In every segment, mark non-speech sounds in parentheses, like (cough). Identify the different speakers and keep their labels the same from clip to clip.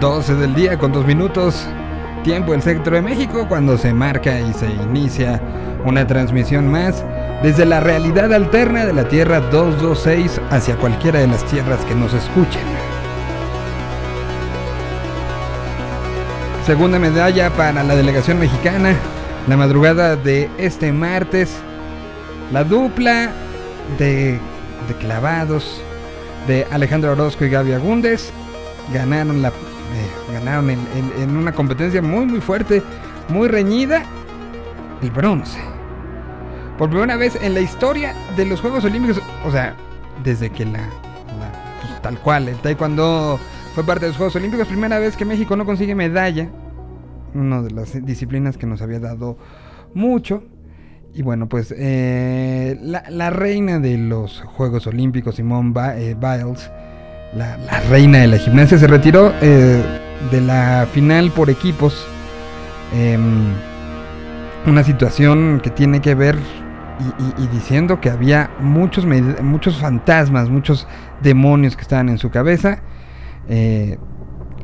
Speaker 1: 12 del día con dos minutos. Tiempo el centro de México cuando se marca y se inicia una transmisión más desde la realidad alterna de la Tierra 226 hacia cualquiera de las tierras que nos escuchen. Segunda medalla para la delegación mexicana. La madrugada de este martes. La dupla de, de clavados de Alejandro Orozco y Gaby Agúndez ganaron, la, ganaron en, en- una competencia muy muy fuerte, muy reñida, el bronce. Por primera vez en la historia de los Juegos Olímpicos, o sea, desde que la, pues, tal cual, el taekwondo fue parte de los Juegos Olímpicos, primera vez que México no consigue medalla, una de las disciplinas que nos había dado mucho. Y bueno, pues eh, la, la reina de los Juegos Olímpicos, Simone eh, Biles, la, reina de la gimnasia, se retiró eh, de la final por equipos. Em, una situación que tiene que ver y, diciendo que había muchos, muchos fantasmas, muchos demonios que estaban en su cabeza. eh,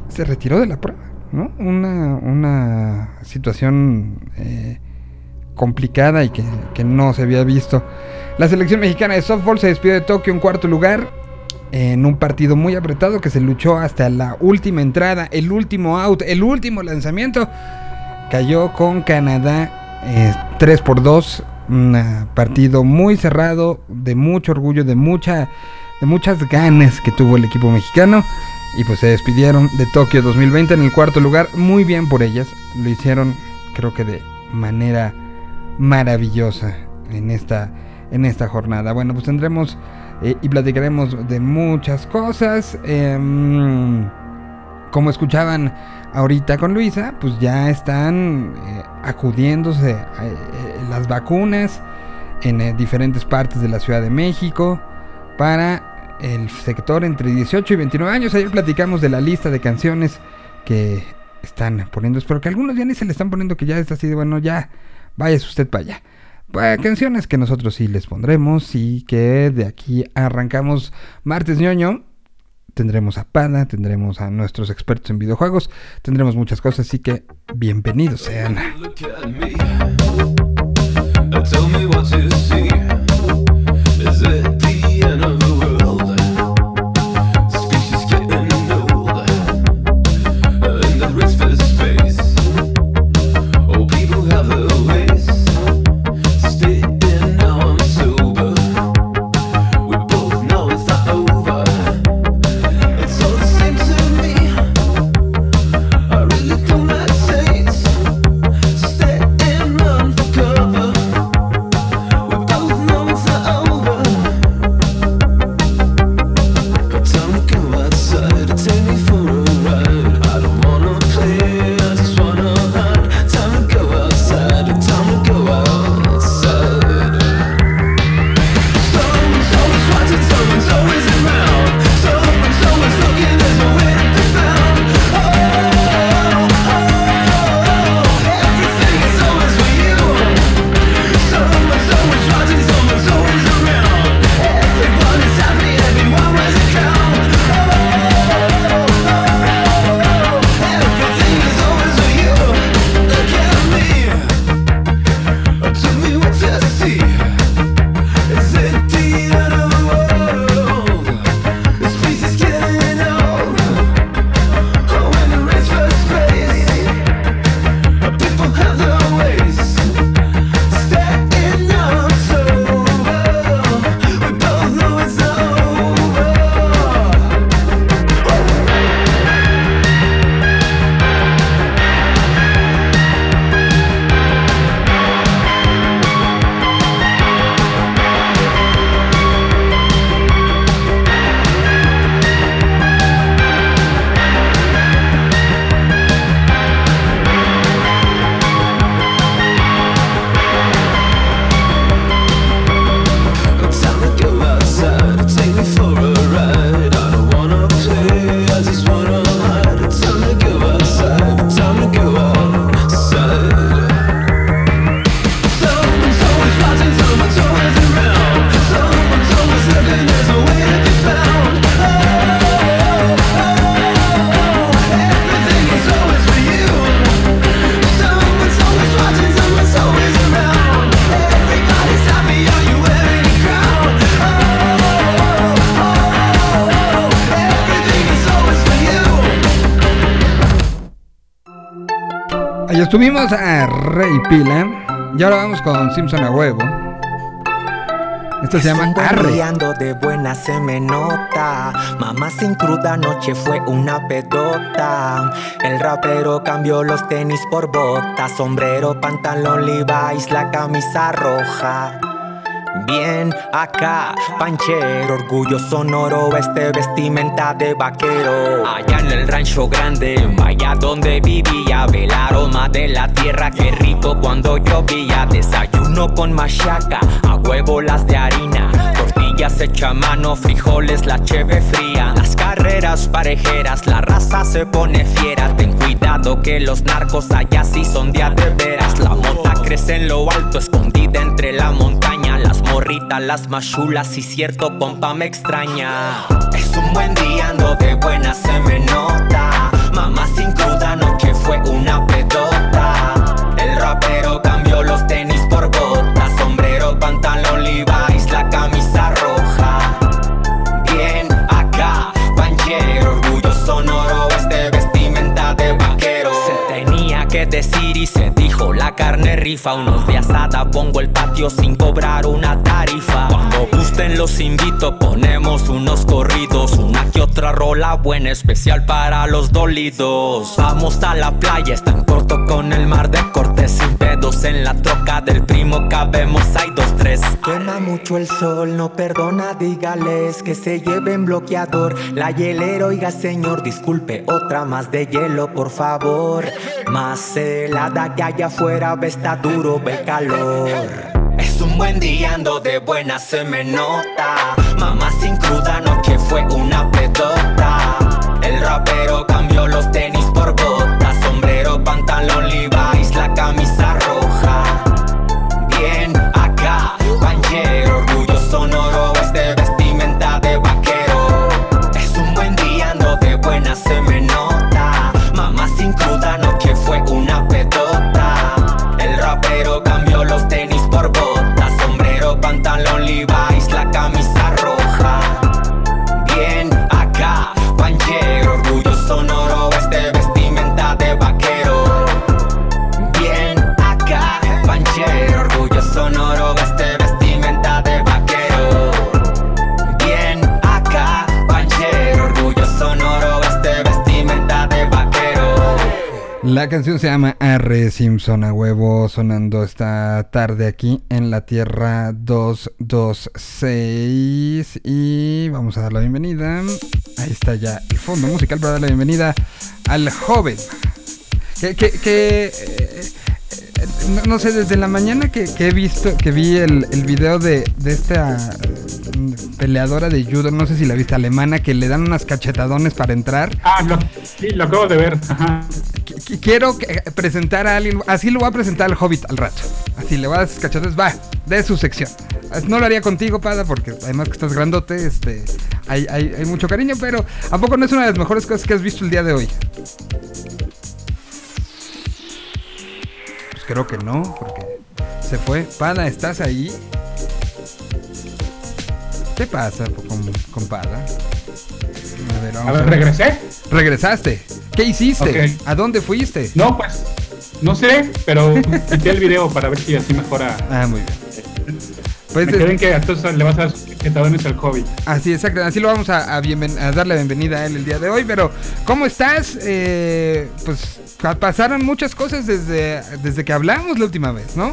Speaker 1: se retiró de la prueba, ¿no? Una, una situación eh, complicada y que, que no se había visto. La selección mexicana de softball se despidió de Tokio en cuarto lugar en un partido muy apretado que se luchó hasta la última entrada, el último out, el último lanzamiento. Cayó con Canadá eh, 3 por 2. Un ah, partido muy cerrado, de mucho orgullo, de, mucha, de muchas ganas que tuvo el equipo mexicano. Y pues se despidieron de Tokio 2020 en el cuarto lugar. Muy bien por ellas. Lo hicieron creo que de manera maravillosa en esta, en esta jornada. Bueno, pues tendremos eh, y platicaremos de muchas cosas. Em, como escuchaban ahorita con Luisa, pues ya están eh, acudiéndose eh, las vacunas en diferentes partes de la Ciudad de México para el sector entre 18 y 29 años. Ayer platicamos de la lista de canciones que están poniendo. Espero que algunos ya ni se le están poniendo que ya está así de bueno, ya váyase usted para allá. Pues, canciones que nosotros sí les pondremos y que de aquí arrancamos martes ñoño. Tendremos a Pada, tendremos a nuestros expertos en videojuegos, tendremos muchas cosas, así que bienvenidos sean. Estuvimos a Rey Pila. Y ahora vamos con Simpson a huevo. Esto se llama Arre.
Speaker 2: De buena se me nota. Mamá sin cruda noche fue una pedota. El rapero cambió los tenis por botas. Sombrero, pantalón Levi's, la camisa roja. Bien acá, panchero, orgullo sonoro, este vestimenta de vaquero. Allá en el rancho grande, allá donde vivía, ve el aroma de la tierra, qué rico cuando llovía. Desayuno con machaca, a huevo las de harina, tortillas hecha a mano, frijoles, la cheve fría. Las carreras parejeras, la raza se pone fiera. Ten cuidado que los narcos allá sí son de veras. La mota crece en lo alto, escondida entre la montaña. Las morritas, las más chulas y cierto compa me extraña. Es un buen día, ando de buena, se me nota. Mamá sin cruda, noche fue una pedota. Rifa. Unos de asada pongo el patio sin cobrar una tarifa. Cuando gusten los invito, ponemos unos corridos. Una que otra rola buena, especial para los dolidos. Vamos a la playa, es tan corto con el mar de cortes sin pedos. En la troca del primo cabemos, hay dos, tres. Quema mucho el sol, no perdona, dígales que se lleven bloqueador. La hielera, oiga señor, disculpe, otra más de hielo, por favor. Más helada que allá afuera, ve está duro, ve calor. Es un buen día, ando de buena, se me nota. Mamá sin cruda, no que fue una pedota. El rapero cambió los tenis por botas. Sombrero, pantalón Levi's, la camisa roja. Bien acá, panchero, orgullo sonoro, este vestimenta de vaquero. Es un buen día, ando de buena, se me nota. Mamá sin cruda, no La
Speaker 1: canción se llama Arre Simpson a huevo, sonando esta tarde aquí en la Tierra 226. Y vamos a dar la bienvenida. Ahí está ya el fondo musical para dar la bienvenida al joven. Que, que, no, no sé, desde la mañana que, que he visto, que vi el, el video de, de esta mm, peleadora de judo, no sé si la viste, alemana, que le dan unas cachetadones para entrar.
Speaker 3: Ah, lo, sí, lo acabo de ver. Ajá.
Speaker 1: Qu- qu- Quiero que- presentar a alguien, así lo voy a presentar al Hobbit al rato. Así le voy a dar sus cachetadas, va, de su sección. No lo haría contigo, Pada, porque además que estás grandote, este, hay, hay, hay mucho cariño, pero ¿a poco no es una de las mejores cosas que has visto el día de hoy? Creo que no, porque se fue. Pada, ¿estás ahí? ¿Qué pasa con, con Pada? A ver, vamos
Speaker 3: A ver, regresé.
Speaker 1: Regresaste. ¿Qué hiciste? ¿A dónde fuiste?
Speaker 3: No, pues, no sé, pero (laughs) quité el video para ver si así mejora.
Speaker 1: Ah, muy bien. Pues
Speaker 3: Me
Speaker 1: es-
Speaker 3: quedé en que entonces le vas a dar sus al hobby.
Speaker 1: así, exacto. Así lo vamos a, a bienven- a darle la bienvenida a él el día de hoy. Pero, ¿cómo estás? Eh, pues pa- pasaron muchas cosas desde, desde que hablamos la última vez, ¿no?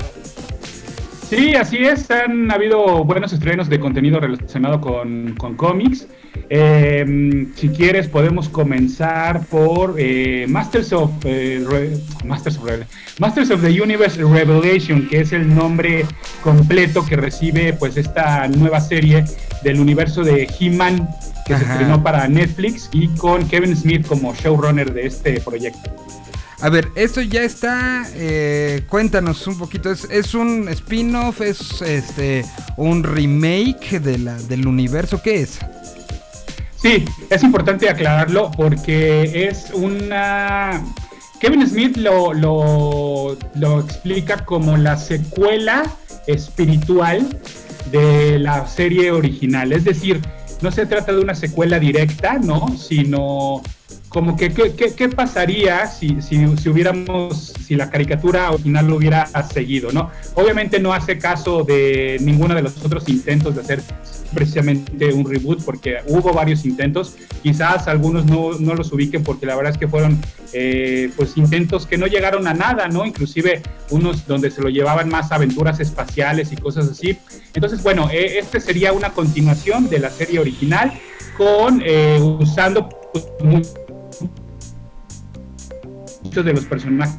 Speaker 3: Sí, así es. Han habido buenos estrenos de contenido relacionado con, con cómics. Eh, si quieres, podemos comenzar por eh, Masters of eh, Re- Masters of Re- Masters of the Universe Revelation, que es el nombre completo que recibe pues esta nueva serie del universo de He-Man que se estrenó para Netflix y con Kevin Smith como showrunner de este proyecto.
Speaker 1: A ver, esto ya está. eh, cuéntanos un poquito. ¿Es, es un spin-off? ¿Es este un remake de la, del universo? ¿Qué es?
Speaker 3: Sí, es importante aclararlo porque es una... Kevin Smith lo, lo, explica como la secuela espiritual de la serie original. Es decir, no se trata de una secuela directa, ¿no? Sino como que qué pasaría si, si, si hubiéramos, si la caricatura original lo hubiera seguido, ¿no? Obviamente no hace caso de ninguno de los otros intentos de hacer precisamente un reboot, porque hubo varios intentos, quizás algunos no, no los ubiquen porque la verdad es que fueron eh, pues intentos que no llegaron a nada, ¿no? Inclusive unos donde se lo llevaban más aventuras espaciales y cosas así. Entonces, bueno, eh, este sería una continuación de la serie original con eh, usando pues, mu- muchos de los personajes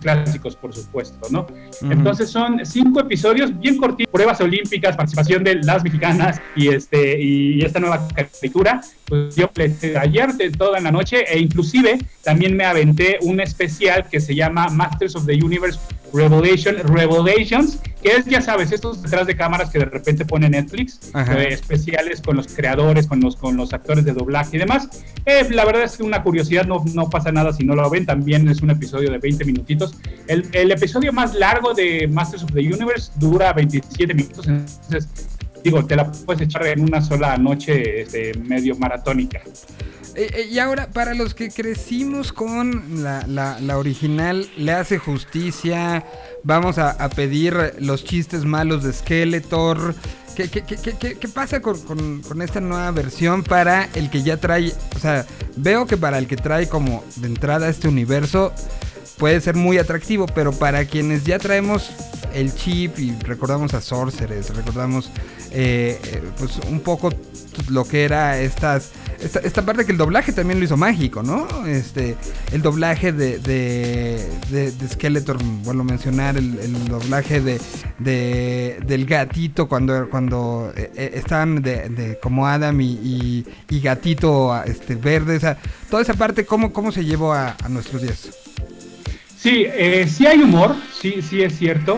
Speaker 3: clásicos, por supuesto, ¿no? Entonces son cinco episodios bien cortitos, pruebas olímpicas, participación de las mexicanas y este y esta nueva caricatura. Pues yo le- ayer de toda la noche e inclusive también me aventé un especial que se llama Masters of the Universe Revelation, Revelations, que es, ya sabes, estos detrás de cámaras que de repente pone Netflix, eh, especiales con los creadores, con los, con los actores de doblaje y demás. Eh, la verdad es que una curiosidad, no, no pasa nada si no lo ven, también es un episodio de 20 minutitos. El, el episodio más largo de Masters of the Universe dura 27 minutos, entonces digo, te la puedes echar en una sola noche este, medio maratónica.
Speaker 1: Eh, eh, y ahora, para los que crecimos con la, la- original, le hace justicia. Vamos a, pedir los chistes malos de Skeletor. ¿Qué, qué- qué- qué- qué- qué pasa con, con- con esta nueva versión para el que ya trae? O sea, veo que para el que trae como de entrada este universo puede ser muy atractivo, pero para quienes ya traemos el chip y recordamos a Sorceress, recordamos eh, eh, pues un poco lo que era estas esta, esta parte que el doblaje también lo hizo mágico, ¿no? Este el doblaje de de, de, de Skeletor, a mencionar el, doblaje de, de- del gatito cuando cuando eh, estaban de, como Adam y, y, gatito este verde, o sea, toda esa parte cómo cómo se llevó a, a nuestros días.
Speaker 3: Sí, eh, sí hay humor, sí, sí es cierto,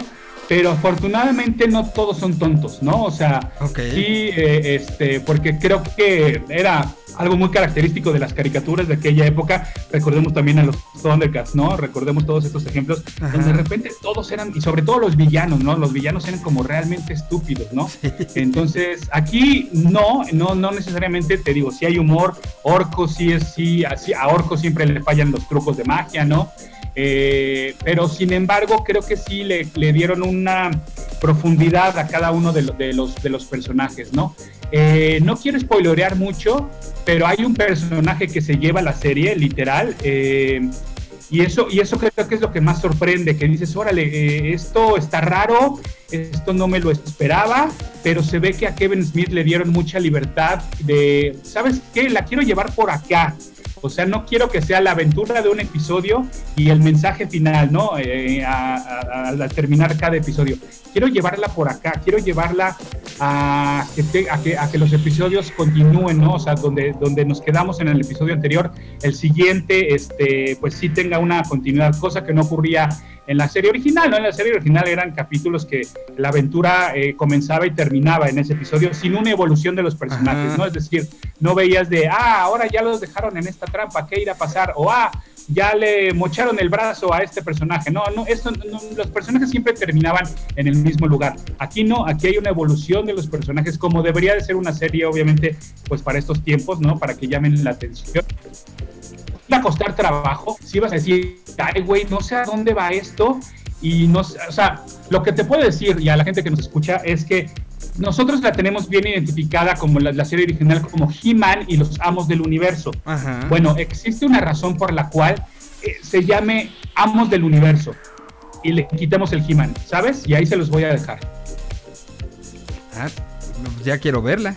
Speaker 3: pero afortunadamente no todos son tontos, ¿no? O sea, sí, eh, este, porque creo que era algo muy característico de las caricaturas de aquella época. Recordemos también a los Thundercats, ¿no? Recordemos todos estos ejemplos
Speaker 1: Ajá.
Speaker 3: donde de repente todos eran, y sobre todo los villanos, ¿no? Los villanos eran como realmente estúpidos, ¿no? Entonces, aquí no, no, no necesariamente te digo, si hay humor, Orco sí es, sí, así, a Orco siempre le fallan los trucos de magia, ¿no? Eh, pero sin embargo, creo que sí le, le dieron una profundidad a cada uno de, lo- de los, de los personajes, ¿no? Eh, no quiero spoilerear mucho, pero hay un personaje que se lleva la serie, literal, eh, y eso, y eso creo que es lo que más sorprende, que dices, órale, eh, esto está raro, esto no me lo esperaba, pero se ve que a Kevin Smith le dieron mucha libertad de, ¿sabes qué? La quiero llevar por acá. O sea, no quiero que sea la aventura de un episodio y el mensaje final, ¿no? Eh, al terminar cada episodio. Quiero llevarla por acá, quiero llevarla a que, te- que los episodios continúen, ¿no? O sea, donde, donde nos quedamos en el episodio anterior, el siguiente, este, pues sí tenga una continuidad, cosa que no ocurría en la serie original, ¿no? En la serie original eran capítulos que la aventura eh, comenzaba y terminaba en ese episodio sin una evolución de los personajes,
Speaker 1: Ajá.
Speaker 3: ¿no? Es decir, no veías de, ah, ahora ya los dejaron en esta trampa, ¿qué irá a pasar? O, ah, ya le mocharon el brazo a este personaje. No, no, esto, no, los personajes siempre terminaban en el mismo lugar. Aquí no, aquí hay una evolución de los personajes, como debería de ser una serie, obviamente, pues para estos tiempos, ¿no? Para que llamen la atención. Va a costar trabajo, si vas a decir, ay, güey, no sé a dónde va esto, y no sé, o sea, lo que te puedo decir, y a la gente que nos escucha, es que nosotros la tenemos bien identificada como la, la serie original como He-Man y los amos del universo.
Speaker 1: Ajá.
Speaker 3: Bueno, existe una razón por la cual eh, se llame Amos del Universo y le quitamos el He-Man, ¿sabes? Y ahí se los voy a dejar.
Speaker 1: Ah, ya quiero verla.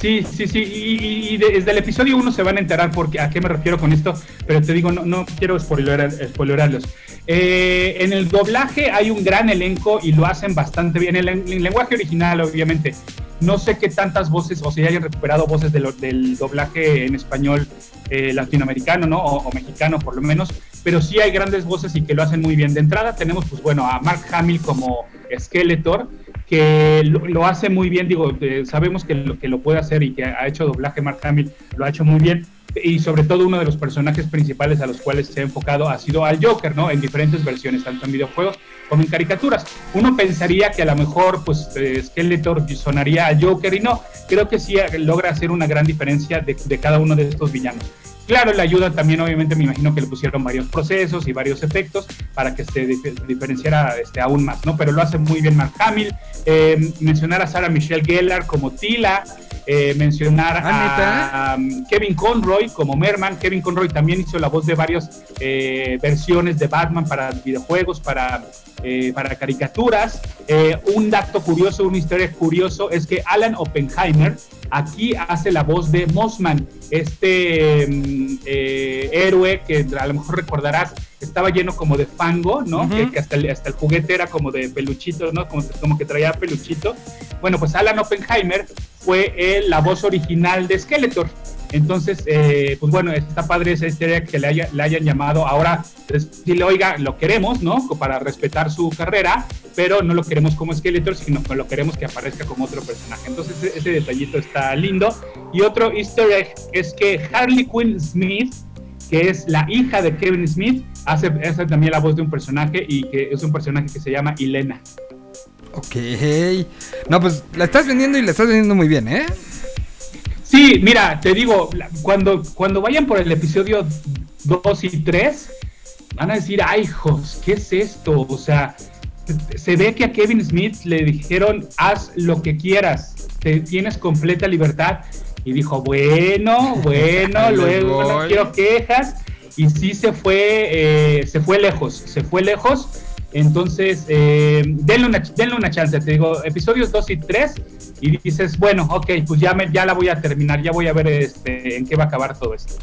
Speaker 3: Sí, sí, sí, y, y- y de- desde el episodio 1 se van a enterar porque, a qué me refiero con esto, pero te digo, no, no quiero spoilerar, spoilerarlos. Eh, en el doblaje hay un gran elenco y lo hacen bastante bien. En el, el lenguaje original, obviamente. No sé qué tantas voces, o si hayan recuperado voces de lo- del doblaje en español eh, latinoamericano, ¿no? O, o mexicano, por lo menos. Pero sí hay grandes voces y que lo hacen muy bien. De entrada tenemos, pues bueno, a Mark Hamill como Skeletor, que lo, lo hace muy bien, digo, eh, sabemos que lo, que lo puede hacer y que ha hecho doblaje Mark Hamill, lo ha hecho muy bien, y sobre todo uno de los personajes principales a los cuales se ha enfocado ha sido al Joker, ¿no? En diferentes versiones, tanto en videojuegos como en caricaturas. Uno pensaría que a lo mejor, pues, eh, Skeletor sonaría a Joker y no, creo que sí eh, logra hacer una gran diferencia de, de cada uno de estos villanos. Claro, le ayuda también, obviamente, me imagino que le pusieron varios procesos y varios efectos para que se dif- diferenciara este, aún más, ¿no? Pero lo hace muy bien Mark Hamill. Eh, mencionar a Sarah Michelle Gellar como Tila, eh, mencionar
Speaker 1: Ah,
Speaker 3: a, um, Kevin Conroy como Merman. Kevin Conroy también hizo la voz de varias eh, versiones de Batman para videojuegos, para, eh, para caricaturas. Un dato curioso, una historia curioso es que Alan Oppenheimer aquí hace la voz de Mossman, este mm, eh, héroe que a lo mejor recordarás estaba lleno como de fango, ¿no?
Speaker 1: Ujú.
Speaker 3: que, que hasta, el, hasta el juguete era como de peluchito, ¿no? Como, como que traía peluchito. Bueno, pues Alan Oppenheimer fue eh, la voz original de Skeletor. Entonces, eh, pues bueno, está padre esa historia que le, haya- le hayan llamado. Ahora, decirle, oiga, lo queremos, ¿no? Para respetar su carrera, pero no lo queremos como Skeletor, sino que lo queremos que aparezca como otro personaje. Entonces, ese, ese detallito está lindo. Y otro easter egg es que Harley Quinn Smith, que es la hija de Kevin Smith, hace, hace también la voz de un personaje y que es un personaje que se llama Elena.
Speaker 1: Ok. No, pues la estás vendiendo y la estás vendiendo muy bien, ¿eh?
Speaker 3: Sí, mira, te digo, cuando, cuando vayan por el episodio 2 y 3, van a decir, ay, hijos, ¿qué es esto? O sea, se ve que a Kevin Smith le dijeron, haz lo que quieras, te, tienes completa libertad. Y dijo, bueno, bueno, luego no quiero quejas. Y sí se fue, eh, se fue lejos, se fue lejos. Entonces, eh, denle, una, denle una chance, te digo, episodios 2 y 3, y dices, bueno, ok, pues ya, me, ya la voy a terminar, ya voy a ver este, en qué va a acabar todo esto.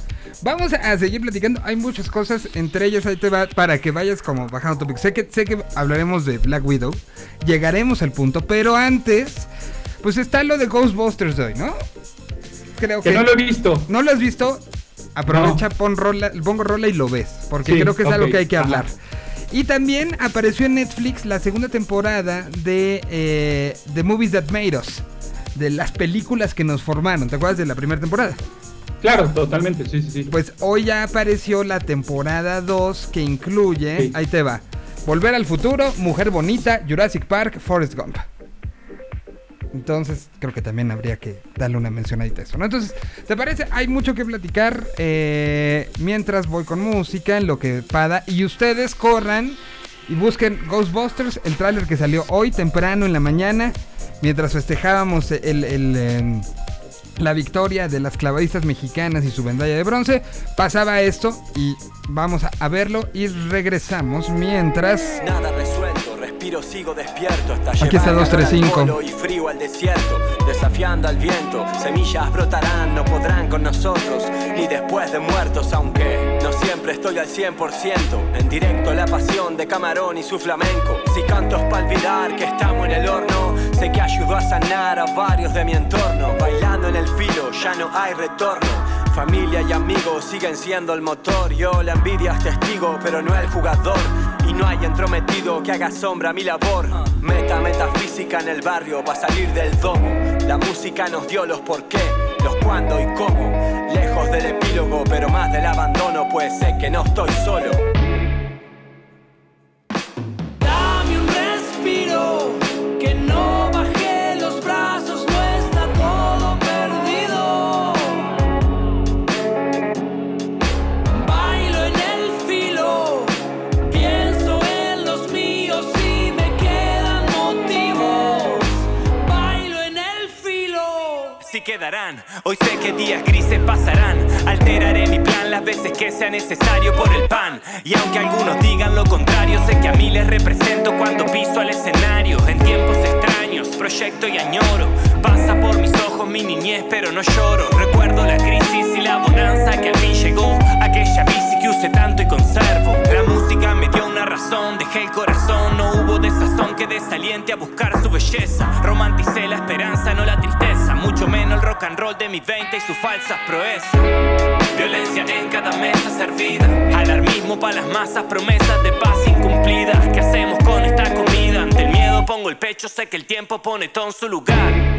Speaker 1: Vamos a seguir platicando. Hay muchas cosas, entre ellas ahí te va para que vayas como bajando topic. Sé que, sé que hablaremos de Black Widow. Llegaremos al punto, pero antes, pues está lo de Ghostbusters hoy, ¿no? Creo que.
Speaker 3: Que no lo he visto.
Speaker 1: ¿No lo has visto? Aprovecha, pon rola, pongo rola y lo ves. Porque
Speaker 3: Sí,
Speaker 1: creo que es algo
Speaker 3: ok,
Speaker 1: que hay que
Speaker 3: ajá.
Speaker 1: hablar. Y también apareció en Netflix la segunda temporada de eh, The Movies That Made Us. De las películas que nos formaron. ¿Te acuerdas de la primera temporada?
Speaker 3: Claro, totalmente, sí, sí, sí.
Speaker 1: Pues hoy ya apareció la temporada 2 que incluye,
Speaker 3: Sí.
Speaker 1: ahí te va, Volver al futuro, Mujer Bonita, Jurassic Park, Forrest Gump. Entonces creo que también habría que darle una mencionadita a eso, ¿no? Entonces, ¿te parece? Hay mucho que platicar eh, mientras voy con música, en lo que pada, y ustedes corran y busquen Ghostbusters, el tráiler que salió hoy temprano en la mañana, mientras festejábamos em, la victoria de las clavadistas mexicanas y su medalla de bronce. Pasaba esto y vamos a verlo y regresamos mientras...
Speaker 4: Nada resuelto, respiro, sigo despierto hasta
Speaker 1: Aquí está
Speaker 4: llevar
Speaker 1: 235.
Speaker 4: al polo y frío al desierto, desafiando al viento. Semillas brotarán, no podrán con nosotros, ni después de muertos, aunque no siempre estoy al 100%. En directo la pasión de Camarón y su flamenco. Si canto es para olvidar que estamos en el horno, sé que ayudó a sanar a varios de mi entorno. Bailando en el filo, ya no hay retorno. Familia y amigos siguen siendo el motor. Yo la envidia es testigo, pero no el jugador. Y no hay entrometido que haga sombra a mi labor. Meta metafísica en el barrio para salir del domo. La música nos dio los por qué, los cuándo y cómo. Lejos del epílogo, pero más del abandono, pues sé que no estoy solo. Hoy sé que días grises pasarán. Alteraré mi plan las veces que sea necesario por el pan. Y aunque algunos digan lo contrario, sé que a mí les represento cuando piso al escenario. En tiempos extraños, proyecto y añoro. Por mis ojos mi niñez, pero no lloro. Recuerdo la crisis y la bonanza que a mí llegó. Aquella bici que usé tanto y conservo. La música me dio una razón, dejé el corazón. No hubo desazón que desaliente a buscar su belleza. Romanticé la esperanza, no la tristeza. Mucho menos el rock and roll de mis 20 y sus falsas proezas. Violencia en cada mesa servida. Alarmismo para las masas, promesas de paz incumplidas. ¿Qué hacemos con esta comida? Ante el miedo pongo el pecho, sé que el tiempo pone todo en su lugar.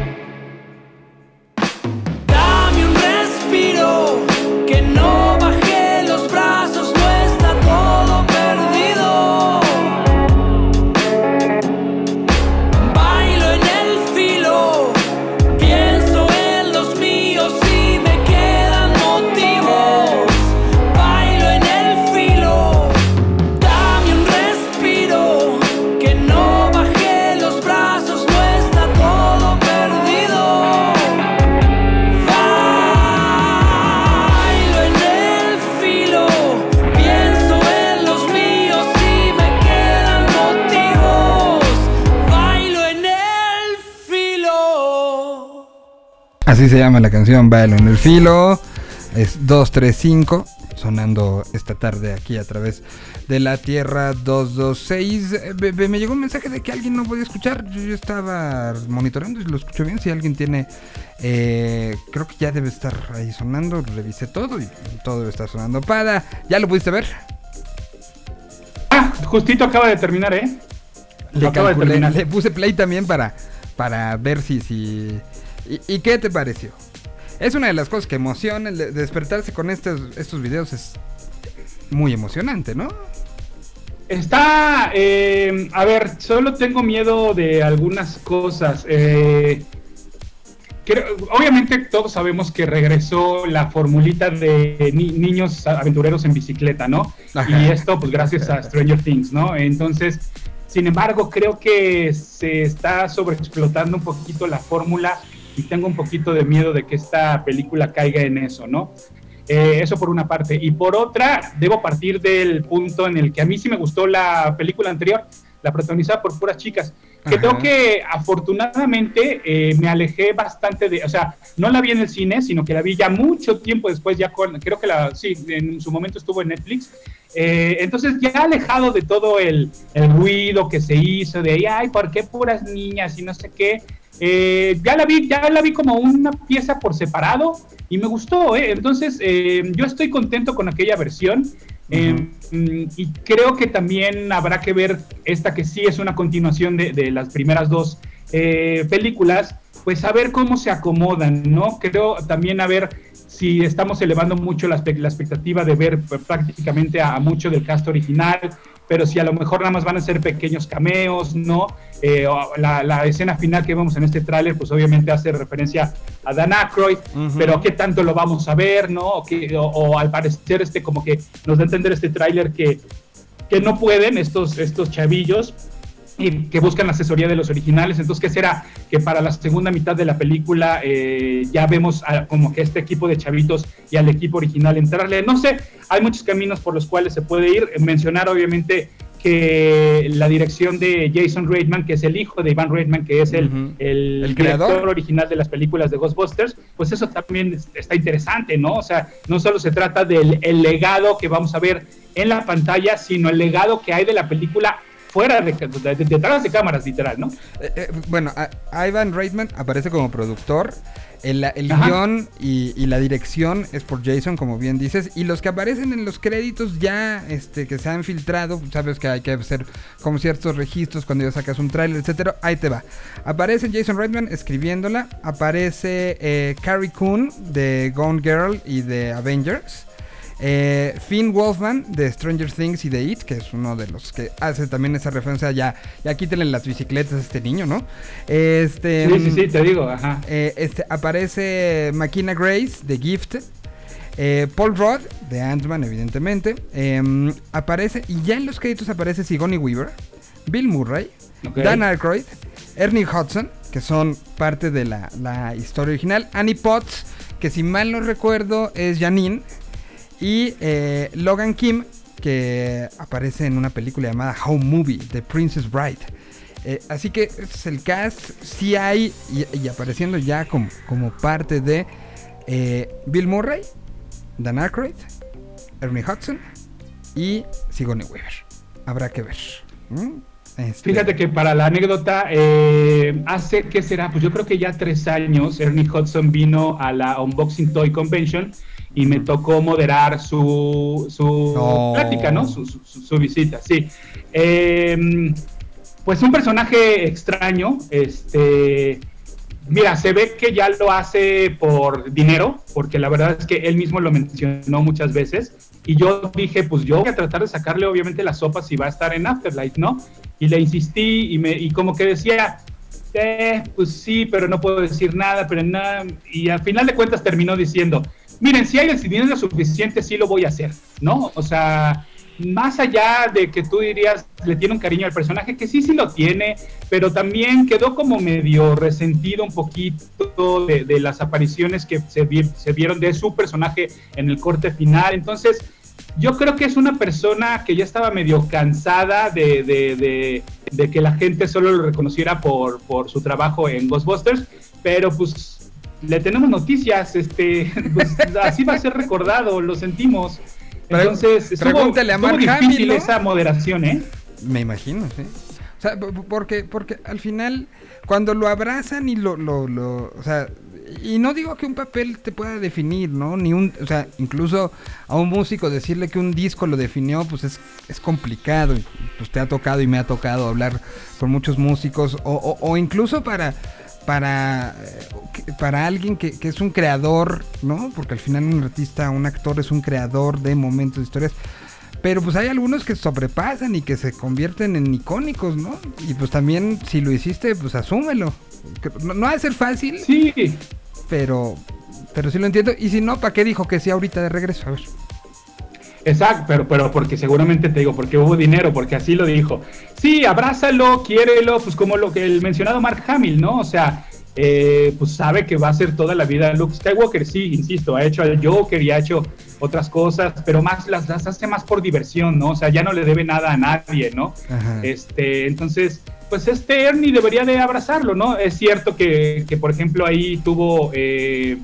Speaker 1: Así se llama la canción Bailo en el filo. Es 235 sonando esta tarde aquí a través de la Tierra 226. Eh, be- be- me llegó un mensaje de que alguien no podía escuchar. Yo, yo estaba monitoreando y lo escucho bien. Si alguien tiene, eh, creo que ya debe estar ahí sonando. Revisé todo y todo debe estar sonando. Pada, ¿ya lo pudiste ver?
Speaker 3: Ah, justito acaba de terminar, ¿eh?
Speaker 1: Le,
Speaker 3: acaba de
Speaker 1: calculé,
Speaker 3: terminar.
Speaker 1: le puse play también para, para ver si... si y, y qué te pareció? Es una de las cosas que emociona, el de- despertarse con estos, estos videos es muy emocionante, ¿no?
Speaker 3: Está, eh, a ver, solo tengo miedo de algunas cosas. eh, creo- obviamente todos sabemos que regresó la formulita de ni- niños aventureros en bicicleta, ¿no?
Speaker 1: Ajá.
Speaker 3: Y esto pues gracias a Stranger Things, ¿no? Entonces, sin embargo, creo que se está sobreexplotando un poquito la fórmula y tengo un poquito de miedo de que esta película caiga en eso, ¿no? Eh, eso por una parte. Y por otra, debo partir del punto en el que a mí sí me gustó la película anterior, la protagonizada por puras chicas. Que tengo que, afortunadamente, eh, me alejé bastante de, o sea, no la vi en el cine, sino que la vi ya mucho tiempo después, ya con, creo que la, sí, en su momento estuvo en Netflix. Eh, entonces, ya alejado de todo el, el ruido que se hizo, de, ay, ¿por qué puras niñas y no sé qué? Eh, ya la vi, ya la vi como una pieza por separado y me gustó, ¿eh? entonces eh, yo estoy contento con aquella versión eh, y creo que también habrá que ver esta que sí es una continuación de, las primeras dos películas, pues a ver cómo se acomodan, ¿no? Creo también a ver si estamos elevando mucho la, la expectativa de ver pues, prácticamente a, a mucho del cast original, pero si a lo mejor nada más van a ser pequeños cameos, ¿no? Eh, la, la escena final que vemos en este tráiler, pues obviamente hace referencia a Dan Aykroyd, pero qué tanto lo vamos a ver, ¿no? O, que- o- o al parecer este como que nos da a entender este tráiler que, que no pueden estos, estos chavillos y que buscan la asesoría de los originales. Entonces, ¿qué será? Que para la segunda mitad de la película eh, ya vemos a- como que este equipo de chavitos y al equipo original entrarle. No sé, hay muchos caminos por los cuales se puede ir. Mencionar, obviamente, que la dirección de Jason Reitman, que es el hijo de Ivan Reitman, que es el, el,
Speaker 1: ¿El
Speaker 3: director
Speaker 1: creador?
Speaker 3: original de las películas de Ghostbusters, pues eso también es- está interesante, ¿no? O sea, no solo se trata del el legado que vamos a ver en la pantalla, sino el legado que hay de la película fuera de, de- de- detrás de cámaras, literal, ¿no?
Speaker 1: Eh, eh, bueno, a- Ivan Reitman aparece como productor. El, guion y, y la dirección es por Jason, como bien dices. Y los que aparecen en los créditos ya este, que se han filtrado, sabes que hay que hacer como ciertos registros cuando ya sacas un tráiler, etcétera. Ahí te va. Aparece Jason Reitman escribiéndola. Aparece eh, Carrie Coon de Gone Girl y de Avengers. Eh, Finn Wolfman de Stranger Things y de It, que es uno de los que hace también esa referencia. Ya, ya quítenle las bicicletas a este niño, ¿no? Este,
Speaker 3: Sí, sí, sí, te digo, ajá.
Speaker 1: eh, este, aparece Makina Grace de Gift. eh, Paul Rudd de Ant-Man, evidentemente. em, aparece, y ya en los créditos aparece Sigourney Weaver, Bill Murray. Dan Aykroyd, Ernie Hudson, que son parte de la, la historia original. Annie Potts, que si mal no recuerdo es Janine. Y eh, Logan Kim, que aparece en una película llamada Home Movie, The Princess Bride. Eh, así que ese es el cast. Sí hay, y, apareciendo ya como, como parte de eh, Bill Murray, Dan Aykroyd, Ernie Hudson y Sigourney Weaver. Habrá que ver. Este,
Speaker 3: Fíjate que para la anécdota, hace, ¿qué será? Pues yo creo que ya tres años Ernie Hudson vino a la Unboxing Toy Convention y me tocó moderar su, su
Speaker 1: No.
Speaker 3: plática, ¿no? Su, su- su- visita, sí. Eh, pues un personaje extraño, este... Mira, se ve que ya lo hace por dinero, porque la verdad es que él mismo lo mencionó muchas veces. Y yo dije, pues yo voy a tratar de sacarle obviamente la sopa si va a estar en Afterlife, ¿no? Y le insistí y, me, y como que decía, eh, pues sí, pero no puedo decir nada, pero nada. Y al final de cuentas terminó diciendo, miren, si hay dinero suficiente, sí lo voy a hacer, ¿no? O sea, más allá de que tú dirías, le tiene un cariño al personaje, que sí, sí lo tiene, pero también quedó como medio resentido un poquito de, las apariciones que se, vi- se vieron de su personaje en el corte final. Entonces, yo creo que es una persona que ya estaba medio cansada de que la gente solo lo reconociera por, por su trabajo en Ghostbusters, pero pues le tenemos noticias, este, (laughs) pues, así va a ser recordado, lo sentimos. Entonces, estuvo,
Speaker 1: pregúntale a Mark
Speaker 3: difícil
Speaker 1: Hamill, ¿no?
Speaker 3: esa moderación, ¿eh?
Speaker 1: Me imagino, sí. O sea, porque, porque al final, cuando lo abrazan y lo, lo, lo, o sea, y no digo que un papel te pueda definir, ¿no? Ni un, o sea, incluso a un músico decirle que un disco lo definió, pues es, es complicado. Pues te ha tocado y me ha tocado hablar con muchos músicos, o, o, o incluso para, para, eh, para alguien que, que es un creador, ¿no? Porque al final un artista, un actor es un creador de momentos, de historias. Pero pues hay algunos que sobrepasan y que se convierten en icónicos, ¿no? Y pues también si lo hiciste, pues asúmelo. No, no ha de ser fácil,
Speaker 3: Sí,
Speaker 1: pero pero sí lo entiendo. Y si no, ¿para qué dijo que sí ahorita de regreso? A ver.
Speaker 3: Exacto, pero, pero porque seguramente te digo, porque hubo dinero, porque así lo dijo. Sí, abrázalo, quiérelo, pues como lo que el mencionado Mark Hamill, ¿no? O sea, eh, pues sabe que va a ser toda la vida Luke Skywalker, sí, insisto, ha hecho al Joker y ha hecho otras cosas, pero más las, las hace más por diversión, ¿no? O sea, ya no le debe nada a nadie, ¿no?
Speaker 1: Ajá.
Speaker 3: Este, entonces, pues este Ernie debería de abrazarlo, ¿no? Es cierto que, que por ejemplo, ahí tuvo eh,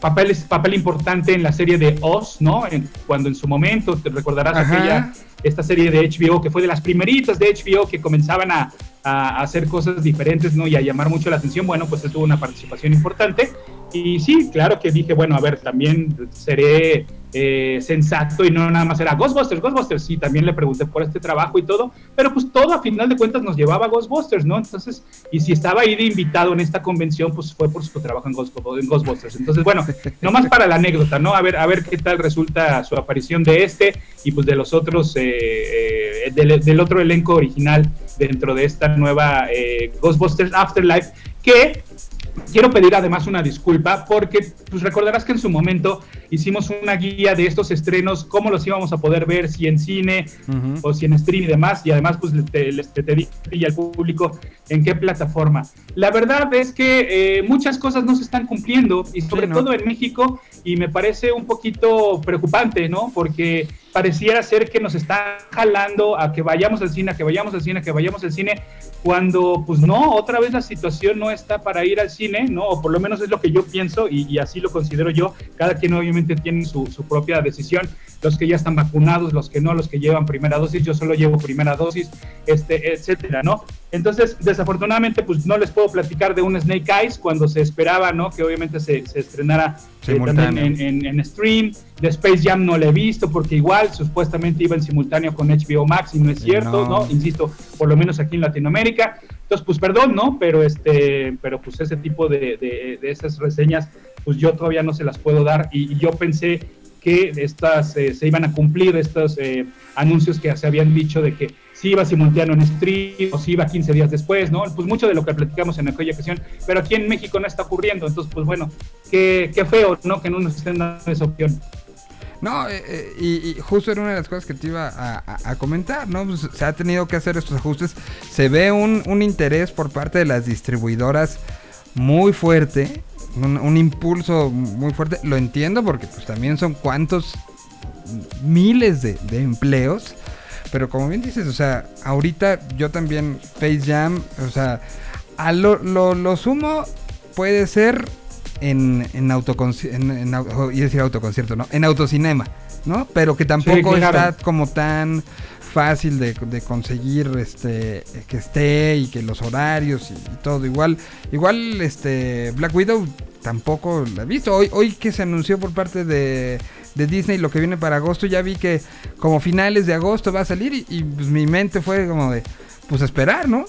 Speaker 3: papeles, papel importante en la serie de Oz, ¿no? En- cuando en su momento, te recordarás
Speaker 1: Ajá.
Speaker 3: aquella, esta serie de HBO que fue de las primeritas de HBO que comenzaban a, a hacer cosas diferentes, ¿no? Y a llamar mucho la atención, bueno, pues él tuvo una participación importante. Y sí, claro que dije, bueno, a ver, también seré eh, sensato y no nada más era Ghostbusters, Ghostbusters, sí, también le pregunté por este trabajo y todo, pero pues todo a final de cuentas nos llevaba a Ghostbusters, ¿no? Entonces, y si estaba ahí de invitado en esta convención, pues fue por su trabajo en, Ghost- en Ghostbusters. Entonces, bueno, (laughs) nomás para la anécdota, ¿no? A ver, a ver qué tal resulta su aparición de este y pues de los otros, eh, eh, del, del otro elenco original dentro de esta nueva eh, Ghostbusters Afterlife, que Quiero pedir además una disculpa porque pues recordarás que en su momento hicimos una guía de estos estrenos, cómo los íbamos a poder ver, si en cine o si en stream y demás, y además pues te, te, te di y al público en qué plataforma. La verdad es que eh, muchas cosas no se están cumpliendo y sobre
Speaker 1: ¿no?
Speaker 3: todo en México y me parece un poquito preocupante, ¿no? Porque pareciera ser que nos están jalando a que vayamos al cine, a que vayamos al cine, a que vayamos al cine, cuando pues no, otra vez la situación no está para ir al cine, ¿no? O por lo menos es lo que yo pienso y, y así lo considero yo. Cada quien obviamente tiene su, propia decisión. Los que ya están vacunados, los que no, los que llevan primera dosis, yo solo llevo primera dosis, este, etcétera, ¿no? Entonces, desafortunadamente, pues no les puedo platicar de un Snake Eyes cuando se esperaba, ¿no? Que obviamente se, estrenara. También en, en, en stream. De Space Jam no la he visto porque igual supuestamente iba en simultáneo con HBO Max y no es
Speaker 1: Y
Speaker 3: cierto,
Speaker 1: no.
Speaker 3: ¿no? Insisto, por lo menos aquí en Latinoamérica. Entonces, pues perdón, ¿no? Pero este, pero pues ese tipo de, de, de esas reseñas, pues yo todavía no se las puedo dar y, y yo pensé que estas eh, se iban a cumplir estos eh, anuncios que se habían dicho de que si iba simultáneo en stream o si iba 15 días después, ¿no? Pues mucho de lo que platicamos en aquella ocasión, pero aquí en México no está ocurriendo, entonces pues bueno, qué, qué feo, ¿no? Que no nos estén dando esa opción.
Speaker 1: No, eh, eh, y, y justo era una de las cosas que te iba a, a- a comentar, ¿no? Pues se ha tenido que hacer estos ajustes. Se ve un, un interés por parte de las distribuidoras muy fuerte, un, un impulso muy fuerte. Lo entiendo porque pues también son cuantos miles de, de empleos. Pero como bien dices, o sea, ahorita yo también Face Jam, o sea, a lo, lo, lo sumo puede ser en, en autoconcierto, en, en au- oh, iba a decir autoconcierto, ¿no? En autocinema, ¿no? Pero que tampoco
Speaker 3: claro.
Speaker 1: está como tan fácil de, conseguir este que esté y que los horarios y, y todo. Igual igual este Black Widow tampoco la he visto. Hoy hoy que se anunció por parte de, de Disney lo que viene para agosto ya vi que como finales de agosto va a salir y, y, pues, mi mente fue como de pues esperar no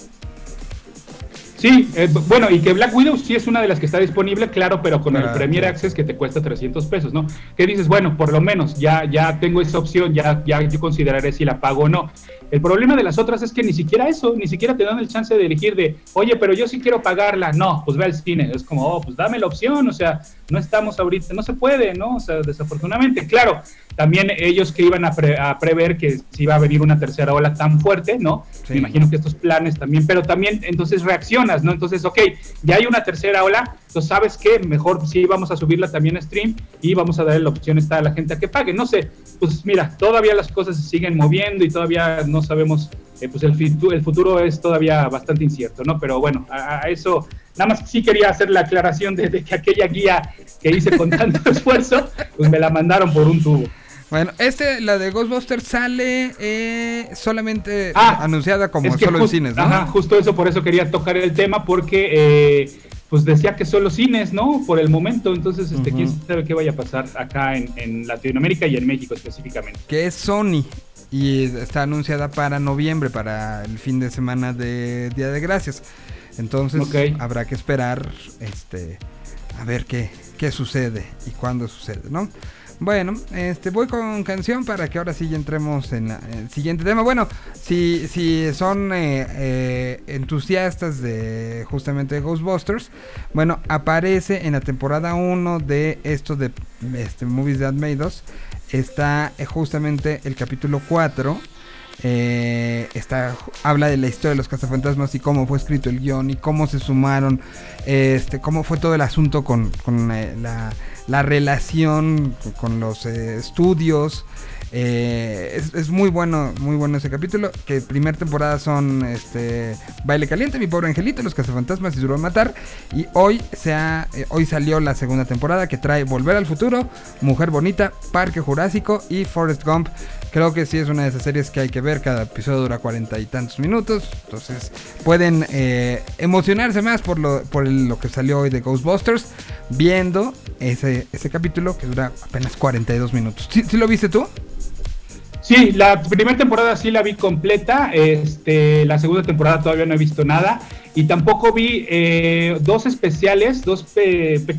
Speaker 3: Sí, eh, bueno, y que Black Widow sí es una de las que está disponible, claro, pero con el Premier. Access que te cuesta 300 pesos, ¿no? Que dices, bueno, por lo menos ya, ya tengo esa opción, ya, ya yo consideraré si la pago o no. El problema de las otras es que ni siquiera eso, ni siquiera te dan el chance de elegir de, oye, pero yo sí quiero pagarla. No, pues ve al cine. Es como, oh, pues dame la opción, o sea, no estamos ahorita, no se puede, ¿no? O sea, desafortunadamente, claro, también ellos que iban a, pre- a prever que si iba a venir una tercera ola tan fuerte, ¿no?
Speaker 1: Sí.
Speaker 3: Me imagino que estos planes también, pero también entonces reaccionas, ¿no? Entonces, ok, ya hay una tercera ola, entonces sabes que mejor sí vamos a subirla también a stream y vamos a darle la opción esta a la gente a que pague. No sé, pues mira, todavía las cosas se siguen moviendo y todavía no sabemos, eh, pues el, el futuro es todavía bastante incierto, ¿no? Pero bueno, a, a eso Nada más sí quería hacer la aclaración de, de que aquella guía que hice con tanto (laughs) esfuerzo, pues me la mandaron por un tubo.
Speaker 1: Bueno, este, la de Ghostbusters sale eh, solamente
Speaker 3: Ah,
Speaker 1: anunciada como
Speaker 3: Es que
Speaker 1: solo en cines, ¿no?
Speaker 3: Ajá, justo eso, por eso quería tocar el tema, porque eh, pues decía que solo cines, ¿no? Por el momento, entonces, este, quién
Speaker 1: Ujú.
Speaker 3: sabe qué vaya a pasar acá en, en Latinoamérica y en México específicamente.
Speaker 1: Que es Sony. Y está anunciada para noviembre, para el fin de semana de Día de Gracias. Entonces habrá que esperar este a ver qué, qué sucede y cuándo sucede, ¿no? Bueno, este voy con canción para que ahora sí ya entremos en, la- en el siguiente tema. Bueno, si, si son eh, eh, entusiastas de justamente de Ghostbusters, bueno, aparece en la temporada 1 de esto de este, Movies That Made Us, está eh, justamente el capítulo 4. Eh, está, habla de la historia de los cazafantasmas y cómo fue escrito el guion y cómo se sumaron, este, cómo fue todo el asunto con, con, eh, la, la relación con, los eh, estudios. Es, es muy bueno, muy bueno ese capítulo. Que primer temporada son este Baile Caliente, Mi Pobre Angelito, Los Cazafantasmas y Duro de Matar. Y hoy se ha, hoy salió la segunda temporada que trae Volver al Futuro, Mujer Bonita, Parque Jurásico y Forrest Gump. Creo que sí es una de esas series que hay que ver. Cada episodio dura cuarenta y tantos minutos. Entonces pueden eh, emocionarse más por lo, por lo que salió hoy de Ghostbusters. Viendo ese, ese capítulo que dura apenas 42 minutos. ¿Sí, sí lo viste tú?
Speaker 3: Sí, la primera temporada sí la vi completa, este, la segunda temporada todavía no he visto nada y tampoco vi eh, dos especiales, dos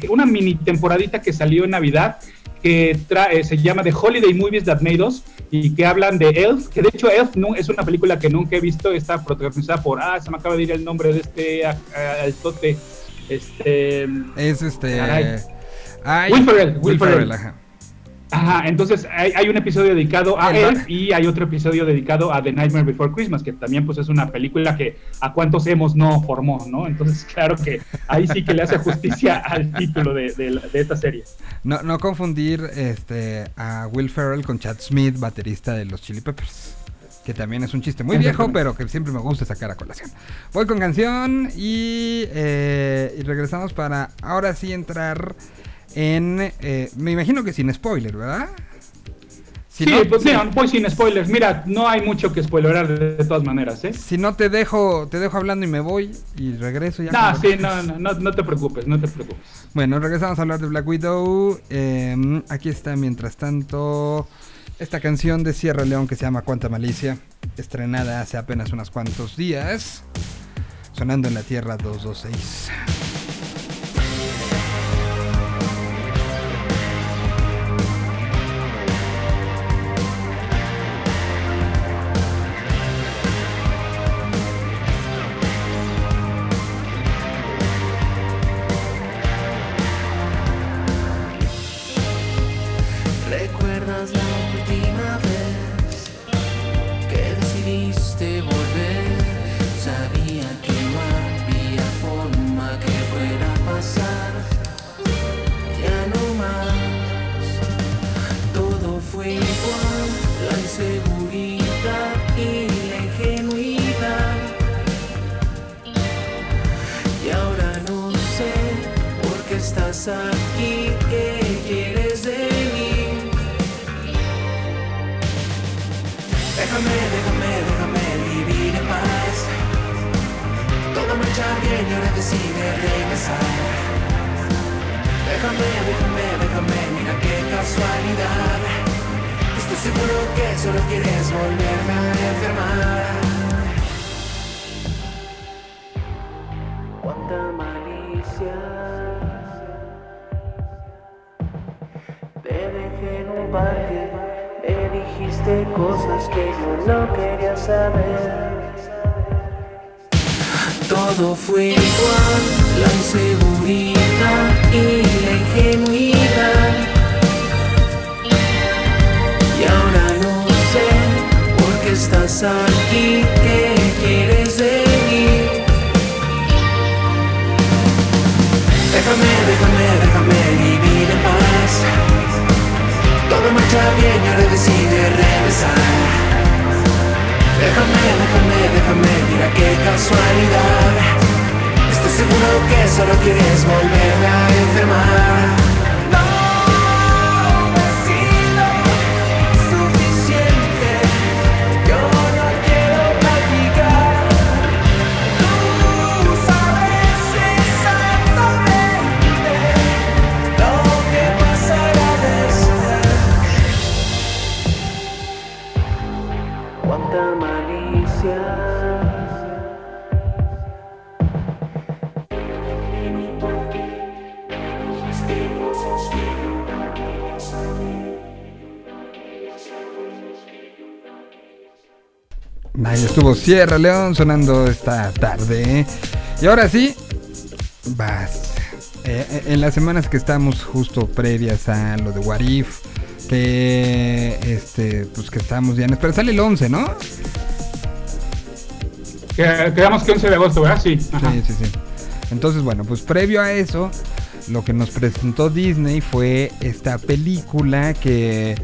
Speaker 3: una mini temporadita que salió en Navidad que tra- eh, se llama The Holiday Movies That Made Us y que hablan de Elf, que de hecho Elf no, es una película que nunca he visto, está protagonizada por, ah, se me acaba de ir el nombre de este altote, este...
Speaker 1: Es este.
Speaker 3: Caray.
Speaker 1: ay,
Speaker 3: Will Ferrell, Will Ferrell.
Speaker 1: ajá.
Speaker 3: Ajá, entonces hay, hay un episodio dedicado a él y hay otro episodio dedicado a The Nightmare Before Christmas, que también pues es una película que a cuántos hemos no formó, ¿no? Entonces (laughs) claro que ahí sí que le hace justicia (laughs) al título de, de esta serie.
Speaker 1: No, no confundir este, a Will Ferrell con Chad Smith, baterista de los Chili Peppers. Que también es un chiste muy viejo, pero que siempre me gusta sacar a colación. Voy con canción y, eh, y regresamos para ahora sí entrar en... eh, me imagino que sin spoiler, ¿verdad? Si
Speaker 3: sí,
Speaker 1: no,
Speaker 3: pues mira, voy sin spoilers. Mira, no hay mucho que spoilerar de, de todas maneras, ¿eh?
Speaker 1: si no te dejo, te dejo hablando y me voy y regreso ya.
Speaker 3: No, sí, no, no, no, no te preocupes, no te preocupes.
Speaker 1: Bueno, regresamos a hablar de Black Widow. Eh, aquí está, mientras tanto, esta canción de Sierra León que se llama Cuánta Malicia, estrenada hace apenas unos cuantos días, sonando en la Tierra 226.
Speaker 5: Estás aquí, qué quieres de mí. Déjame, déjame, déjame vivir en paz. Todo marcha bien y ahora decide regresar. Déjame, déjame, déjame, mira qué casualidad. Estoy seguro que solo quieres volverme a enfermar. Cosas que yo no quería saber. Todo fue igual, la inseguridad y la ingenuidad. Y ahora no sé por qué estás aquí, qué quieres de. Déjame, déjame, déjame vivir en paz. Todo marcha bien y ahora decide regresar. Déjame, déjame, déjame, mira qué casualidad. Estoy
Speaker 6: seguro que solo quieres volverme a enfermar.
Speaker 1: Estuvo Sierra León sonando esta tarde. ¿eh? Y ahora sí, vas. Eh, eh, en las semanas que estamos justo previas a lo de Warif, que este, pues que estamos ya en espera. Sale el 11, ¿no?
Speaker 3: Que- Quedamos que 11 de agosto, ¿verdad? Sí. Ajá.
Speaker 1: Sí, sí, sí. Entonces, bueno, pues previo a eso, lo que nos presentó Disney fue esta película que,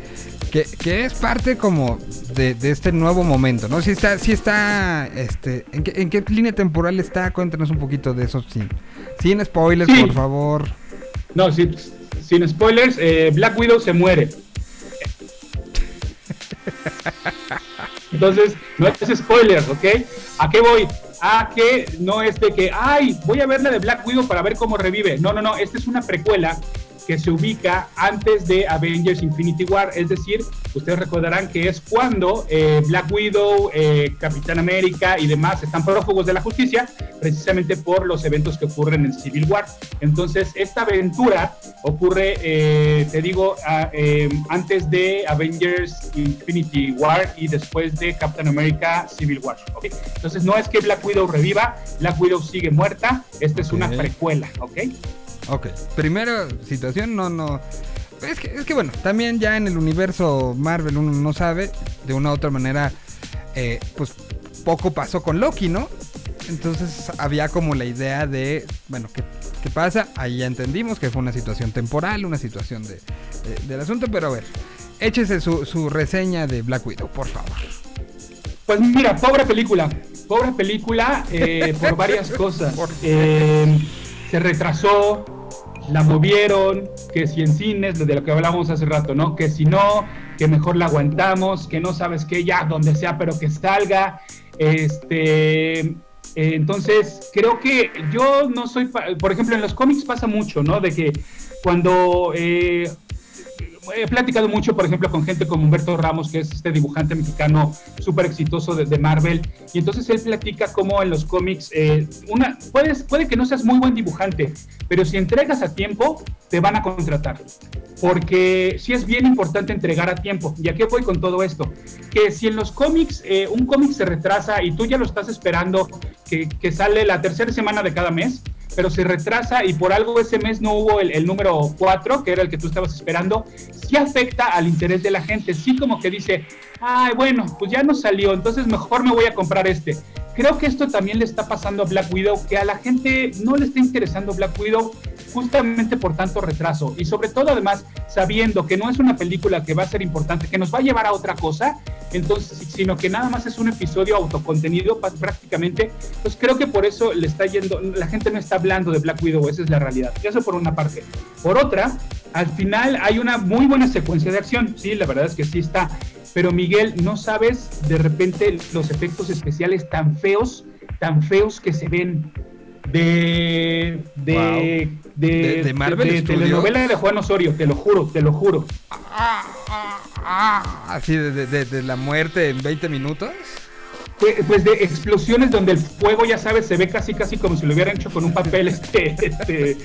Speaker 1: que, que es parte como de, de este nuevo momento, ¿no? Si está, si está, este, ¿en qué, en qué línea temporal está? Cuéntanos un poquito de eso, sin, sin spoilers,
Speaker 3: Sí.
Speaker 1: por favor.
Speaker 3: No, sí, sin spoilers, eh, Black Widow se muere. Entonces, no es spoilers, ¿ok? ¿A qué voy? A que no es de que, ay, voy a ver la de Black Widow para ver cómo revive. No, no, no, esta es una precuela que se ubica antes de Avengers Infinity War, es decir, ustedes recordarán que es cuando eh, Black Widow, eh, Capitán América y demás están prófugos de la justicia, precisamente por los eventos que ocurren en Civil War. Entonces, esta aventura ocurre, eh, te digo, a- eh, antes de Avengers Infinity War y después de Captain America Civil War. ¿ok? Entonces, no es que Black Widow reviva, Black Widow sigue muerta, esta es una precuela, ¿ok?
Speaker 1: Ok, primera situación, no, no. Es que, es que bueno, también ya en el universo Marvel uno no sabe, de una u otra manera, eh, pues poco pasó con Loki, ¿no? Entonces había como la idea de, bueno, ¿qué, qué pasa? Ahí ya entendimos que fue una situación temporal, una situación de, de- del asunto, pero a ver, échese su, su reseña de Black Widow, por favor.
Speaker 3: Pues mira, pobre película. Pobre película eh, por varias (laughs) cosas.
Speaker 1: ¿Por
Speaker 3: Eh, se retrasó, la movieron, que si en cines, de lo que hablábamos hace rato, ¿no? Que si no, que mejor la aguantamos, que no sabes qué, ya, donde sea, pero que salga. Este. eh, entonces, creo que yo no soy, por ejemplo, en los cómics pasa mucho, ¿no? De que cuando eh, he platicado mucho, por ejemplo, con gente como Humberto Ramos, que es este dibujante mexicano súper exitoso de, Marvel, y entonces él platica cómo en los cómics, eh, una, puedes, puede que no seas muy buen dibujante, pero si entregas a tiempo, te van a contratar. Porque sí es bien importante entregar a tiempo. ¿Y a qué voy con todo esto? Que si en los cómics eh, un cómic se retrasa y tú ya lo estás esperando, que sale la tercera semana de cada mes, pero se retrasa y por algo ese mes no hubo el, número 4, que era el que tú estabas esperando, sí afecta al interés de la gente, sí como que dice, ay, bueno, pues ya no salió, entonces mejor me voy a comprar este. Creo que esto también le está pasando a Black Widow, que a la gente no le está interesando Black Widow justamente por tanto retraso y sobre todo además sabiendo que no es una película que va a ser importante, que nos va a llevar a otra cosa, entonces, sino que nada más es un episodio autocontenido prácticamente, pues creo que por eso le está yendo, la gente no está hablando de Black Widow, esa es la realidad. Eso por una parte. Por otra, al final hay una muy buena secuencia de acción, sí, la verdad es que sí está, pero Miguel, no sabes de repente los efectos especiales tan feos, tan feos que se ven de de,
Speaker 1: Wow.
Speaker 3: de,
Speaker 1: ¿De- de Marvel
Speaker 3: de telenovela de Juan Osorio, te lo juro, te lo juro.
Speaker 1: Así de, de- de- de la muerte en 20 minutos.
Speaker 3: Pues, de explosiones donde el fuego, ya sabes, se ve casi casi como si lo hubieran hecho con un papel, (laughs) este, este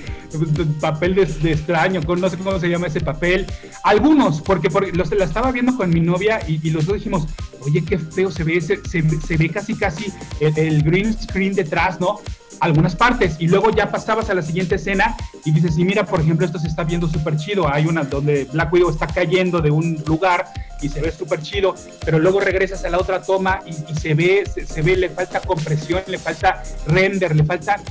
Speaker 3: papel de, extraño, con no sé cómo se llama ese papel. Algunos, porque, porque los, la estaba viendo con mi novia y, los dos dijimos, oye, qué feo se ve, ese, se, se ve casi casi el green screen detrás, ¿no? Algunas partes y luego ya pasabas a la siguiente escena y dices, y mira, por ejemplo, esto se está viendo súper chido, hay una donde Black Widow está cayendo de un lugar y se ve súper chido, pero luego regresas a la otra toma y, y se ve, se, se ve, le falta compresión, le falta render, le falta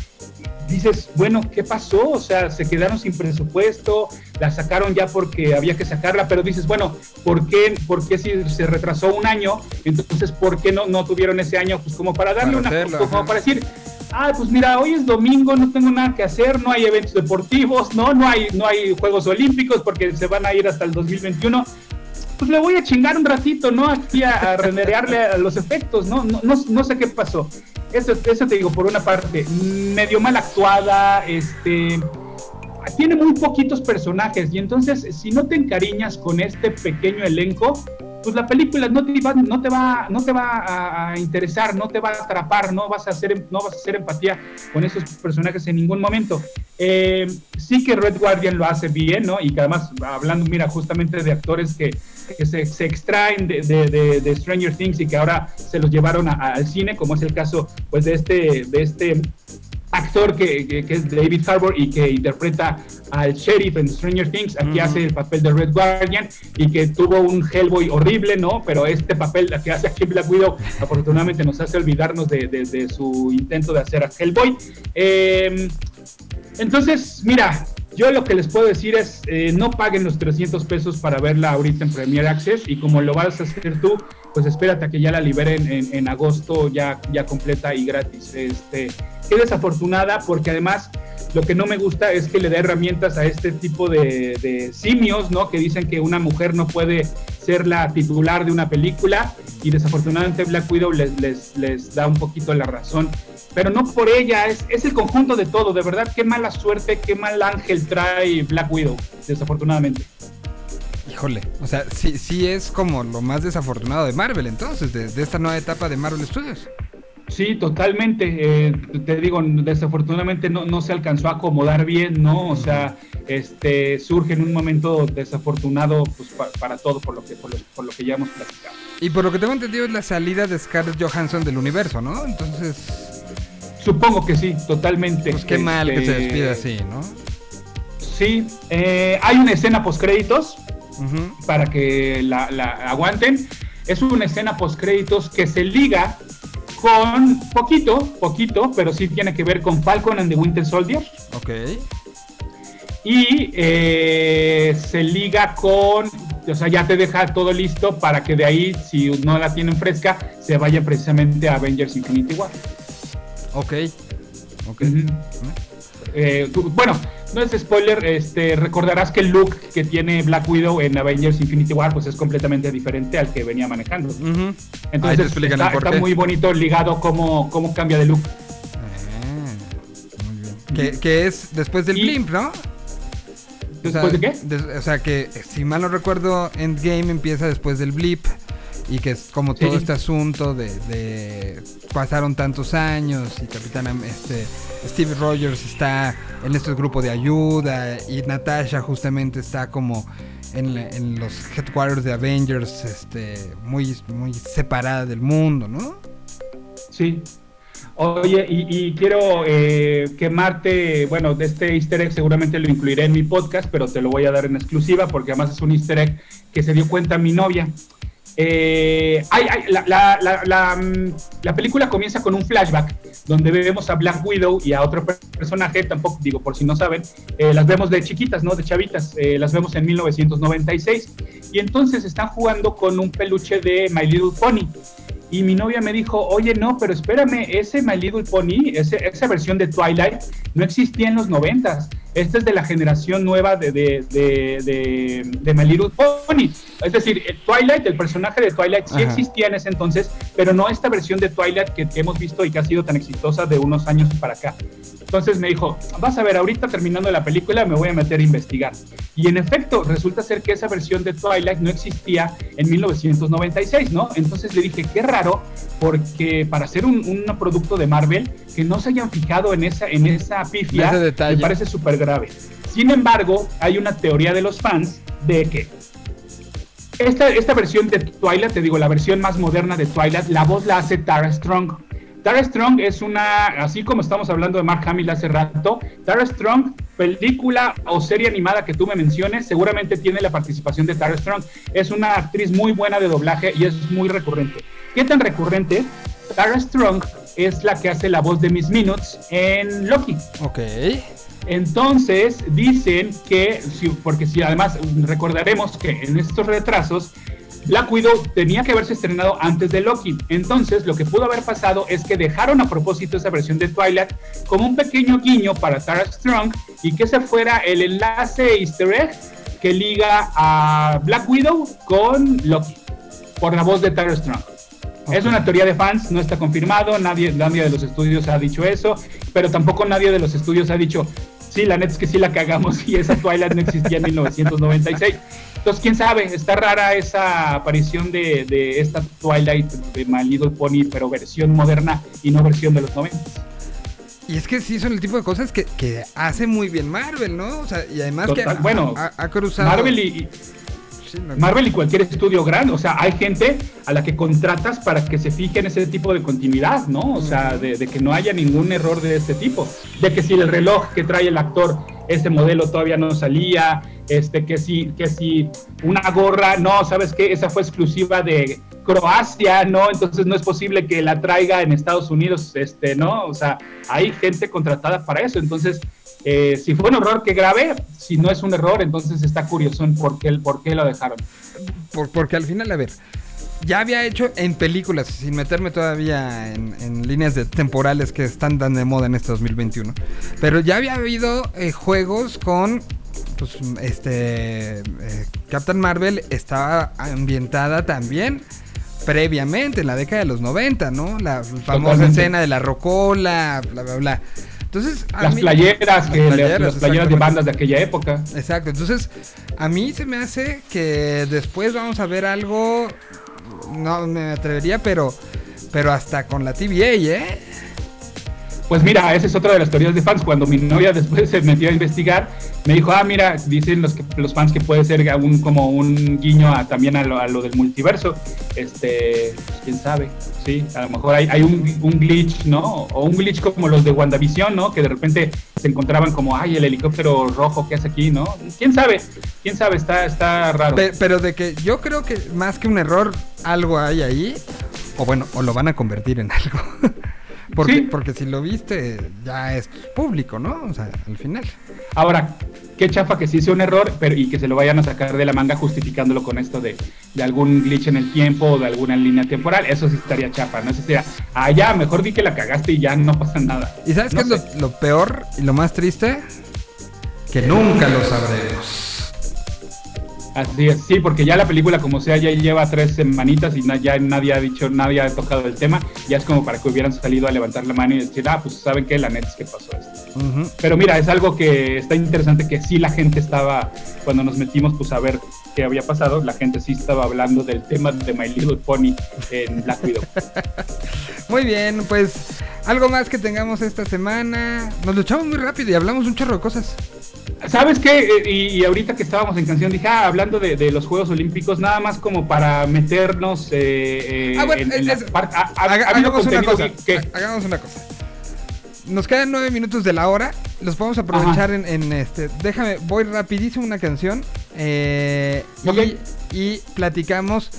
Speaker 3: dices, bueno, ¿qué pasó? O sea, se quedaron sin presupuesto, la sacaron ya porque había que sacarla, pero dices, bueno, ¿por qué, por qué si se retrasó un año? Entonces, ¿por qué no, no tuvieron ese año? Pues como para darle
Speaker 1: Para
Speaker 3: una, como
Speaker 1: ajá.
Speaker 3: para decir, ah, pues mira, hoy es domingo, no tengo nada que hacer, no hay eventos deportivos, no, no hay, no hay Juegos Olímpicos porque se van a ir hasta el 2021. Pues le voy a chingar un ratito, ¿no? Aquí a, a a los efectos, ¿no? No, no, no sé qué pasó. Eso, eso te digo, por una parte, medio mal actuada, este, tiene muy poquitos personajes y entonces si no te encariñas con este pequeño elenco, pues la película no te va, no te va, no te va a, interesar, no te va a atrapar, no vas a hacer, no vas a hacer empatía con esos personajes en ningún momento. Eh, sí que Red Guardian lo hace bien, ¿no? Y que además, hablando, mira, justamente de actores que, se, extraen de, Stranger Things y que ahora se los llevaron a, al cine, como es el caso, pues, de este, de este actor que, que, que, es David Harbour y que interpreta al sheriff en Stranger Things, aquí uh -huh. hace el papel de Red Guardian y que tuvo un Hellboy horrible, ¿no? Pero este papel que hace aquí Black Widow afortunadamente nos hace olvidarnos de, de, de su intento de hacer a Hellboy. Eh, entonces, mira, yo lo que les puedo decir es, eh, no paguen los 300 pesos para verla ahorita en Premier Access y como lo vas a hacer tú, pues espérate a que ya la liberen en, en agosto ya, ya completa y gratis. Este, qué desafortunada porque además lo que no me gusta es que le dé herramientas a este tipo de, de, simios, ¿no? Que dicen que una mujer no puede ser la titular de una película y desafortunadamente Black Widow les, les, les da un poquito la razón. Pero no por ella, es, es el conjunto de todo. De verdad, qué mala suerte, qué mal ángel trae Black Widow, desafortunadamente.
Speaker 1: Híjole, o sea, sí, sí es como lo más desafortunado de Marvel entonces, de, de esta nueva etapa de Marvel Studios.
Speaker 3: Sí, totalmente. Eh, te digo, desafortunadamente no, no, se alcanzó a acomodar bien, ¿no? O sea, este surge en un momento desafortunado pues, pa, para todo por lo, que, por, lo, por lo que ya hemos platicado.
Speaker 1: Y por lo que tengo entendido es la salida de Scarlett Johansson del universo, ¿no? Entonces...
Speaker 3: Supongo que sí, totalmente.
Speaker 1: Pues qué este... mal que se despida así, ¿no?
Speaker 3: Sí, eh, hay una escena post créditos uh -huh. para que la, la aguanten. Es una escena post créditos que se liga con poquito, poquito, pero sí tiene que ver con Falcon and the Winter Soldier.
Speaker 1: Ok.
Speaker 3: Y eh, se liga con, o sea, ya te deja todo listo para que de ahí, si no la tienen fresca, se vaya precisamente a Avengers Infinity War.
Speaker 1: Ok. Ok.
Speaker 3: Uh -huh. Eh, bueno, no es spoiler, este, recordarás que el look que tiene Black Widow en Avengers Infinity War pues es completamente diferente al que venía manejando. Uh -huh. Entonces está, está muy bonito ligado cómo, cómo cambia de look.
Speaker 1: Ah. Que, que, es después del y, blimp, ¿no?
Speaker 3: ¿Después o sea, de qué?
Speaker 1: De, o sea que si mal no recuerdo, Endgame empieza después del blip y que es como todo sí. este asunto de, de, pasaron tantos años y Capitán este Steve Rogers está en este grupo de ayuda y Natasha justamente está como en, en los headquarters de Avengers este muy muy separada del mundo, ¿no?
Speaker 3: Sí. Oye, y, y quiero eh, quemarte, bueno, de este easter egg seguramente lo incluiré en mi podcast, pero te lo voy a dar en exclusiva porque además es un easter egg que se dio cuenta mi novia. Eh, hay, hay, la, la, la, mm, la, película comienza con un flashback donde vemos a Black Widow y a otro personaje, tampoco digo por si no saben, eh, las vemos de chiquitas, ¿no? De chavitas, eh, las vemos en 1996 y entonces están jugando con un peluche de My Little Pony. Y mi novia me dijo, oye, no, pero espérame, ese My Little Pony, ese, esa versión de Twilight, no existía en los noventas. Esta es de la generación nueva de, de, de, de, de My Little Pony. Es decir, el Twilight, el personaje de Twilight sí Ajá. existía en ese entonces, pero no esta versión de Twilight que, que, hemos visto y que ha sido tan exitosa de unos años para acá. Entonces me dijo, vas a ver, ahorita terminando la película me voy a meter a investigar. Y en efecto, resulta ser que esa versión de Twilight no existía en 1996, ¿no? Entonces le dije, qué raro, porque para hacer un, un producto de Marvel, que no se hayan fijado en esa, en esa pifia, me parece súper grave. Sin embargo, hay una teoría de los fans de que esta, esta versión de Twilight, te digo, la versión más moderna de Twilight, la voz la hace Tara Strong. Tara Strong es una, así como estamos hablando de Mark Hamill hace rato, Tara Strong, película o serie animada que tú me menciones, seguramente tiene la participación de Tara Strong. Es una actriz muy buena de doblaje y es muy recurrente. ¿Qué tan recurrente? Tara Strong es la que hace la voz de Miss Minutes en Loki.
Speaker 1: Ok.
Speaker 3: Entonces dicen que, porque si además recordaremos que en estos retrasos Black Widow tenía que haberse estrenado antes de Loki. Entonces, lo que pudo haber pasado es que dejaron a propósito esa versión de Twilight como un pequeño guiño para Tara Strong y que ese fuera el enlace easter egg que liga a Black Widow con Loki por la voz de Tara Strong. Es una teoría de fans, no está confirmado, nadie, nadie de los estudios ha dicho eso, pero tampoco nadie de los estudios ha dicho, sí, la neta es que sí la cagamos y esa Twilight no existía en 1996. Entonces, quién sabe, está rara esa aparición de, de esta Twilight de My Little Pony, pero versión moderna y no versión de los 90.
Speaker 1: Y es que sí son el tipo de cosas que, que hace muy bien Marvel, ¿no? O sea, y además que
Speaker 3: Total,
Speaker 1: ha-
Speaker 3: bueno,
Speaker 1: ha, ha cruzado.
Speaker 3: Marvel y, Marvel y cualquier estudio grande, o sea, hay gente a la que contratas para que se fije en ese tipo de continuidad, ¿no? O sea, de, que no haya ningún error de este tipo, de que si el reloj que trae el actor, ese modelo todavía no salía, este, que si, que si una gorra, no, ¿sabes qué? Esa fue exclusiva de Croacia, ¿no? Entonces no es posible que la traiga en Estados Unidos, este, ¿no? O sea, hay gente contratada para eso, entonces eh, si fue un error que grave, si no es un error, entonces está curioso en por qué, por qué lo dejaron.
Speaker 1: por- porque al final, a ver, ya había hecho en películas, sin meterme todavía en, en líneas de temporales que están tan de moda en este 2021, pero ya había habido eh, juegos con. Pues, este. eh, Captain Marvel estaba ambientada también previamente, en la década de los 90, ¿no? La famosa
Speaker 3: Totalmente.
Speaker 1: escena de la rocola, bla, bla, bla. Entonces, a
Speaker 3: Las
Speaker 1: mí-
Speaker 3: playeras, que
Speaker 1: las playeras,
Speaker 3: las playeras de bandas de aquella época.
Speaker 1: Exacto, entonces a mí se me hace que después vamos a ver algo, no me atrevería, pero, pero hasta con la TVA, ¿eh?
Speaker 3: Pues mira, esa es otra de las teorías de fans. Cuando mi novia después se metió a investigar, me dijo, ah, mira, dicen los, que, los fans que puede ser un, como un guiño a- también a lo, del multiverso. Este, pues, quién sabe, sí, a lo mejor hay, hay un, un glitch, ¿no? O un glitch como los de WandaVision, ¿no? Que de repente se encontraban como, ay, el helicóptero rojo que hace aquí, ¿no? ¿Quién sabe? ¿Quién sabe? Está, está raro.
Speaker 1: Pe- pero de que yo creo que más que un error, algo hay ahí, o bueno, o lo van a convertir en algo. (laughs) porque,
Speaker 3: Sí.
Speaker 1: porque si lo viste, ya es público, ¿no? O sea, al final.
Speaker 3: Ahora, qué chafa que sí hizo un error pero, y que se lo vayan a sacar de la manga justificándolo con esto de, de algún glitch en el tiempo o de alguna línea temporal. Eso sí estaría chafa, ¿no? Eso sería, ah, ya, mejor di que la cagaste y ya no pasa nada.
Speaker 1: ¿Y sabes
Speaker 3: No
Speaker 1: qué es lo peor y lo más triste? Que nunca lo sabremos.
Speaker 3: Así es, sí, porque ya la película como sea ya lleva tres semanitas y na- ya nadie ha dicho, nadie ha tocado el tema. Ya es como para que hubieran salido a levantar la mano y decir, ah, pues saben qué, la neta es que pasó esto. Pero mira, es algo que está interesante que sí la gente estaba, cuando nos metimos pues a ver qué había pasado, la gente sí estaba hablando del tema de My Little Pony en Black Widow. (laughs)
Speaker 1: Muy bien, pues algo más que tengamos esta semana. Nos luchamos muy rápido y hablamos un chorro de cosas.
Speaker 3: ¿Sabes qué? Eh, Y, y ahorita que estábamos en canción dije, ah, hablando de, de los Juegos Olímpicos, nada más como para meternos eh, eh,
Speaker 1: Ah, bueno,
Speaker 3: en, en la
Speaker 1: es-
Speaker 3: parte... ha- ha-
Speaker 1: Haga-
Speaker 3: ha
Speaker 1: hagamos una cosa.
Speaker 3: que-
Speaker 1: ha- Hagamos una cosa. Nos quedan nueve minutos de la hora. Los podemos aprovechar en, en este. Déjame, voy rapidísimo una canción. eh, y, platicamos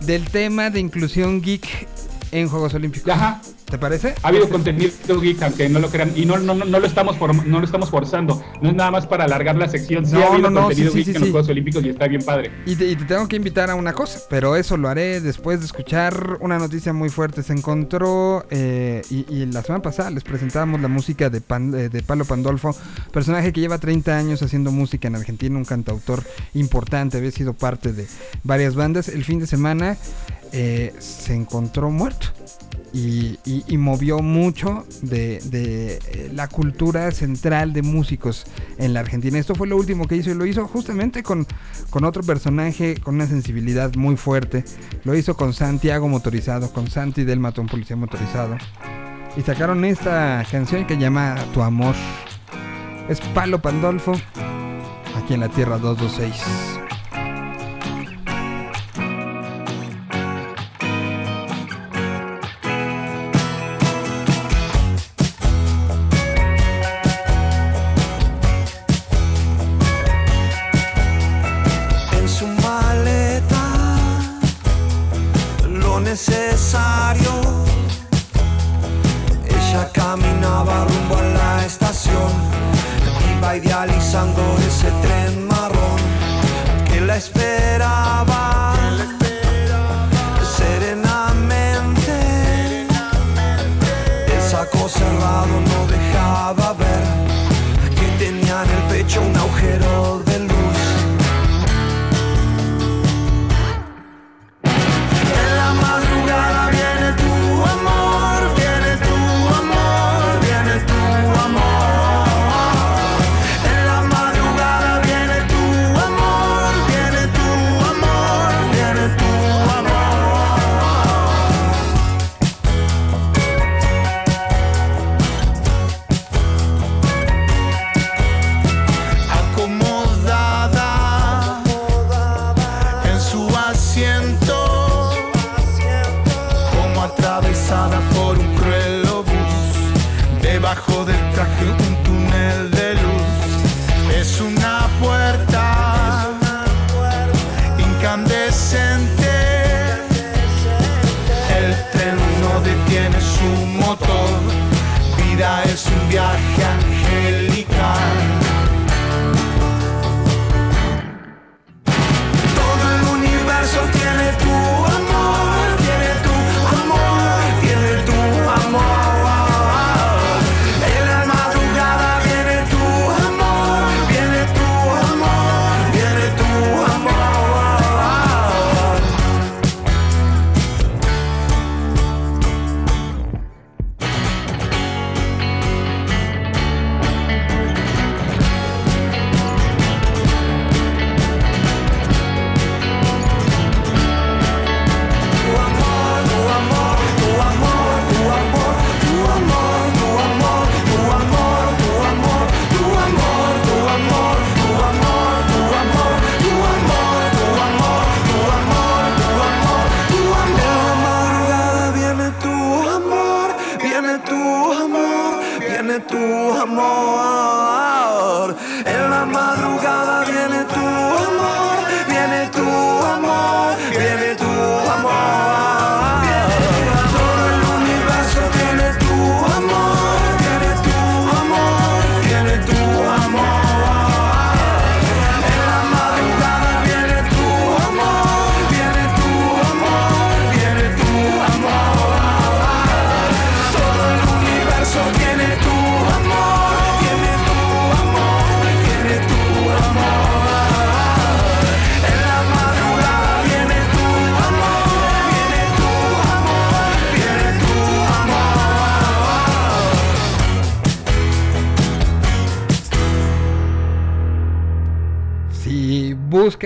Speaker 1: del tema de inclusión geek en Juegos Olímpicos.
Speaker 3: Ajá.
Speaker 1: ¿Te parece?
Speaker 3: Ha habido contenido geek, aunque no lo crean, y no, no, no, no lo estamos no lo estamos forzando, no es nada más para alargar la sección, sí
Speaker 1: No,
Speaker 3: ha habido
Speaker 1: no,
Speaker 3: contenido
Speaker 1: sí,
Speaker 3: geek
Speaker 1: sí,
Speaker 3: en los. Juegos Olímpicos y está bien padre.
Speaker 1: Y te, y te tengo que invitar a una cosa, pero eso lo haré después de escuchar una noticia muy fuerte. Se encontró, eh, y, y la semana pasada les presentábamos la música de, Pan- eh, de Palo Pandolfo, personaje que lleva 30 años haciendo música en Argentina, un cantautor importante, había sido parte de varias bandas. El fin de semana eh, se encontró muerto. Y, movió mucho de, de, eh, la cultura central de músicos en la Argentina. Esto fue lo último que hizo y lo hizo justamente con, con otro personaje con una sensibilidad muy fuerte. Lo hizo con Santiago Motorizado, con Santi del Matón Policía Motorizado. Y sacaron esta canción que llama Tu Amor. Es Palo Pandolfo, aquí en la Tierra 226.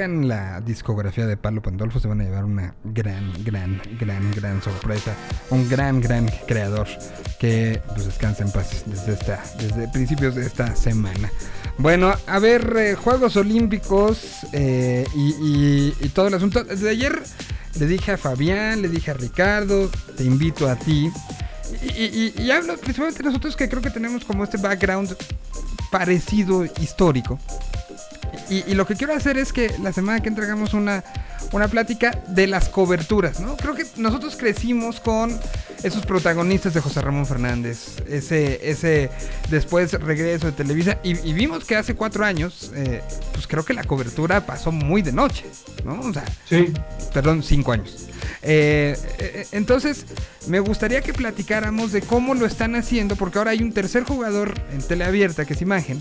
Speaker 6: La
Speaker 1: discografía de Pablo Pandolfo, se van a llevar una gran, gran, gran, gran sorpresa. Un gran, gran creador que pues descansa en paz desde, esta, desde principios de esta semana. Bueno, a ver, eh, Juegos Olímpicos eh, y, todo el asunto. Desde ayer le dije a Fabián, le dije a Ricardo, te invito a ti. Y- y hablo principalmente nosotros que creo que tenemos como este background parecido histórico. Y, y lo que quiero hacer es que la semana que entregamos una, una plática de las coberturas, ¿no? Creo que nosotros crecimos con esos protagonistas de José Ramón Fernández, ese, ese después regreso de Televisa, y, y vimos que hace cuatro años, eh, pues creo que la cobertura pasó muy de noche, ¿no? O sea,
Speaker 3: Sí.
Speaker 1: perdón, cinco años. Eh, eh, entonces, me gustaría que platicáramos de cómo lo están haciendo, porque ahora hay un tercer jugador en teleabierta, que es Imagen,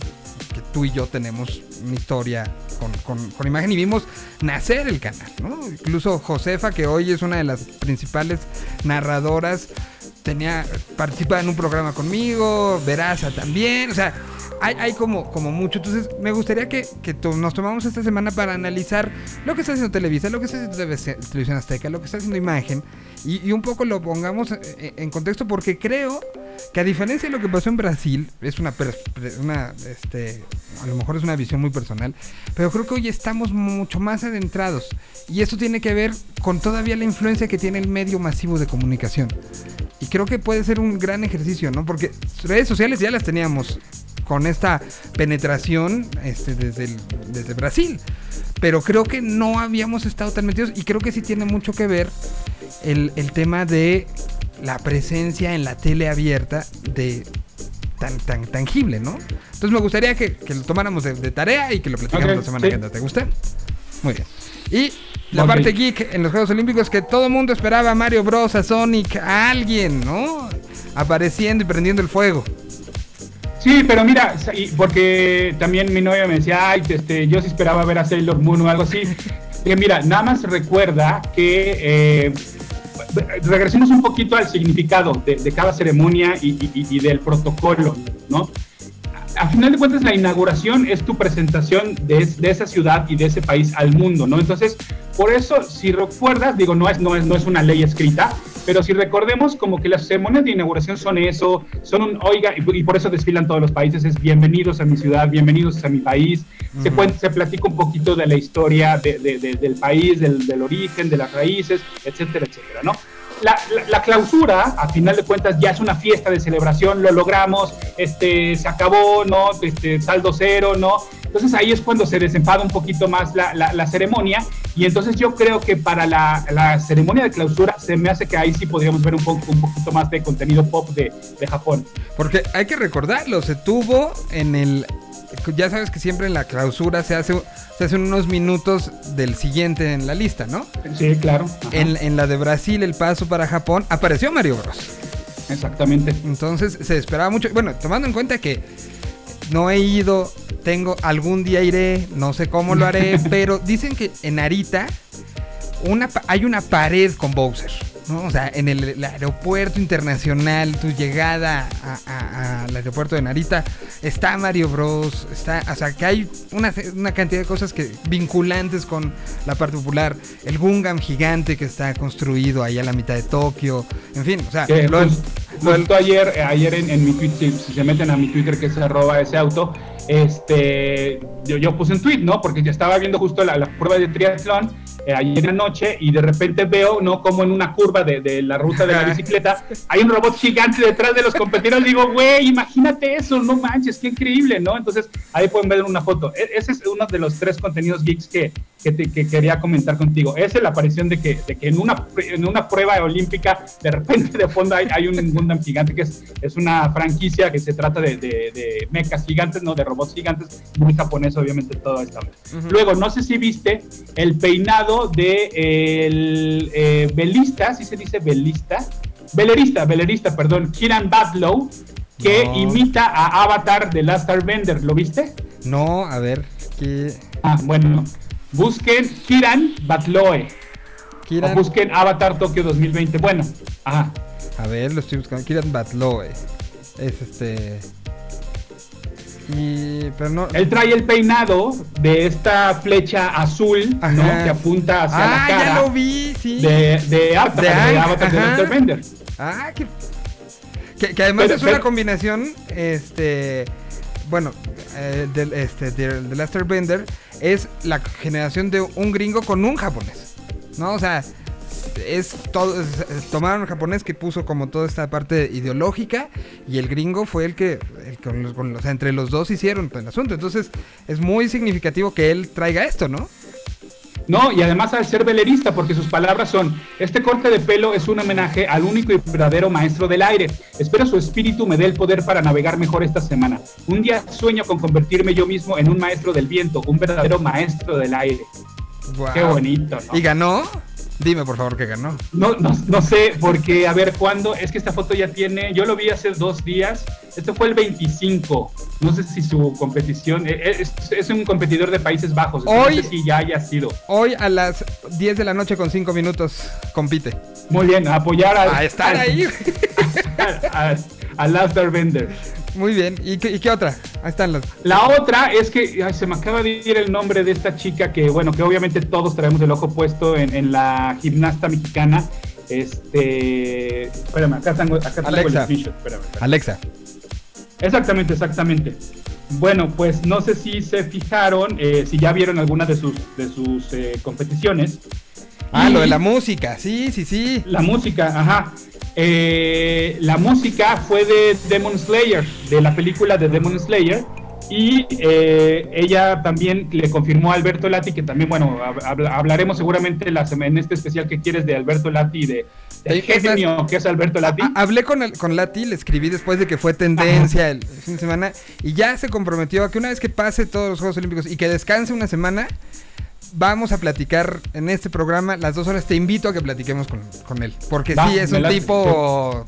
Speaker 1: que tú y yo tenemos una historia con, Imagen y vimos nacer el canal, ¿no? Incluso Josefa, que hoy es una de las principales narradoras, tenía participa en un programa conmigo, Veraza también, o sea, hay, como, mucho. Entonces, me gustaría que, nos tomamos esta semana para analizar lo que está haciendo Televisa, lo que está haciendo Televisión Azteca, lo que está haciendo Imagen, y, un poco lo pongamos en, en contexto, porque creo que a diferencia de lo que pasó en Brasil, es una, una este, a lo mejor es una visión muy personal, pero creo que hoy estamos mucho más adentrados, y esto tiene que ver con todavía la influencia que tiene el medio masivo de comunicación. Y creo que puede ser un gran ejercicio, ¿no? Porque redes sociales ya las teníamos con esta penetración este, desde, el- desde Brasil. Pero creo que no habíamos estado tan metidos y creo que sí tiene mucho que ver el, el tema de la presencia en la tele abierta de tan, tan tangible, ¿no? Entonces me gustaría que, que lo tomáramos de, de tarea y que lo platicáramos la semana
Speaker 3: sí.
Speaker 1: que entra. ¿Te gusta? Muy bien. Y la parte geek en los Juegos Olímpicos que todo el mundo esperaba a Mario Bros, a Sonic, a alguien, ¿no? Apareciendo y prendiendo el fuego.
Speaker 3: Sí, pero mira, porque también mi novia me decía, ay, este, yo sí esperaba ver a Sailor Moon o algo así. Mira, nada más recuerda que eh, regresemos un poquito al significado de, cada ceremonia y del protocolo, ¿no? A final de cuentas, la inauguración es tu presentación de, de esa ciudad y de ese país al mundo, ¿no? Entonces, por eso, si recuerdas, digo, no es, no es, no es una ley escrita, pero si recordemos como que las ceremonias de inauguración son eso, son un, oiga, y, y por eso desfilan todos los países, es bienvenidos a mi ciudad, bienvenidos a mi país, se, cuen- se platica un poquito de la historia de- de- del país, del, del origen, de las raíces, etcétera, etcétera, ¿no? La, la- la clausura, a final de cuentas, ya es una fiesta de celebración, lo logramos, este, se acabó, ¿no? Este, saldo cero, ¿no? Entonces ahí es cuando se desenfada un poquito más la, la- ceremonia y entonces yo creo que para la, la ceremonia de clausura se me hace que ahí sí podríamos ver un, poco, un poquito más de contenido pop de, de Japón.
Speaker 1: Porque hay que recordarlo, se tuvo en el... Ya sabes que siempre en la clausura se hace se hacen unos minutos del siguiente en la lista, ¿no?
Speaker 3: Sí, claro.
Speaker 1: En, en la de Brasil, el paso para Japón, apareció Mario Bros.
Speaker 3: Exactamente.
Speaker 1: Entonces se esperaba mucho. Bueno, tomando en cuenta que no he ido, tengo, algún día iré, no sé cómo lo haré, (laughs) pero dicen que en Arita una, hay una pared con Bowser. ¿No? O sea, en el, el aeropuerto internacional, tu llegada al aeropuerto de Narita, está Mario Bros. Está, o sea, que hay una, una cantidad de cosas que vinculantes con la parte popular. El Gungam gigante que está construido ahí a la mitad de Tokio. En fin, o sea,
Speaker 3: Que
Speaker 1: lo-
Speaker 3: justo ayer, eh, ayer en, en mi Twitter, si, si se meten a mi Twitter que es arroba ese auto, este, yo, yo puse un tweet, ¿no? Porque ya estaba viendo justo la, la prueba de triatlón eh, ayer anoche y de repente veo, ¿no? Como en una curva de, de la ruta de la bicicleta hay un robot gigante detrás de los competidores. Digo, güey, imagínate eso, no manches, qué increíble, ¿no? Entonces ahí pueden ver una foto. E- ese es uno de los tres contenidos geeks que, que, te- que quería comentar contigo. Esa es la aparición de que, de que en, una, en una prueba olímpica, de repente de fondo hay, hay un Gundam gigante que es, es una franquicia que se trata de, de, de mechas gigantes, ¿no? De robots gigantes, muy japonés, obviamente, todo esto. Luego, no sé si viste el peinado de el eh, velista, si se dice velista, velerista, velerista, perdón, Kiran Badlow, que
Speaker 1: No.
Speaker 3: imita a Avatar de Last Airbender, ¿lo viste?
Speaker 1: No, a ver, que
Speaker 3: Ah, bueno, busquen Kiran Batloe
Speaker 1: Kiran,
Speaker 3: o busquen Avatar Tokio 2020. Bueno, ajá.
Speaker 1: a ver, lo estoy buscando. Kiran Batloe. Es este. Y, pero no.
Speaker 3: Él trae el peinado de esta flecha azul,
Speaker 1: Ajá.
Speaker 3: ¿no? Que apunta hacia
Speaker 1: ah,
Speaker 3: la cara
Speaker 1: ya lo vi, sí.
Speaker 3: de, de Avatar,
Speaker 1: De
Speaker 3: Avatar de
Speaker 1: ajá.
Speaker 3: Dr. Bender.
Speaker 1: Ah, que, que, que además
Speaker 3: Pero-
Speaker 1: es una combinación, este, bueno, eh, del, este, Bender es la generación de un gringo con un japonés, ¿no? O sea, es todo, es- es- tomaron japonés que puso como toda esta parte ideológica y el gringo fue el que, el que con los- con los- o sea, entre los dos hicieron el asunto. Entonces es muy significativo que él traiga esto, ¿no?
Speaker 3: No, y además al ser velerista, porque sus palabras son, este corte de pelo es un homenaje al único y verdadero maestro del aire. Espero su espíritu me dé el poder para navegar mejor esta semana. Un día sueño con convertirme yo mismo en un maestro del viento, un verdadero maestro del aire. Qué bonito, ¿no?
Speaker 1: ¿Y ganó? Dime por favor que ganó.
Speaker 3: No, no, no sé, porque a ver, ¿cuándo? Es que esta foto ya tiene, yo lo vi hace dos días, este fue el 25, no sé si su competición, eh, es, es un competidor de Países Bajos,
Speaker 1: Hoy-
Speaker 3: no sé si ya haya sido.
Speaker 1: Hoy a las 10 de la noche con 5 minutos compite.
Speaker 3: Muy bien, apoyar a,
Speaker 1: A estar
Speaker 3: a-
Speaker 1: ahí.
Speaker 3: a, a, a Last Airbender.
Speaker 1: Muy bien. ¿Y qué, y qué otra? Ahí están las.
Speaker 3: La otra es que ay, se me acaba de ir el nombre de esta chica que, bueno, que obviamente todos traemos el ojo puesto en, en la gimnasta mexicana. Este. Espérame, acá tengo, acá tengo el
Speaker 1: Alexa.
Speaker 3: screenshot, espérame, espérame.
Speaker 1: Alexa.
Speaker 3: Exactamente, exactamente. Bueno, pues no sé si se fijaron, eh, si ya vieron alguna de sus, de sus eh, competiciones.
Speaker 1: Ah,
Speaker 3: Y
Speaker 1: lo de la música. Sí, sí, sí.
Speaker 3: La música, ajá. Eh, la música fue de Demon Slayer, de la película de Demon Slayer. Y eh, ella también le confirmó a Alberto Lati, que también, bueno, hab- hab- hablaremos seguramente la en este especial que quieres de Alberto Lati y de, del
Speaker 1: Sí, es
Speaker 3: genio que es Alberto Lati.
Speaker 1: Ha- Hablé con, el, con Lati, le escribí después de que fue tendencia el fin de semana y ya se comprometió a que una vez que pase todos los Juegos Olímpicos y que descanse una semana, vamos a platicar en este programa las dos horas. Te invito a que platiquemos con, con él, porque
Speaker 3: Va,
Speaker 1: sí es un tipo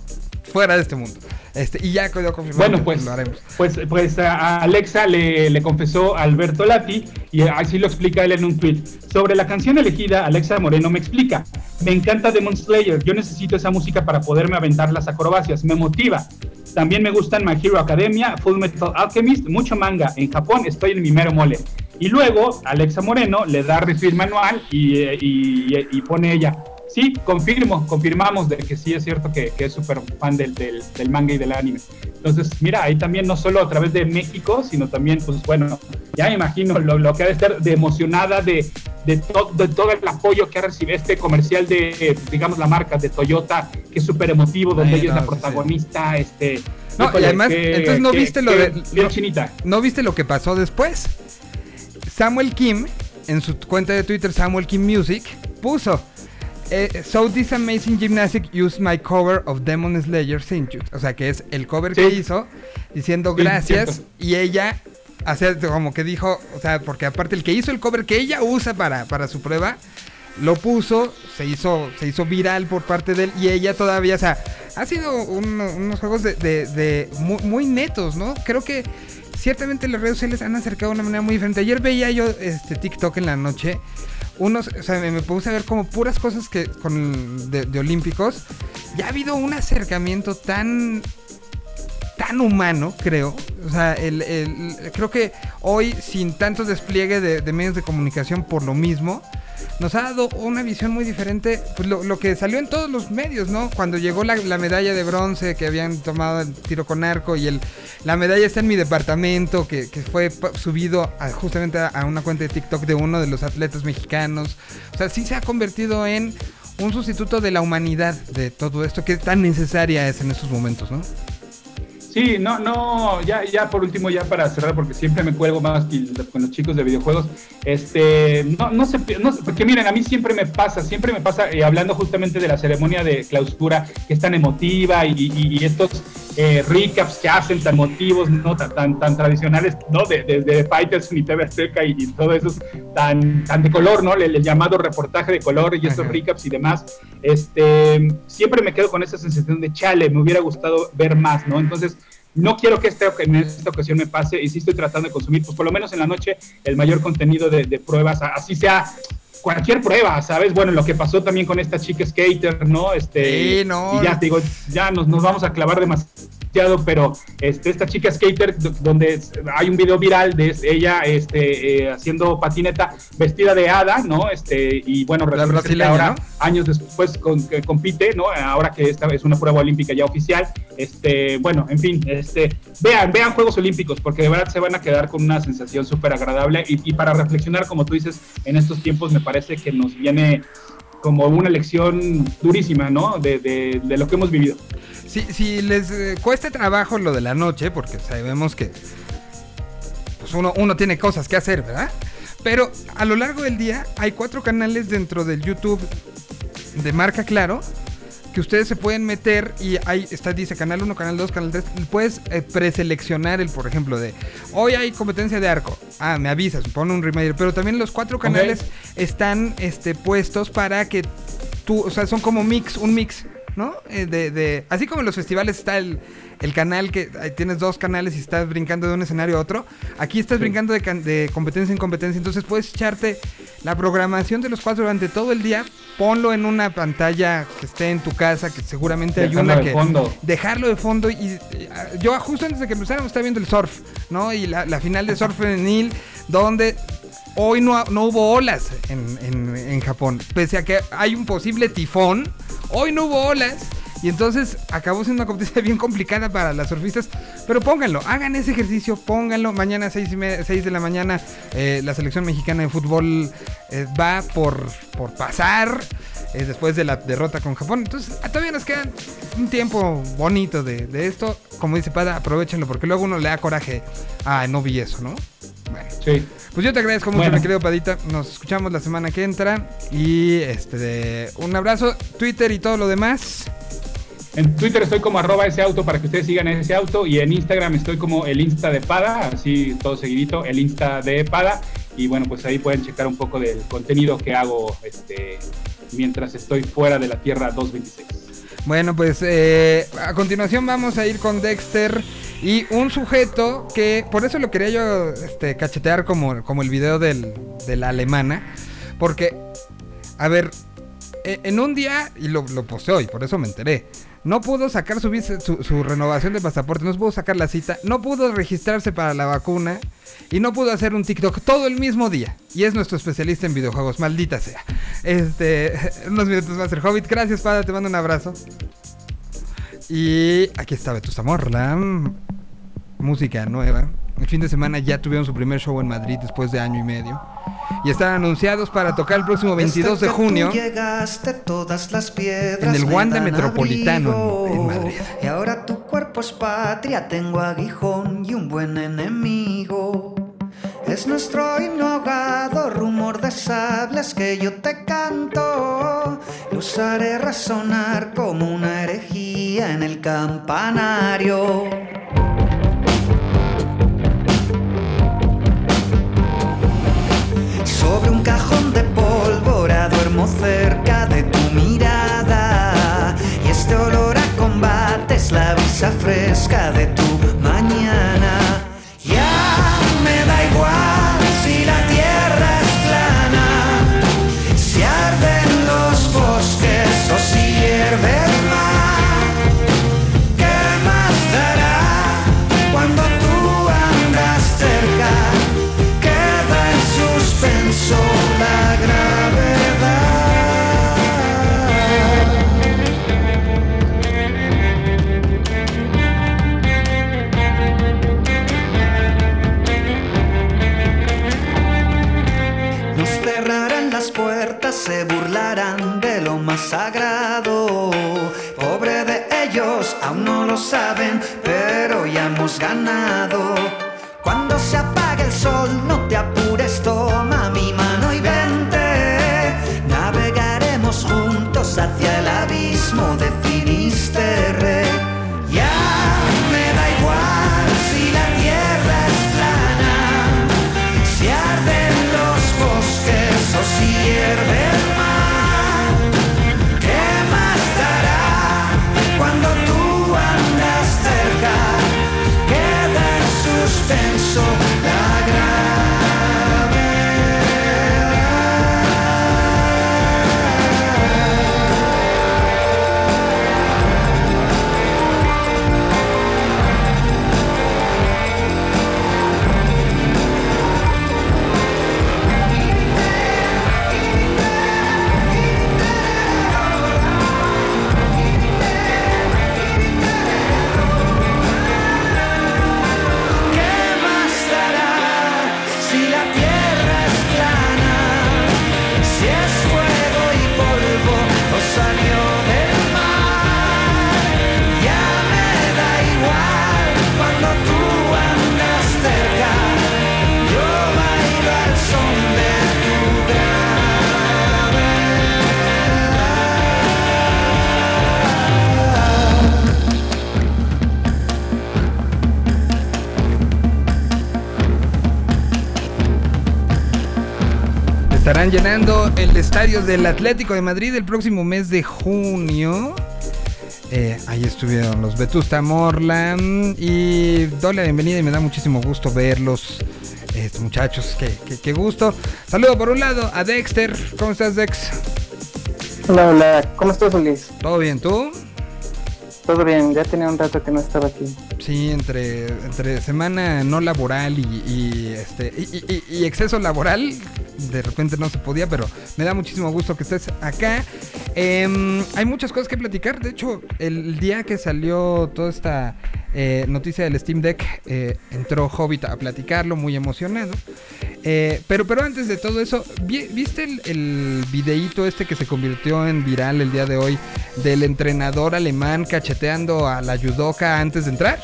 Speaker 1: fuera de este mundo. Este, y ya quedó confirmado.
Speaker 3: Bueno,
Speaker 1: que
Speaker 3: pues,
Speaker 1: lo haremos.
Speaker 3: pues, pues a Alexa le, le confesó a Alberto Lati, y así lo explica él en un tweet. Sobre la canción elegida, Alexa Moreno me explica. Me encanta Demon Slayer, yo necesito esa música para poderme aventar las acrobacias, me motiva. También me gustan My Hero Academia, Full Metal Alchemist, mucho manga. En Japón estoy en mi mero mole. Y luego Alexa Moreno le da refil manual y, eh, y- y pone ella. Sí, confirmo, confirmamos de que sí es cierto que, que es súper fan del, del, del manga y del anime. Entonces, mira, ahí también no solo a través de México, sino también, pues bueno, ya me imagino lo, lo que ha de estar de emocionada de, de, to- de todo el apoyo que ha recibido este comercial de, eh, digamos, la marca de Toyota, que es súper emotivo, donde
Speaker 1: Ay,
Speaker 3: ella es
Speaker 1: no,
Speaker 3: la
Speaker 1: sí, sí.
Speaker 3: protagonista, este...
Speaker 1: No, y además,
Speaker 3: qué-
Speaker 1: entonces no
Speaker 3: qué-
Speaker 1: viste lo de- no-
Speaker 3: chinita.
Speaker 1: ¿No viste lo que pasó después? Samuel Kim, en su cuenta de Twitter, Samuel Kim Music, puso. eh, so this amazing gymnastic used my cover of Demon Slayer Senju. O sea que es el cover que hizo diciendo gracias. Y ella, como que dijo, o sea, porque aparte el que hizo el cover que ella usa para, para su prueba, lo puso, se hizo, se hizo viral por parte de él y ella todavía, o sea, ha sido un- unos juegos de, de- de muy, muy netos, ¿no? Creo que ciertamente las redes sociales han acercado de una manera muy diferente. Ayer veía yo este TikTok en la noche, unos, o sea, me, puse a ver como puras cosas que con de, de olímpicos. Ya ha habido un acercamiento tan tan humano, creo. O sea, el, el- creo que hoy, sin tanto despliegue de, de medios de comunicación por lo mismo, nos ha dado una visión muy diferente. Pues lo, lo que salió en todos los medios, ¿no? Cuando llegó la, la medalla de bronce que habían tomado el tiro con arco y el, la medalla está en mi departamento, que, que fue subido justamente a una cuenta de TikTok de uno de los atletas mexicanos. O sea, sí se ha convertido en un sustituto de la humanidad de todo esto que tan necesaria es en estos momentos, ¿no?
Speaker 3: Sí, no, no, ya, ya por último, ya para cerrar, porque siempre me cuelgo más con los chicos de videojuegos, este, no, no sé, no porque miren, a mí siempre me pasa, siempre me pasa, eh, hablando justamente de la ceremonia de clausura, que es tan emotiva y, y- y estos eh, recaps que hacen tan emotivos, ¿no? Tan, tan, tan tradicionales, ¿no? De, de, de Fighters y TV Azteca y, y todo eso, tan, tan de color, ¿no? El, el llamado reportaje de color y estos
Speaker 1: Ajá.
Speaker 3: recaps y demás, este, siempre me quedo con esa sensación de chale, me hubiera gustado ver más, ¿no? Entonces, no quiero que este, en esta ocasión me pase y sí estoy tratando de consumir, pues por lo menos en la noche, el mayor contenido de, de pruebas, así sea cualquier prueba, ¿sabes? Bueno, lo que pasó también con esta chica skater, ¿no? Este,
Speaker 1: Sí, no.
Speaker 3: Y ya te digo, ya nos, nos vamos a clavar demasiado pero este, esta chica skater, do- donde hay un video viral de ella este, eh, haciendo patineta vestida de hada, ¿no? Este, y bueno, que ahora,
Speaker 1: ¿no?
Speaker 3: años después, con- que compite, ¿no? Ahora que esta es una prueba olímpica ya oficial. Este, bueno, en fin, este, vean, vean Juegos Olímpicos, porque de verdad se van a quedar con una sensación súper agradable. Y, y para reflexionar, como tú dices, en estos tiempos me parece que nos viene como una lección durísima, ¿no? De, de- de lo que hemos vivido.
Speaker 1: Si, si les eh, cuesta trabajo lo de la noche, porque sabemos que pues uno, uno tiene cosas que hacer, ¿verdad? Pero a lo largo del día hay cuatro canales dentro del YouTube de marca Claro que ustedes se pueden meter y ahí está, dice canal 1, canal 2, canal 3. Puedes eh, preseleccionar el, por ejemplo, de hoy hay competencia de arco. Ah, me avisas, pone un reminder. Pero también los cuatro canales están este, puestos para que tú, o sea, son como mix, un mix, ¿no? Eh, de, de- así como en los festivales está el, el canal que tienes dos canales y estás brincando de un escenario a otro. Aquí estás brincando de, can- de competencia en competencia, entonces puedes echarte la programación de los cuatro durante todo el día. Ponlo en una pantalla que esté en tu casa, que seguramente hay una
Speaker 3: de
Speaker 1: que
Speaker 3: fondo.
Speaker 1: dejarlo de fondo y, y, ah, yo justo antes de que empezáramos estaba viendo el surf, ¿no? Y la, la final de surf femenil donde hoy no, no hubo olas en, en- en Japón, pese a que hay un posible tifón, hoy no hubo olas. Y entonces acabó siendo una competencia (laughs) bien complicada para las surfistas. Pero pónganlo, hagan ese ejercicio, pónganlo. Mañana a 6, de la mañana eh, la selección mexicana de fútbol eh, va por, por pasar eh, después de la derrota con Japón. Entonces ah, todavía nos queda un tiempo bonito de, de esto. Como dice Pada, aprovechenlo porque luego uno le da coraje. Ah, no vi eso, ¿no? Bueno.
Speaker 3: Sí.
Speaker 1: Pues yo te agradezco mucho,
Speaker 3: Bueno.
Speaker 1: mi querido Padita. Nos escuchamos la semana que entra. Y este un abrazo, Twitter y todo lo demás.
Speaker 3: En Twitter estoy como arroba ese auto para que ustedes sigan ese auto y en Instagram estoy como el Insta de Pada, así todo seguidito, el Insta de Pada y bueno, pues ahí pueden checar un poco del contenido que hago este, mientras estoy fuera de la Tierra 226.
Speaker 1: Bueno, pues eh, a continuación vamos a ir con Dexter y un sujeto que, por eso lo quería yo este, cachetear como, como el video del, de la alemana, porque, a ver, e- en un día, y lo, lo posté hoy, por eso me enteré, no pudo sacar su, visa- su, renovación de pasaporte, no pudo sacar la cita, no pudo registrarse para la vacuna y no pudo hacer un TikTok todo el mismo día. Y es nuestro especialista en videojuegos, maldita sea. Este, (laughs) unos minutos más el Hobbit. Gracias, Pada, te mando un abrazo. Y aquí está Betustamor, la mm, música nueva. El fin de semana ya tuvieron su primer show en Madrid después de año y medio. Y están anunciados para tocar el próximo 22 de junio.
Speaker 7: todas las piedras
Speaker 1: en el Wanda Metropolitano en-. Madrid.
Speaker 7: Y ahora tu cuerpo es patria, tengo aguijón y un buen enemigo. Es nuestro himno ahogado, rumor de sables que yo te canto. Los haré resonar como una herejía en el campanario. Sobre un cajón de pólvora duermo cerca de tu mirada. Y este olor a combate es la brisa fresca de tu el
Speaker 1: estadio del Atlético de Madrid el próximo mes de junio. Eh, ahí estuvieron los Vetusta Morland y doy la bienvenida y me da muchísimo gusto verlos. Estos muchachos, qué, qué- qué gusto. Saludo por un lado a Dexter. ¿Cómo estás, Dex?
Speaker 8: Hola, hola, ¿cómo estás, Ulis?
Speaker 1: ¿Todo bien, tú?
Speaker 8: Todo bien, ya tenía un rato que no estaba aquí.
Speaker 1: Sí, entre, entre semana no laboral y, y, este, y, y- y- y exceso laboral, de repente no se podía, pero me da muchísimo gusto que estés acá. Em, hay muchas cosas que platicar. De hecho, el día que salió toda esta eh, noticia del Steam Deck, eh, entró Hobbit a platicarlo, muy emocionado. Eh, pero, pero antes de todo eso, ¿vi- ¿viste el, el videíto este que se convirtió en viral el día de hoy del entrenador alemán cacheteando a la judoka antes de entrar?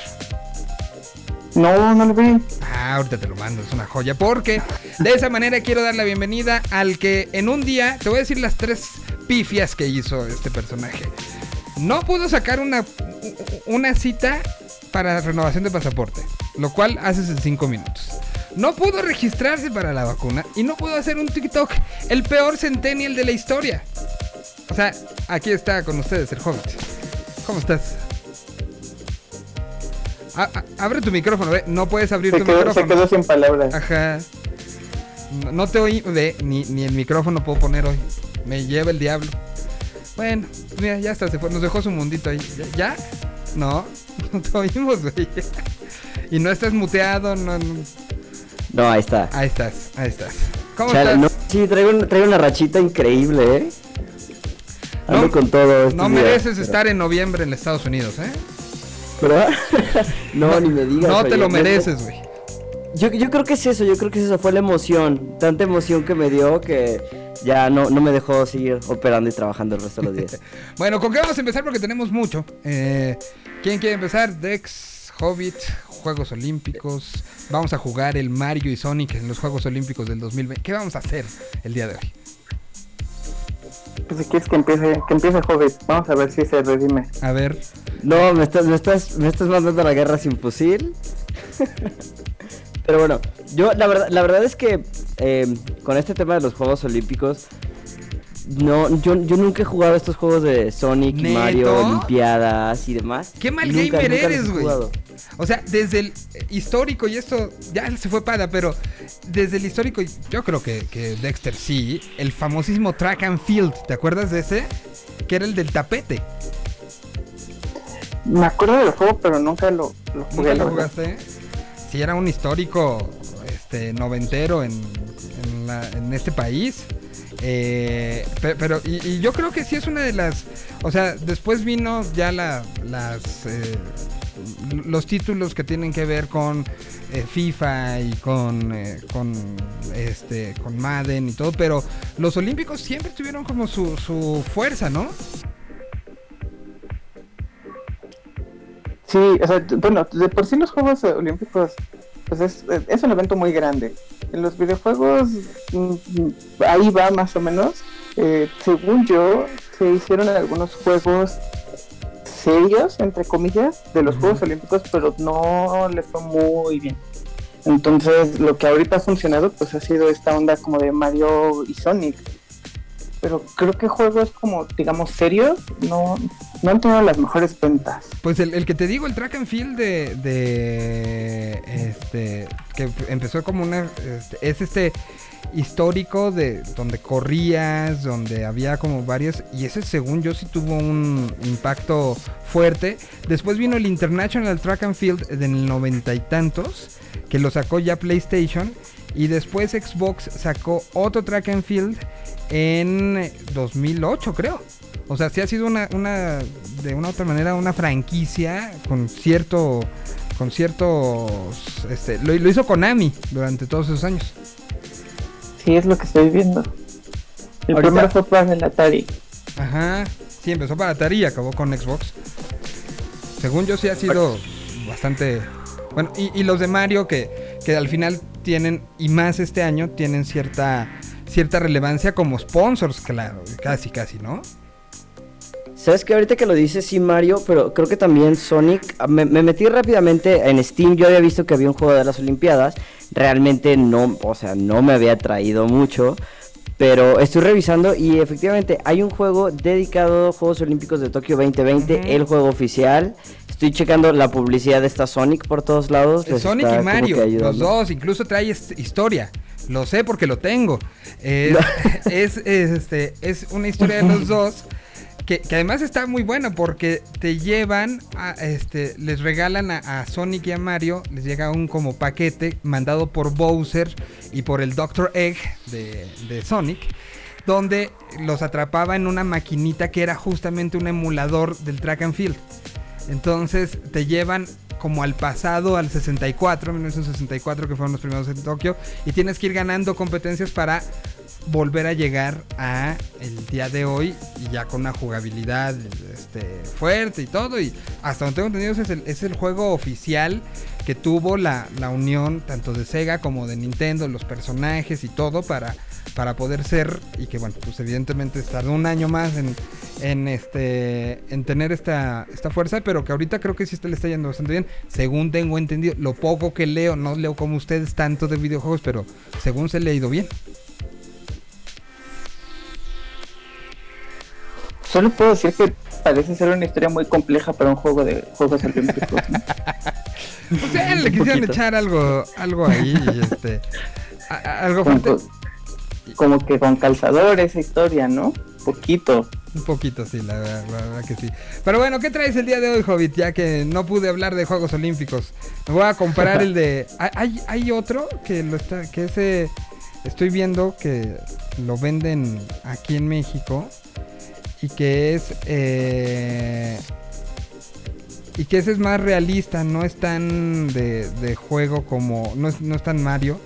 Speaker 8: No, no lo vi.
Speaker 1: Ah, ahorita te lo mando, es una joya. Porque de esa manera quiero dar la bienvenida al que en un día, te voy a decir las tres pifias que hizo este personaje. No pudo sacar una, una cita para renovación de pasaporte, lo cual haces en cinco minutos. No pudo registrarse para la vacuna y no pudo hacer un TikTok, el peor centennial de la historia. O sea, aquí está con ustedes el Hobbit. ¿Cómo estás? A- a- abre tu micrófono, ve. No puedes abrir
Speaker 8: Se
Speaker 1: tu
Speaker 8: quedó, se
Speaker 1: micrófono.
Speaker 8: quedó sin palabras.
Speaker 1: Ajá. No, no te oí, ve, ni, ni el micrófono puedo poner hoy. Me lleva el diablo. Bueno, pues mira, ya está, se fue. Nos dejó su mundito ahí. ¿Ya? ¿Ya? No, (laughs) no te oímos, güey. Y no estás muteado, no, no-
Speaker 9: No, ahí está.
Speaker 1: Ahí estás, ahí estás. ¿Cómo
Speaker 9: Chale,
Speaker 1: estás?
Speaker 9: no, sí, traigo, un- traigo una rachita increíble, ¿eh? Ando
Speaker 1: No-
Speaker 9: con todo.
Speaker 1: No
Speaker 9: días,
Speaker 1: mereces
Speaker 9: pero-
Speaker 1: estar en noviembre en Estados Unidos, ¿eh?
Speaker 9: ¿Verdad? (laughs) no, ni me digas.
Speaker 1: No te lo mereces, güey.
Speaker 9: Yo, yo creo que es eso, yo creo que es eso, fue la emoción. Tanta emoción que me dio que ya no, no me dejó seguir operando y trabajando el resto de los días. (laughs)
Speaker 1: Bueno, ¿con qué vamos a empezar? Porque tenemos mucho. Eh, ¿Quién quiere empezar? Dex, Hobbit, Juegos Olímpicos. Vamos a jugar el Mario y Sonic en los Juegos Olímpicos del 2020. ¿Qué vamos a hacer el día de hoy?
Speaker 8: Pues si quieres que empiece, que empiece Hobbit, vamos a ver si se redime.
Speaker 1: A ver.
Speaker 9: No, me estás, me estás, me estás mandando a la guerra sin fusil. Pero bueno, yo la verdad, la verdad es que eh, con este tema de los Juegos Olímpicos, no, yo, yo nunca he jugado estos juegos de Sonic,
Speaker 1: ¿Neto?
Speaker 9: Mario, Olimpiadas y demás.
Speaker 1: ¿Qué mal
Speaker 9: Nunca-
Speaker 1: gamer
Speaker 9: nunca
Speaker 1: eres, güey? O sea, desde el histórico, y esto ya se fue para, pero desde el histórico, yo creo que, que Dexter sí, el famosísimo Track and Field, ¿te acuerdas de ese? Que era el del tapete.
Speaker 8: Me acuerdo del juego, pero nunca lo, lo
Speaker 1: ¿Nunca
Speaker 8: jugué. la
Speaker 1: lo jugaste? Sí, era un histórico este, noventero en, en, la- en este país. Eh, pe- pero, y, y yo creo que sí es una de las. O sea, después vino ya la, las. eh, los títulos que tienen que ver con eh, FIFA y con, eh, con este con Madden y todo, pero los olímpicos siempre tuvieron como su, su fuerza, ¿no?
Speaker 8: Sí, o sea, bueno, de por sí los Juegos Olímpicos, pues es, es un evento muy grande. En los videojuegos, mm, mm, ahí va más o menos. Eh, según yo, se hicieron algunos juegos serios, entre comillas, de los. Juegos Olímpicos, pero no les fue muy bien. Entonces, lo que ahorita ha funcionado, pues ha sido esta onda como de Mario y Sonic. Pero creo que juegos como, digamos, serios, no, no han tenido las mejores ventas.
Speaker 1: Pues el, el que te digo, el track and field de, de este que empezó como una este, es este histórico de donde corrías, donde había como varias y ese según yo sí tuvo un impacto fuerte. Después vino el International Track and Field en el noventa y tantos que lo sacó ya PlayStation y después Xbox sacó otro Track and Field en 2008 creo. O sea, sí ha sido una, una, de una u otra manera, una franquicia con cierto, con ciertos, este, lo hizo Konami durante todos esos años.
Speaker 8: Sí, es lo que estoy viendo. El
Speaker 9: Ahorita-
Speaker 8: primero fue para el Atari.
Speaker 1: Ajá, sí, empezó para Atari y acabó con Xbox. Según yo sí ha sido bastante, bueno, y, y los de Mario que, que al final tienen, y más este año, tienen cierta, cierta relevancia como sponsors, claro, casi, casi, ¿no?
Speaker 9: ¿Sabes que Ahorita que lo dices, sí, Mario, pero creo que también Sonic. ah, Me, me metí rápidamente en Steam. Yo había visto que había un juego de las Olimpiadas. Realmente no, o sea, no me había traído mucho. Pero estoy revisando y efectivamente hay un juego dedicado a Juegos Olímpicos de Tokio 2020,
Speaker 1: Ujú.
Speaker 9: el juego oficial. Estoy checando la publicidad de esta Sonic por todos lados. les
Speaker 1: Sonic
Speaker 9: está
Speaker 1: y Mario, los dos, incluso trae historia. Lo sé porque lo tengo. Es, (laughs) este, es una historia de los (laughs) dos que, además está muy buena porque te llevan, a, este, les regalan a, a Sonic y a Mario, les llega un como paquete mandado por Bowser y por el Dr. Egg de, de Sonic donde los atrapaba en una maquinita que era justamente un emulador del track and field. Entonces te llevan como al pasado, al 64, 1964, que fueron los primeros en Tokio, y tienes que ir ganando competencias para volver a llegar a el día de hoy y ya con una jugabilidad este, fuerte y todo. Y hasta donde tengo entendido, es el, es el juego oficial que tuvo la, la unión tanto de Sega como de Nintendo, los personajes y todo para, para poder ser. Y que bueno, pues evidentemente tardó un año más en, en este en tener esta, esta fuerza, pero que ahorita creo que sí está, le está yendo bastante bien. Según tengo entendido, lo poco que leo, no leo como ustedes tanto de videojuegos, pero según se le ha ido bien.
Speaker 8: Solo puedo decir que parece ser una historia muy compleja para un juego de Juegos Olímpicos. ¿no?
Speaker 1: O sea, le quisieron
Speaker 9: poquito.
Speaker 1: echar algo, algo ahí, este, a- a- algo
Speaker 8: Como,
Speaker 1: fuerte.
Speaker 8: como que con calzador esa historia, ¿no? Poquito.
Speaker 1: Un poquito, sí, la, verdad- la verdad que sí. Pero bueno, ¿qué traes el día de hoy, Hobbit? Ya que no pude hablar de Juegos Olímpicos. Me voy a comparar el de... (laughs) Hay- Hay, hay otro que lo está... Que ese... Estoy viendo que lo venden aquí en México. Y que es... eh, y que ese es más realista, no es tan de, de juego como... No es, no es tan Mario.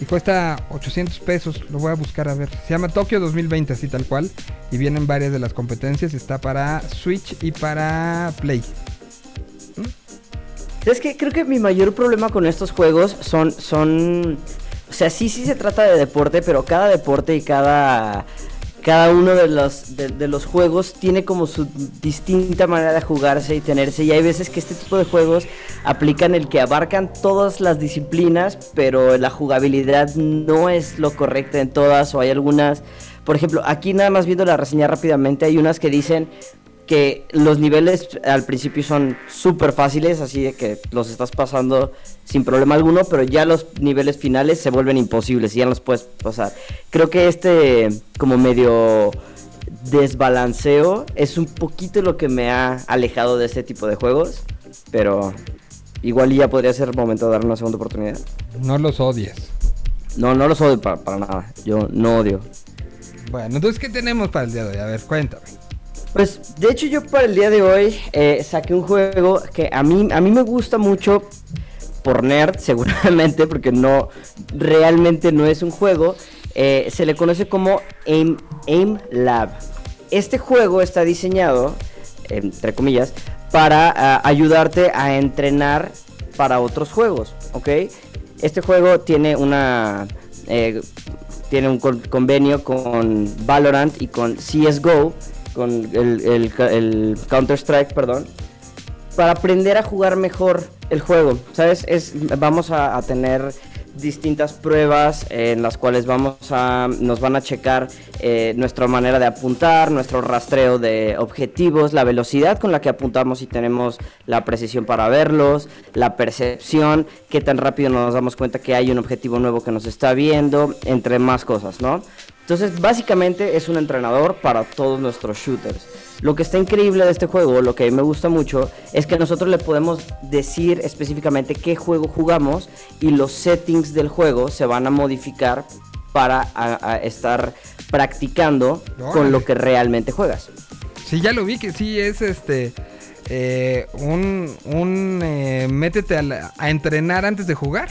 Speaker 1: Y cuesta 800 pesos, lo voy a buscar a ver. Se llama Tokio 2020, así tal cual. Y vienen varias de las competencias. Está para Switch y para Play.
Speaker 9: Es que creo que mi mayor problema con estos juegos son, son, o sea, sí, sí se trata de deporte, pero cada deporte y cada, cada uno de los, de, los juegos tiene como su distinta manera de jugarse y tenerse. Y hay veces que este tipo de juegos aplican el que abarcan todas las disciplinas, pero la jugabilidad no es lo correcto en todas, o hay algunas, por ejemplo, aquí nada más viendo la reseña rápidamente, hay unas que dicen que los niveles al principio son súper fáciles, así de que los estás pasando sin problema alguno, pero ya los niveles finales se vuelven imposibles y ya no los puedes pasar. Creo que este como medio desbalanceo es un poquito lo que me ha alejado de este tipo de juegos, pero igual ya podría ser momento de dar una segunda oportunidad.
Speaker 1: No los odies.
Speaker 9: No, no los odio para, para nada, yo no odio.
Speaker 1: Bueno, entonces, ¿qué tenemos para el día de hoy? A ver, cuéntame.
Speaker 9: Pues de hecho yo para el día de hoy eh, saqué un juego que a mí, a mí me gusta mucho por nerd (laughs) seguramente porque no realmente no es un juego. eh, se le conoce como Aim, Aim Lab. Este juego está diseñado, entre comillas, para ah, ayudarte a entrenar para otros juegos, ¿ok? Este juego tiene una... eh, tiene un con- convenio con Valorant y con CSGO, con el, el Counter-Strike, perdón, para aprender a jugar mejor el juego. ¿Sabes? Es, vamos a, tener distintas pruebas en las cuales vamos a nos van a checar eh, nuestra manera de apuntar, nuestro rastreo de objetivos, la velocidad con la que apuntamos y tenemos la precisión para verlos, la percepción, qué tan rápido nos damos cuenta que hay un objetivo nuevo que nos está viendo, entre más cosas, ¿no? Entonces, básicamente es un entrenador para todos nuestros shooters. Lo que está increíble de este juego, lo que a mí me gusta mucho, es que nosotros le podemos decir específicamente qué juego jugamos y los settings del juego se van a modificar para a- a estar practicando con lo que realmente juegas.
Speaker 1: Sí, ya lo vi que sí es este. eh, un. Un. eh, métete a, la- a entrenar antes de jugar.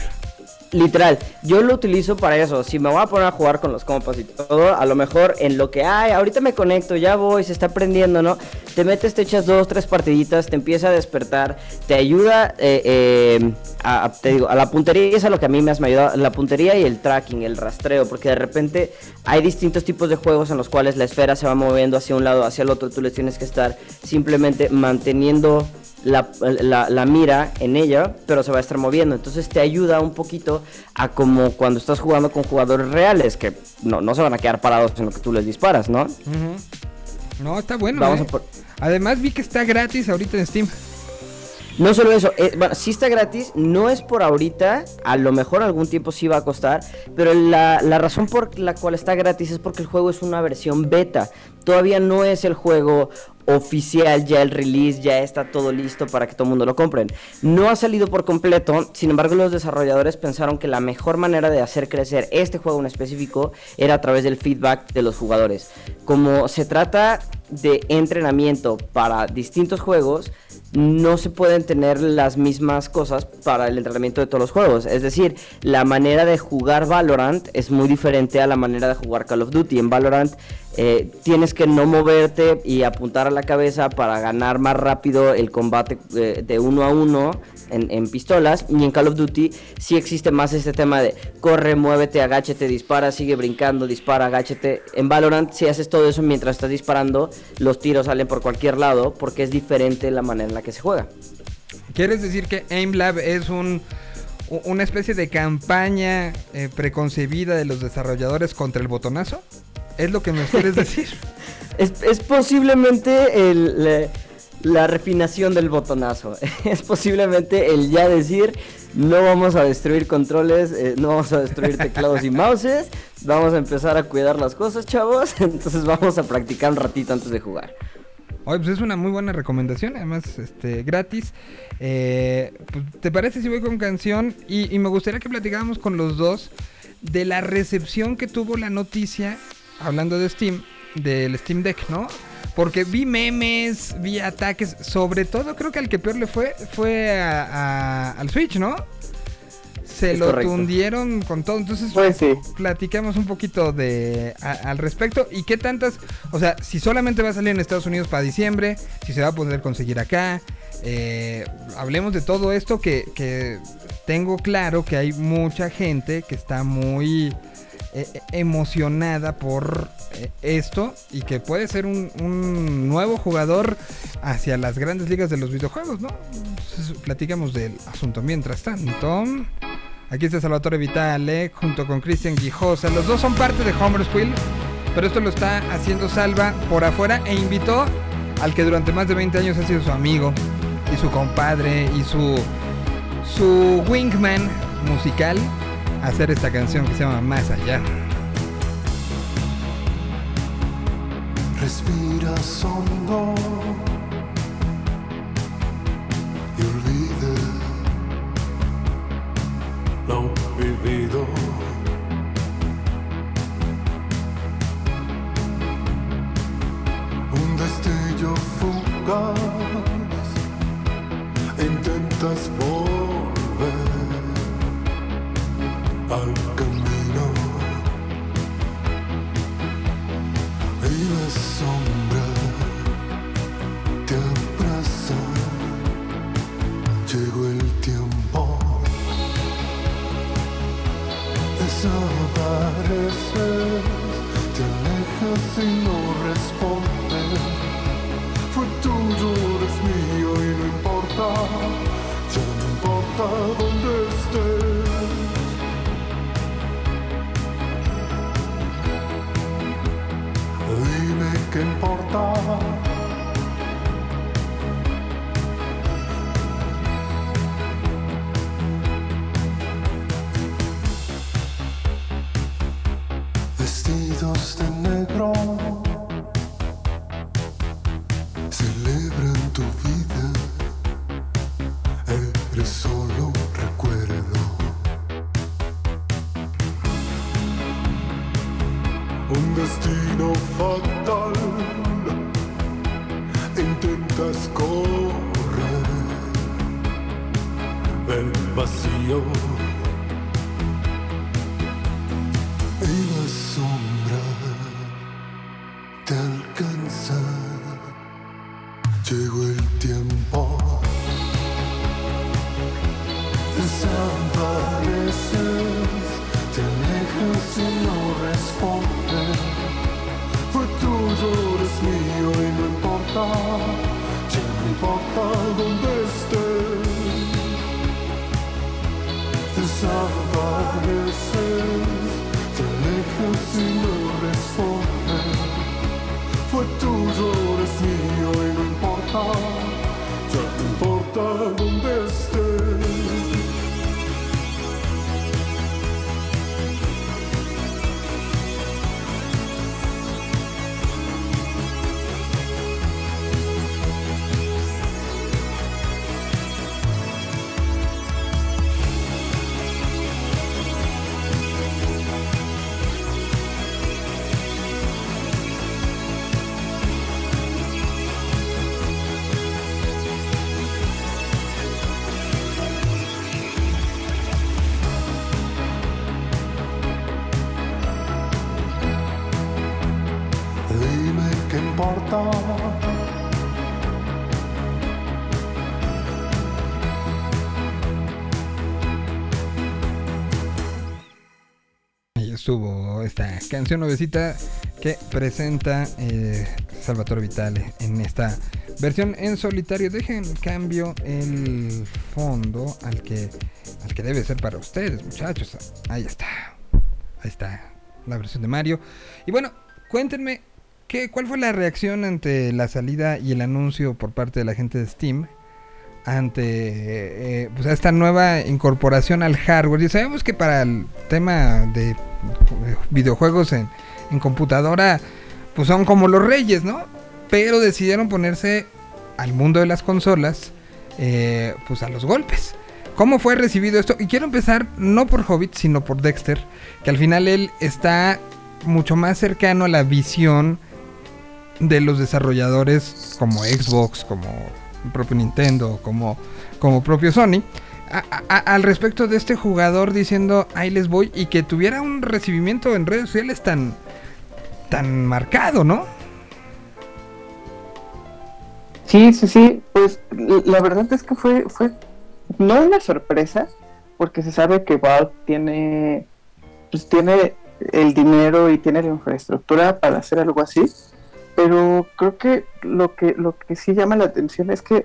Speaker 9: Literal, yo lo utilizo para eso. Si me voy a poner a jugar con los compas y todo, a lo mejor en lo que, ay, ahorita me conecto, ya voy, se está aprendiendo, ¿no? Te metes, te echas dos, tres partiditas, te empieza a despertar, te ayuda, eh, eh, a, te digo, a la puntería es a lo que a mí me has ayudado, la puntería y el tracking, el rastreo, porque de repente hay distintos tipos de juegos en los cuales la esfera se va moviendo hacia un lado, hacia el otro, tú les tienes que estar simplemente manteniendo la, la- la mira en ella, pero se va a estar moviendo. Entonces te ayuda un poquito a como cuando estás jugando con jugadores reales, que no, no se van a quedar parados en lo que tú les disparas, ¿no?
Speaker 1: No, está bueno.
Speaker 9: Vamos
Speaker 1: ¿eh?
Speaker 9: a por-
Speaker 1: Además vi que está gratis ahorita en Steam.
Speaker 9: No solo eso, eh, bueno, sí está gratis, no es por ahorita, a lo mejor algún tiempo sí va a costar, pero la, la razón por la cual está gratis es porque el juego es una versión beta, todavía no es el juego oficial, ya el release, ya está todo listo para que todo el mundo lo compren. No ha salido por completo, sin embargo los desarrolladores pensaron que la mejor manera de hacer crecer este juego en específico era a través del feedback de los jugadores. Como se trata de entrenamiento para distintos juegos, no se pueden tener las mismas cosas para el entrenamiento de todos los juegos. Es decir, la manera de jugar Valorant es muy diferente a la manera de jugar Call of Duty. En Valorant eh, tienes que no moverte y apuntar a la cabeza para ganar más rápido el combate eh, de uno a uno en, en pistolas. Y en Call of Duty sí existe más este tema de corre, muévete, agáchate, dispara, sigue brincando, dispara, agáchate. En Valorant si haces todo eso mientras estás disparando, los tiros salen por cualquier lado porque es diferente la manera en la que se juega.
Speaker 1: ¿Quieres decir que AimLab es un una especie de campaña eh, preconcebida de los desarrolladores contra el botonazo? ¿Es lo que nos quieres (laughs) decir?
Speaker 9: Es, es posiblemente el, la, refinación del botonazo. (laughs) Es posiblemente el ya decir, no vamos a destruir controles, eh, no vamos a destruir teclados y mouses, vamos a empezar a cuidar las cosas, chavos. (laughs) Entonces vamos a practicar un ratito antes de jugar.
Speaker 1: Oye, pues es una muy buena recomendación, además, este, gratis. Eh, pues, ¿Te parece si voy con canción? Y, y me gustaría que platicáramos con los dos de la recepción que tuvo la noticia, hablando de Steam, del Steam Deck, ¿no? Porque vi memes, vi ataques, sobre todo creo que al que peor le fue fue a- a- al Switch, ¿no? Se
Speaker 9: Es
Speaker 1: lo
Speaker 9: correcto.
Speaker 1: tundieron con todo, entonces
Speaker 8: Pues sí.
Speaker 1: platicamos un poquito de a- al respecto y qué tantas, o sea, si solamente va a salir en Estados Unidos para diciembre, si se va a poder conseguir acá, eh, hablemos de todo esto que, que tengo claro que hay mucha gente que está muy eh, eh, emocionada por eh, esto y que puede ser un, nuevo jugador hacia las grandes ligas de los videojuegos, ¿no? Entonces, platicamos del asunto mientras tanto. Aquí está Salvatore Vitale junto con Cristian Guijosa. Los dos son parte de Homer's Quill, pero esto lo está haciendo Salva por afuera e invitó al que durante más de 20 años ha sido su amigo y su compadre y su su wingman musical hacer esta canción que se llama Más allá.
Speaker 10: Respiras hondo y olvida lo vivido. Un destello fugaz, intentas volver al camino. Y la sombra te abraza. Llegó el tiempo. Desapareces, te alejas y no respondes. Fue tuyo, eres mío y no importa, ya no importa que importaba
Speaker 1: estuvo esta canción nuevecita que presenta eh, Salvatore Vitale en esta versión en solitario. Dejen cambio el fondo al que, al que debe ser para ustedes, muchachos. Ahí está. Ahí está la versión de Mario. Y bueno, cuéntenme ¿qué, cuál fue la reacción ante la salida y el anuncio por parte de la gente de Steam ante eh, pues, esta nueva incorporación al hardware. Y sabemos que para el tema de videojuegos en, en computadora, pues son como los reyes, ¿no? Pero decidieron ponerse al mundo de las consolas, eh, pues a los golpes. ¿Cómo fue recibido esto? Y quiero empezar no por Hobbit, sino por Dexter, que al final él está mucho más cercano a la visión de los desarrolladores como Xbox, como propio Nintendo, como, como propio Sony, al respecto de este jugador diciendo ahí les voy y que tuviera un recibimiento en redes sociales tan, tan marcado, ¿no?
Speaker 8: Sí, sí, sí, pues la verdad es que fue, fue no una sorpresa, porque se sabe que Valve tiene, pues tiene el dinero y tiene la infraestructura para hacer algo así, pero creo que lo que, lo que sí llama la atención es que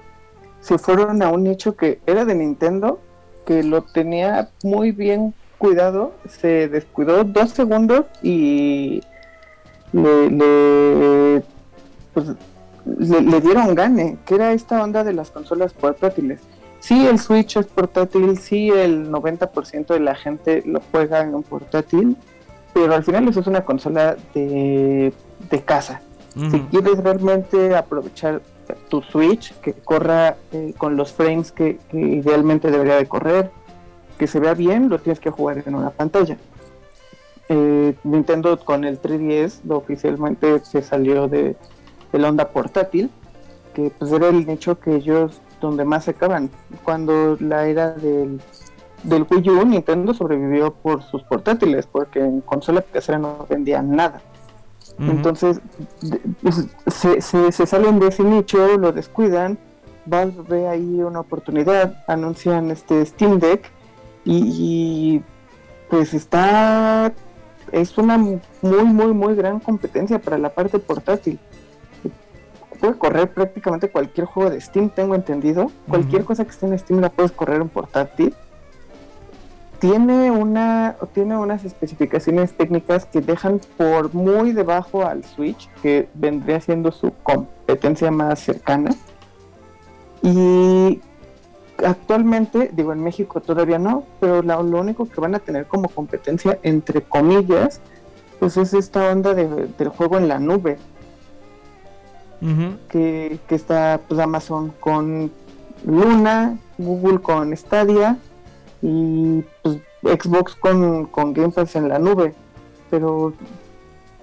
Speaker 8: se fueron a un nicho que era de Nintendo, que lo tenía muy bien cuidado, se descuidó dos segundos y le, le, pues, le, le dieron gane, que era esta onda de las consolas portátiles. Sí, el Switch es portátil, sí, el 90% de la gente lo juega en un portátil, pero al final eso es una consola de, de casa. Si quieres realmente aprovechar tu Switch, que corra eh, con los frames que, idealmente debería de correr, que se vea bien, lo tienes que jugar en una pantalla. Eh, Nintendo con el 3DS lo oficialmente se salió de, de onda portátil, que pues era el nicho que ellos donde más se acaban. Cuando la era del, del Wii U, Nintendo sobrevivió por sus portátiles, porque en consola casera no vendían nada. Entonces, pues, se, se, se salen de ese nicho, lo descuidan, Valve ve ahí una oportunidad, anuncian este Steam Deck y, y, pues está, es una muy, muy, muy gran competencia para la parte portátil. Puede correr prácticamente cualquier juego de Steam, tengo entendido. Cualquier cosa que esté en Steam la puedes correr en portátil tiene una tiene unas especificaciones técnicas que dejan por muy debajo al Switch que vendría siendo su competencia más cercana. Y actualmente digo en México todavía no pero lo único que van a tener como competencia entre comillas pues es esta onda de- del juego en la nube. Que, que está pues Amazon con Luna, Google con Stadia y pues Xbox con, con Game Pass en la nube. Pero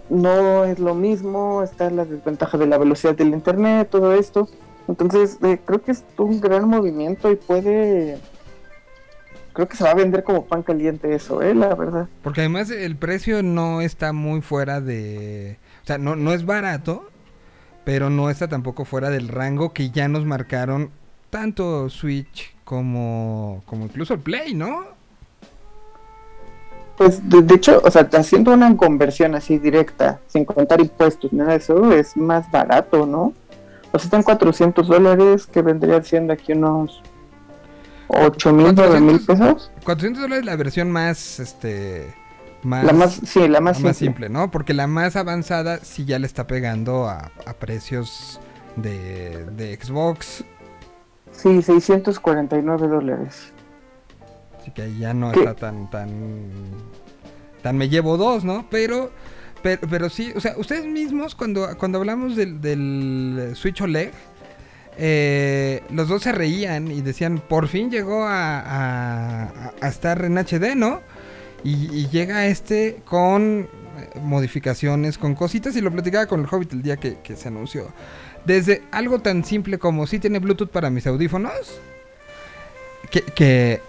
Speaker 8: no es lo mismo, está la desventaja de la velocidad del internet, todo esto. Entonces eh, creo que es un gran movimiento y puede... Creo que se va a vender como pan caliente eso, ¿eh? La verdad.
Speaker 1: Porque además el precio no está muy fuera de... O sea, no, no es barato, pero no está tampoco fuera del rango que ya nos marcaron tanto Switch como, como incluso el Play, ¿no?
Speaker 8: Pues de, de hecho, o sea, haciendo una conversión así directa, sin contar impuestos, nada de eso, es más barato, ¿no? O sea, están 400 dólares, que vendrían siendo aquí unos 8 mil, 9 mil pesos.
Speaker 1: 400 dólares la versión más, este... Más,
Speaker 8: La más, sí, la más,
Speaker 1: la
Speaker 8: simple.
Speaker 1: simple, ¿no? Porque la más avanzada sí ya le está pegando a, a precios de, de Xbox.
Speaker 8: Sí, 649 dólares.
Speaker 1: Así que ahí ya no
Speaker 8: ¿Qué?
Speaker 1: está tan, tan, tan me llevo dos, ¿no? Pero, pero, pero sí, o sea, ustedes mismos cuando, cuando hablamos del, del Switch OLED, eh, los dos se reían y decían, por fin llegó a, a- a estar en HD, ¿no? Y, y llega este con modificaciones, con cositas, y lo platicaba con el Hobbit el día que, que se anunció. Desde algo tan simple como si tiene Bluetooth para mis audífonos, que,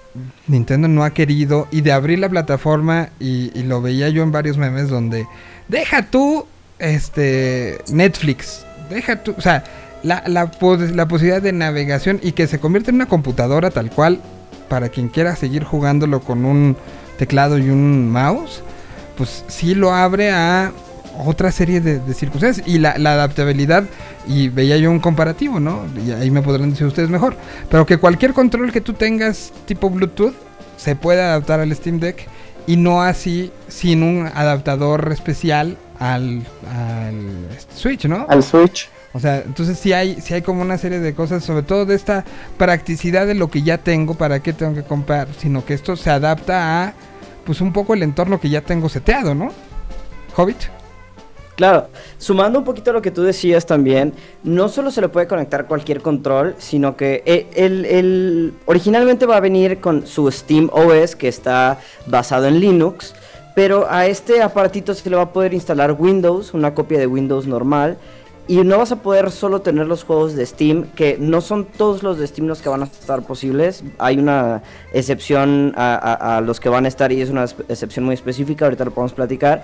Speaker 1: Nintendo no ha querido, y de abrir la plataforma, y, y lo veía yo en varios memes donde, deja tú, este, Netflix, deja tú, o sea, la, la, la posibilidad de navegación y que se convierte en una computadora tal cual, para quien quiera seguir jugándolo con un teclado y un mouse, pues sí lo abre a otra serie de, de circunstancias. Y la, la adaptabilidad, y veía yo un comparativo, ¿no? Y ahí me podrán decir ustedes mejor. Pero que cualquier control que tú tengas tipo Bluetooth se puede adaptar al Steam Deck y no así sin un adaptador especial al, al Switch, ¿no?
Speaker 8: Al Switch.
Speaker 1: O sea, entonces sí hay, sí hay como una serie de cosas, sobre todo de esta practicidad de lo que ya tengo, para qué tengo que comprar, sino que esto se adapta a, pues un poco el entorno que ya tengo seteado, ¿no? Hobbit.
Speaker 9: Claro, sumando un poquito a lo que tú decías también, no solo se le puede conectar cualquier control, sino que eh, el, originalmente va a venir con su Steam OS que está basado en Linux, pero a este aparatito se le va a poder instalar Windows, una copia de Windows normal, y no vas a poder solo tener los juegos de Steam, que no son todos los de Steam los que van a estar posibles. Hay una excepción a, a- los que van a estar y es una excepción muy específica, ahorita lo podemos platicar.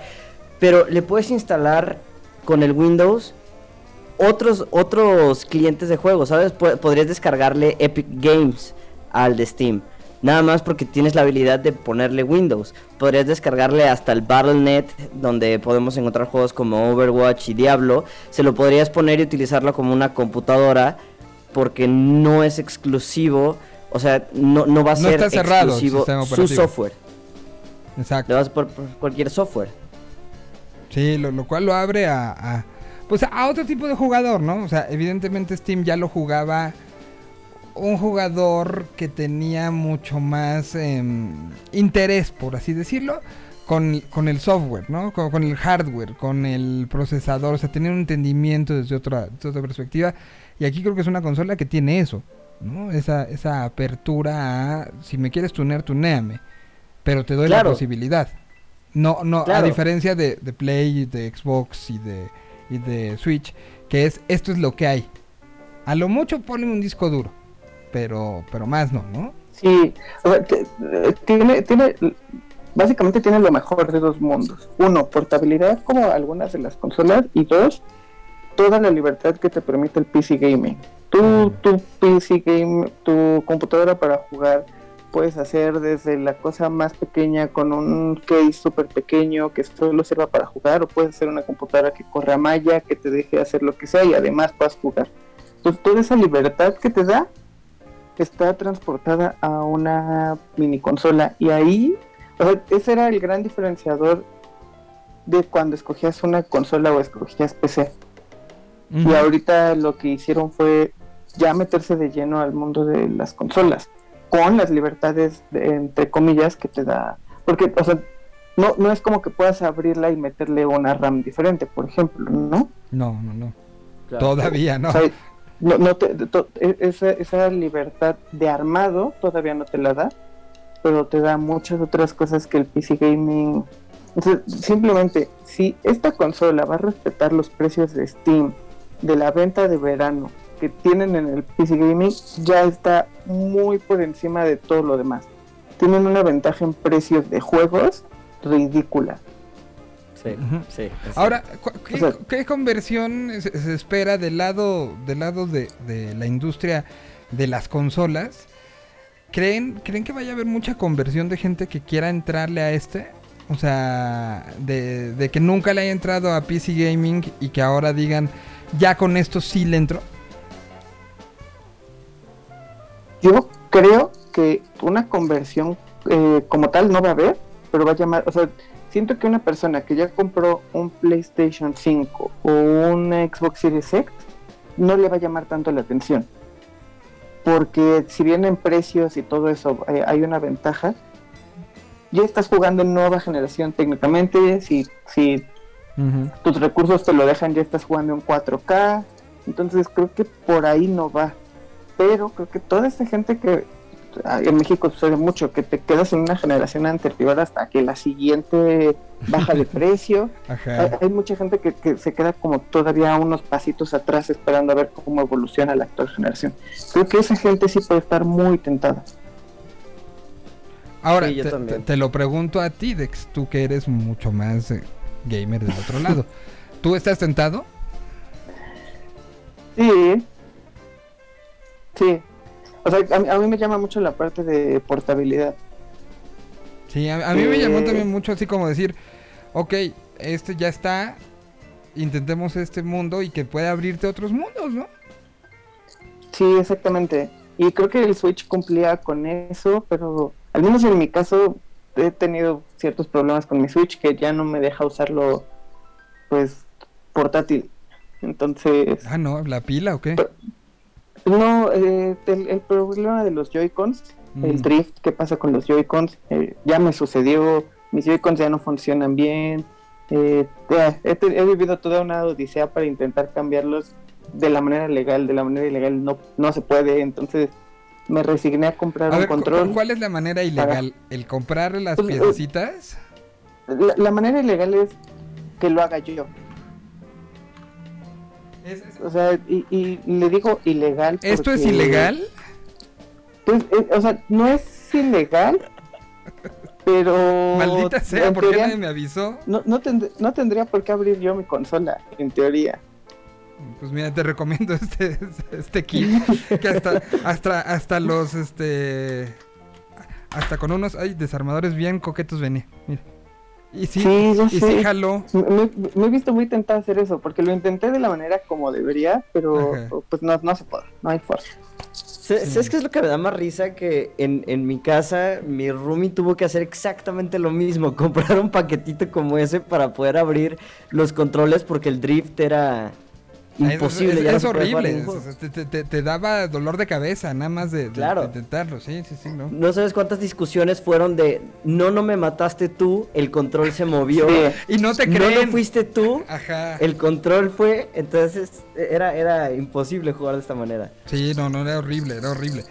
Speaker 9: Pero le puedes instalar con el Windows otros, otros clientes de juegos, ¿sabes? Po- podrías descargarle Epic Games al de Steam. Nada más porque tienes la habilidad de ponerle Windows. Podrías descargarle hasta el Battle.net, donde podemos encontrar juegos como Overwatch y Diablo. Se lo podrías poner y utilizarlo como una computadora, porque no es exclusivo. O sea, no, no va a
Speaker 1: No
Speaker 9: ser
Speaker 1: está cerrado
Speaker 9: exclusivo su software.
Speaker 1: Exacto.
Speaker 9: Le vas por, por cualquier software.
Speaker 1: Sí, lo, lo cual lo abre a, a, pues a otro tipo de jugador, ¿no? O sea, evidentemente Steam ya lo jugaba un jugador que tenía mucho más em, interés, por así decirlo, con, con el software, ¿no? Con, con el hardware, con el procesador, o sea, tenía un entendimiento desde otra, desde otra perspectiva. Y aquí creo que es una consola que tiene eso, ¿no? Esa, esa apertura a, si me quieres tunear, tuneame, pero te doy la posibilidad. No, no, a diferencia de, de Play, de Xbox y de, y de Switch, que es esto es lo que hay. A lo mucho ponen un disco duro, pero, pero más no, ¿no?
Speaker 8: Sí, o sea, tiene, tiene, básicamente tiene lo mejor de dos mundos. Uno, portabilidad como algunas de las consolas y dos, toda la libertad que te permite el PC gaming. Tu, tu PC game, tu computadora para jugar, puedes hacer desde la cosa más pequeña con un case súper pequeño que solo sirva para jugar o puedes hacer una computadora que corra malla, que te deje hacer lo que sea y además puedas jugar. Entonces toda esa libertad que te da está transportada a una mini consola y ahí o sea, ese era el gran diferenciador de cuando escogías una consola o escogías PC y ahorita lo que hicieron fue ya meterse de lleno al mundo de las consolas con las libertades de- entre comillas que te da porque o sea no, no es como que puedas abrirla y meterle una RAM diferente por ejemplo no
Speaker 1: No, no, no.
Speaker 9: Claro.
Speaker 1: Todavía no.
Speaker 8: o sea, no, no te- to- esa, esa libertad de armado todavía no te la da, pero te da muchas otras cosas que el PC Gaming. Simplemente, si esta consola va a respetar los precios de Steam, de la venta de verano que tienen en el PC Gaming, ya está muy por encima de todo lo demás. Tienen una ventaja en precios de juegos ridícula.
Speaker 9: Sí, sí. sí.
Speaker 1: Ahora, ¿qué,
Speaker 8: O sea-
Speaker 1: qué conversión se, se espera del lado, del lado de, de la industria de las consolas? ¿Creen, ¿Creen que vaya a haber mucha conversión de gente que quiera entrarle a este? O sea, de, de que nunca le haya entrado a PC Gaming y que ahora digan, ya con esto sí le entro.
Speaker 8: Yo creo que una conversión eh, como tal no va a haber, pero va a llamar, o sea, siento que una persona que ya compró un PlayStation 5 o una Xbox Series X no le va a llamar tanto la atención. Porque si bien en precios y todo eso eh, hay una ventaja, ya estás jugando en nueva generación técnicamente, si, si tus recursos te lo dejan, ya estás jugando en 4K. Entonces creo que por ahí no va. Pero creo que toda esta gente que ah, en México sucede mucho, que te quedas en una generación anterior hasta que la siguiente baja de (laughs) precio. Hay,
Speaker 1: Ajá.
Speaker 8: hay mucha gente que, que se queda como todavía unos pasitos atrás esperando a ver cómo evoluciona la actual generación. Creo que esa gente sí puede estar muy tentada.
Speaker 1: Ahora,
Speaker 9: Sí, yo
Speaker 1: te,
Speaker 9: también.
Speaker 1: te- te lo pregunto a ti, Dex, tú que eres mucho más eh, gamer del otro lado. (laughs) ¿Tú estás tentado?
Speaker 8: Sí. Sí. O sea, a, mí- a mí me llama mucho la parte de portabilidad.
Speaker 1: Sí, a, a mí me llamó
Speaker 8: Eh.
Speaker 1: también mucho así como decir, ok, este ya está, intentemos este mundo y que pueda abrirte otros mundos, ¿no?
Speaker 8: Sí, exactamente. Y creo que el Switch cumplía con eso, pero al menos en mi caso he tenido ciertos problemas con mi Switch que ya no me deja usarlo, pues, portátil. Entonces,
Speaker 1: Ah, no, la pila o qué?
Speaker 8: No, eh, el, el problema de los Joy-Cons,
Speaker 1: Mm.
Speaker 8: el drift que pasa con los Joy-Cons, eh, ya me sucedió, mis Joy-Cons ya no funcionan bien. eh, he, te- he vivido toda una odisea para intentar cambiarlos de la manera legal, de la manera ilegal no, no se puede, entonces me resigné a comprar
Speaker 1: A
Speaker 8: un
Speaker 1: ver,
Speaker 8: control.
Speaker 1: ¿cuál es la manera ilegal? ¿El comprar las
Speaker 8: Pues, eh,
Speaker 1: piececitas?
Speaker 8: La, la manera ilegal es que lo haga yo. O sea, y, y le digo ilegal.
Speaker 1: ¿Esto es ilegal?
Speaker 8: Pues, eh, o sea, no es ilegal, pero.
Speaker 1: Maldita sea, ¿por qué nadie me avisó?
Speaker 8: no, no, tend- no tendría por qué abrir yo mi consola, en teoría.
Speaker 1: Pues mira, te recomiendo (laughs) este, este kit. Que hasta, hasta, hasta los, este... Hasta con unos, ay, desarmadores bien coquetos venía. Mira. Y sí,
Speaker 8: Sí,
Speaker 1: y sí jaló.
Speaker 8: Me, he visto muy tentado a hacer eso, porque lo intenté de la manera como debería, pero
Speaker 1: Ajá.
Speaker 8: pues no, no se puede, no hay forma.
Speaker 9: ¿Sabes qué es lo que me da más risa? Que en, en mi casa mi roomie tuvo que hacer exactamente lo mismo, (laughs) comprar un paquetito como ese para poder abrir los controles porque el drift era imposible.
Speaker 1: Es,
Speaker 9: no
Speaker 1: es horrible. es- es- te, te- te daba dolor de cabeza, nada más de, de-
Speaker 9: Claro.
Speaker 1: de intentarlo. Sí, sí, sí, ¿no?
Speaker 9: No sabes cuántas discusiones fueron de no, no me mataste tú, el control se movió. (laughs)
Speaker 8: Sí.
Speaker 1: Y no te
Speaker 9: No,
Speaker 1: creen.
Speaker 9: no fuiste tú,
Speaker 1: Ajá.
Speaker 9: el control fue. Entonces era, era imposible jugar de esta manera.
Speaker 1: Sí, no, no, era horrible, era horrible.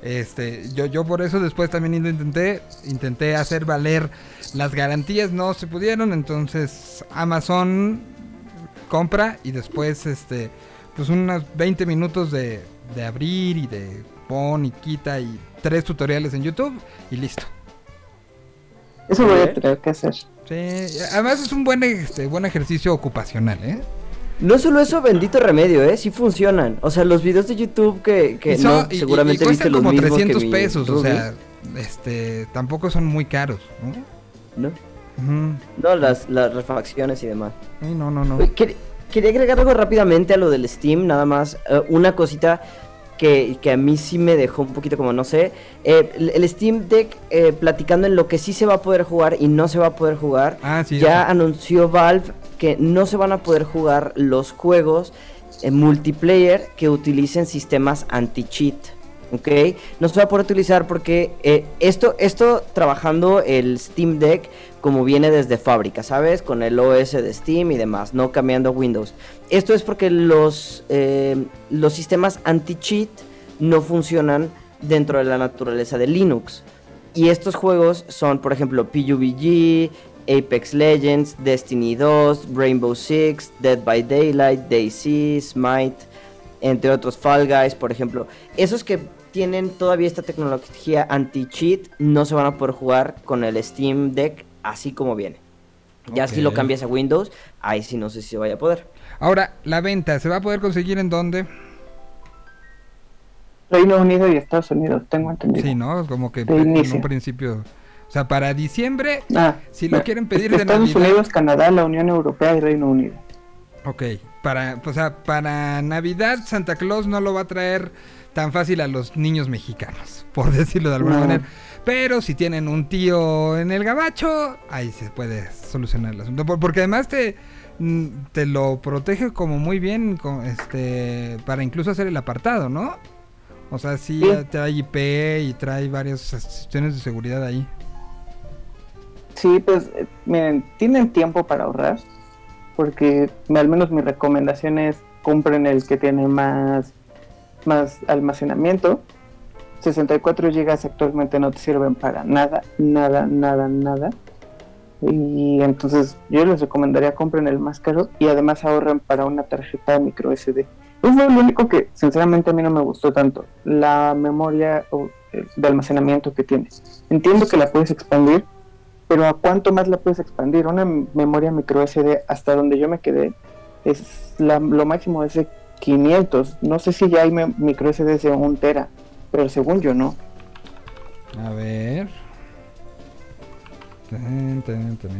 Speaker 1: Este, yo, yo por eso después también lo intenté, intenté hacer valer las garantías, no se pudieron, entonces Amazon compra y después, este, pues unos 20 minutos de, de abrir y de pon y quita y tres tutoriales en YouTube y listo.
Speaker 8: Eso voy a tener que hacer.
Speaker 1: Sí, además es un buen, este, buen ejercicio ocupacional, ¿eh?
Speaker 9: No solo eso, bendito remedio, ¿eh? Sí funcionan. O sea, los videos de YouTube que, que
Speaker 1: Y son-
Speaker 9: no,
Speaker 1: y- y-
Speaker 9: seguramente
Speaker 1: y
Speaker 9: viste los
Speaker 1: como
Speaker 9: mismos
Speaker 1: 300
Speaker 9: que mi
Speaker 1: pesos, o sea, este, tampoco son muy caros, ¿no?
Speaker 9: ¿no? No, las, las refacciones y demás.
Speaker 1: No, no, no.
Speaker 9: Quer- quería agregar algo rápidamente a lo del Steam, nada más. eh, una cosita que, que a mí sí me dejó un poquito como, no sé. eh, el, el Steam Deck, eh, platicando en lo que sí se va a poder jugar y no se va a poder jugar.
Speaker 1: Ah, sí.
Speaker 9: ya anunció Valve que no se van a poder jugar los juegos en multiplayer que utilicen sistemas anti-cheat. ¿Ok? No se va a poder utilizar porque eh, esto, esto trabajando el Steam Deck como viene desde fábrica, ¿sabes? Con el OS de Steam y demás, no cambiando Windows. Esto es porque los, eh, los sistemas anti-cheat no funcionan dentro de la naturaleza de Linux. Y estos juegos son, por ejemplo, PUBG, Apex Legends, Destiny 2, Rainbow Six, Dead by Daylight, DayZ, Smite, entre otros Fall Guys, por ejemplo. Esos que tienen todavía esta tecnología anti-cheat no se van a poder jugar con el Steam Deck así como viene. Ya si lo cambias a Windows, ahí sí no sé si se vaya a poder.
Speaker 1: Ahora, la venta, ¿se va a poder conseguir en dónde?
Speaker 8: Reino Unido y Estados Unidos, tengo entendido.
Speaker 1: Sí, ¿no? Como que en un principio. O sea, para diciembre,
Speaker 8: Ah,
Speaker 1: si lo quieren pedir de
Speaker 8: Estados
Speaker 1: Navidad.
Speaker 8: Unidos, Canadá, la Unión Europea y Reino Unido.
Speaker 1: Ok, para, o sea, para Navidad Santa Claus no lo va a traer tan fácil a los niños mexicanos, por (laughs) decirlo de alguna
Speaker 8: No.
Speaker 1: manera. Pero si tienen un tío en el gabacho, ahí se puede solucionar el asunto. Por- Porque además te, mm, te lo protege como muy bien con, este, para incluso hacer el apartado, ¿no? O sea, sí,
Speaker 8: Sí.
Speaker 1: trae IP y trae varias cuestiones de seguridad ahí.
Speaker 8: Sí, pues eh, miren, tienen tiempo para ahorrar, porque al menos mi recomendación es compren el que tiene más, más almacenamiento. 64 GB actualmente no te sirven para nada, nada, nada, nada. Y entonces yo les recomendaría compren el más caro y además ahorren para una tarjeta micro SD. Fue lo único que sinceramente a mí no me gustó tanto, la memoria eh, de almacenamiento que tiene. Entiendo que la puedes expandir, pero ¿a cuánto más la puedes expandir? Una memoria micro SD, hasta donde yo me quedé, es la- lo máximo es de 500. No sé si ya hay me- micro SD de 1 tera, pero según yo no.
Speaker 1: A ver.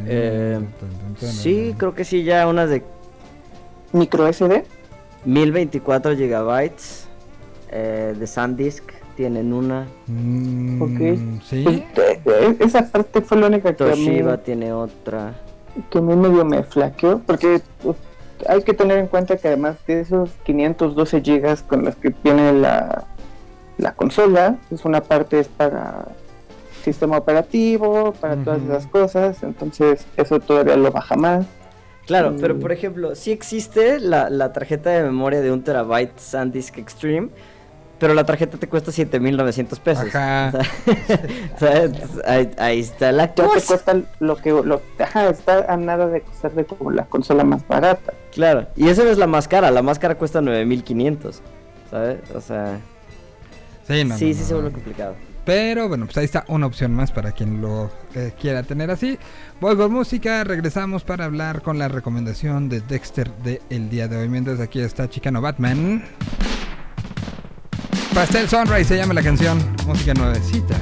Speaker 9: Eh, Sí, creo que sí, ya unas de
Speaker 8: Micro SD.
Speaker 9: 1024 gigabytes eh, de SanDisk tienen una.
Speaker 7: Mm,
Speaker 8: Ok.
Speaker 7: Sí.
Speaker 8: Pues, eh, eh, esa parte fue la única que a, mí,
Speaker 9: Toshiba tiene otra.
Speaker 8: que a mí medio me flaqueó. Porque hay que tener en cuenta que además de esos 512 gigas con los que tiene la, la consola, pues una parte es para sistema operativo, para todas esas cosas. Entonces eso todavía lo baja más.
Speaker 9: Claro, pero por ejemplo, sí existe la, la tarjeta de memoria de un terabyte SanDisk Extreme, pero la tarjeta te cuesta 7900 pesos.
Speaker 7: Ajá. (laughs)
Speaker 9: O sea, es- ahí, ahí está la
Speaker 8: Ya te
Speaker 9: cosa.
Speaker 8: cuesta lo que lo, ajá, está a nada de costarte como la consola más barata.
Speaker 9: Claro, y esa no es la más cara, la más cara cuesta 9500. ¿Sabes? O sea,
Speaker 7: Sí, no,
Speaker 9: sí,
Speaker 7: no,
Speaker 9: sí se vuelve complicado.
Speaker 7: Pero bueno, pues ahí está una opción más para quien lo eh, quiera tener así. Voy con música, regresamos para hablar con la recomendación de Dexter de el día de hoy. Mientras aquí está Chicano Batman. Pastel Sunrise se llama la canción. Música nuevecita.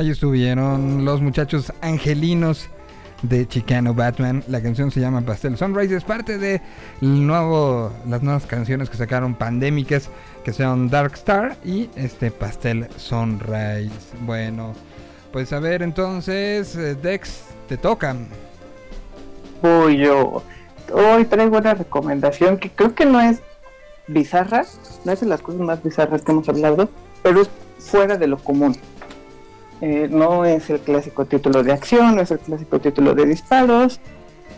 Speaker 7: Ahí estuvieron los muchachos angelinos de Chicano Batman. La canción se llama Pastel Sunrise. Es parte de nuevo, las nuevas canciones que sacaron pandémicas que son Dark Star y este Pastel Sunrise. Bueno, pues a ver entonces, eh, Dex, te tocan.
Speaker 8: Voy yo. Hoy traigo una recomendación que creo que no es bizarra, no es de las cosas más bizarras que hemos hablado, pero es fuera de lo común. Eh, no es el clásico título de acción, no es el clásico título de disparos.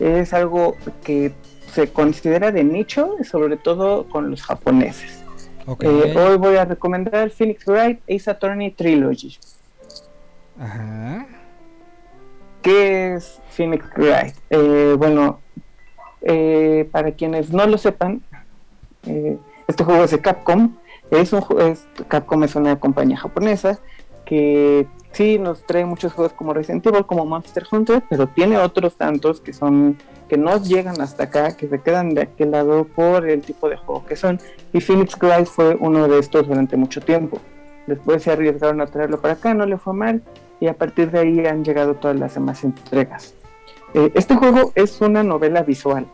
Speaker 8: Es algo que se considera de nicho, sobre todo con los japoneses.
Speaker 1: Ok.
Speaker 8: Eh, hoy voy a recomendar Phoenix Wright Ace Attorney Trilogy.
Speaker 1: Ajá.
Speaker 8: ¿Qué es Phoenix Wright? Eh, bueno, para quienes no lo sepan, este juego es de Capcom. Es un, es- Capcom es una compañía japonesa que sí nos trae muchos juegos como Resident Evil, como Monster Hunter, pero tiene otros tantos que son que no llegan hasta acá, que se quedan de aquel lado por el tipo de juego que son. Y Phoenix Wright fue uno de estos durante mucho tiempo. Después se arriesgaron a traerlo para acá, no le fue mal, y a partir de ahí han llegado todas las demás entregas. Eh, este juego es una novela visual.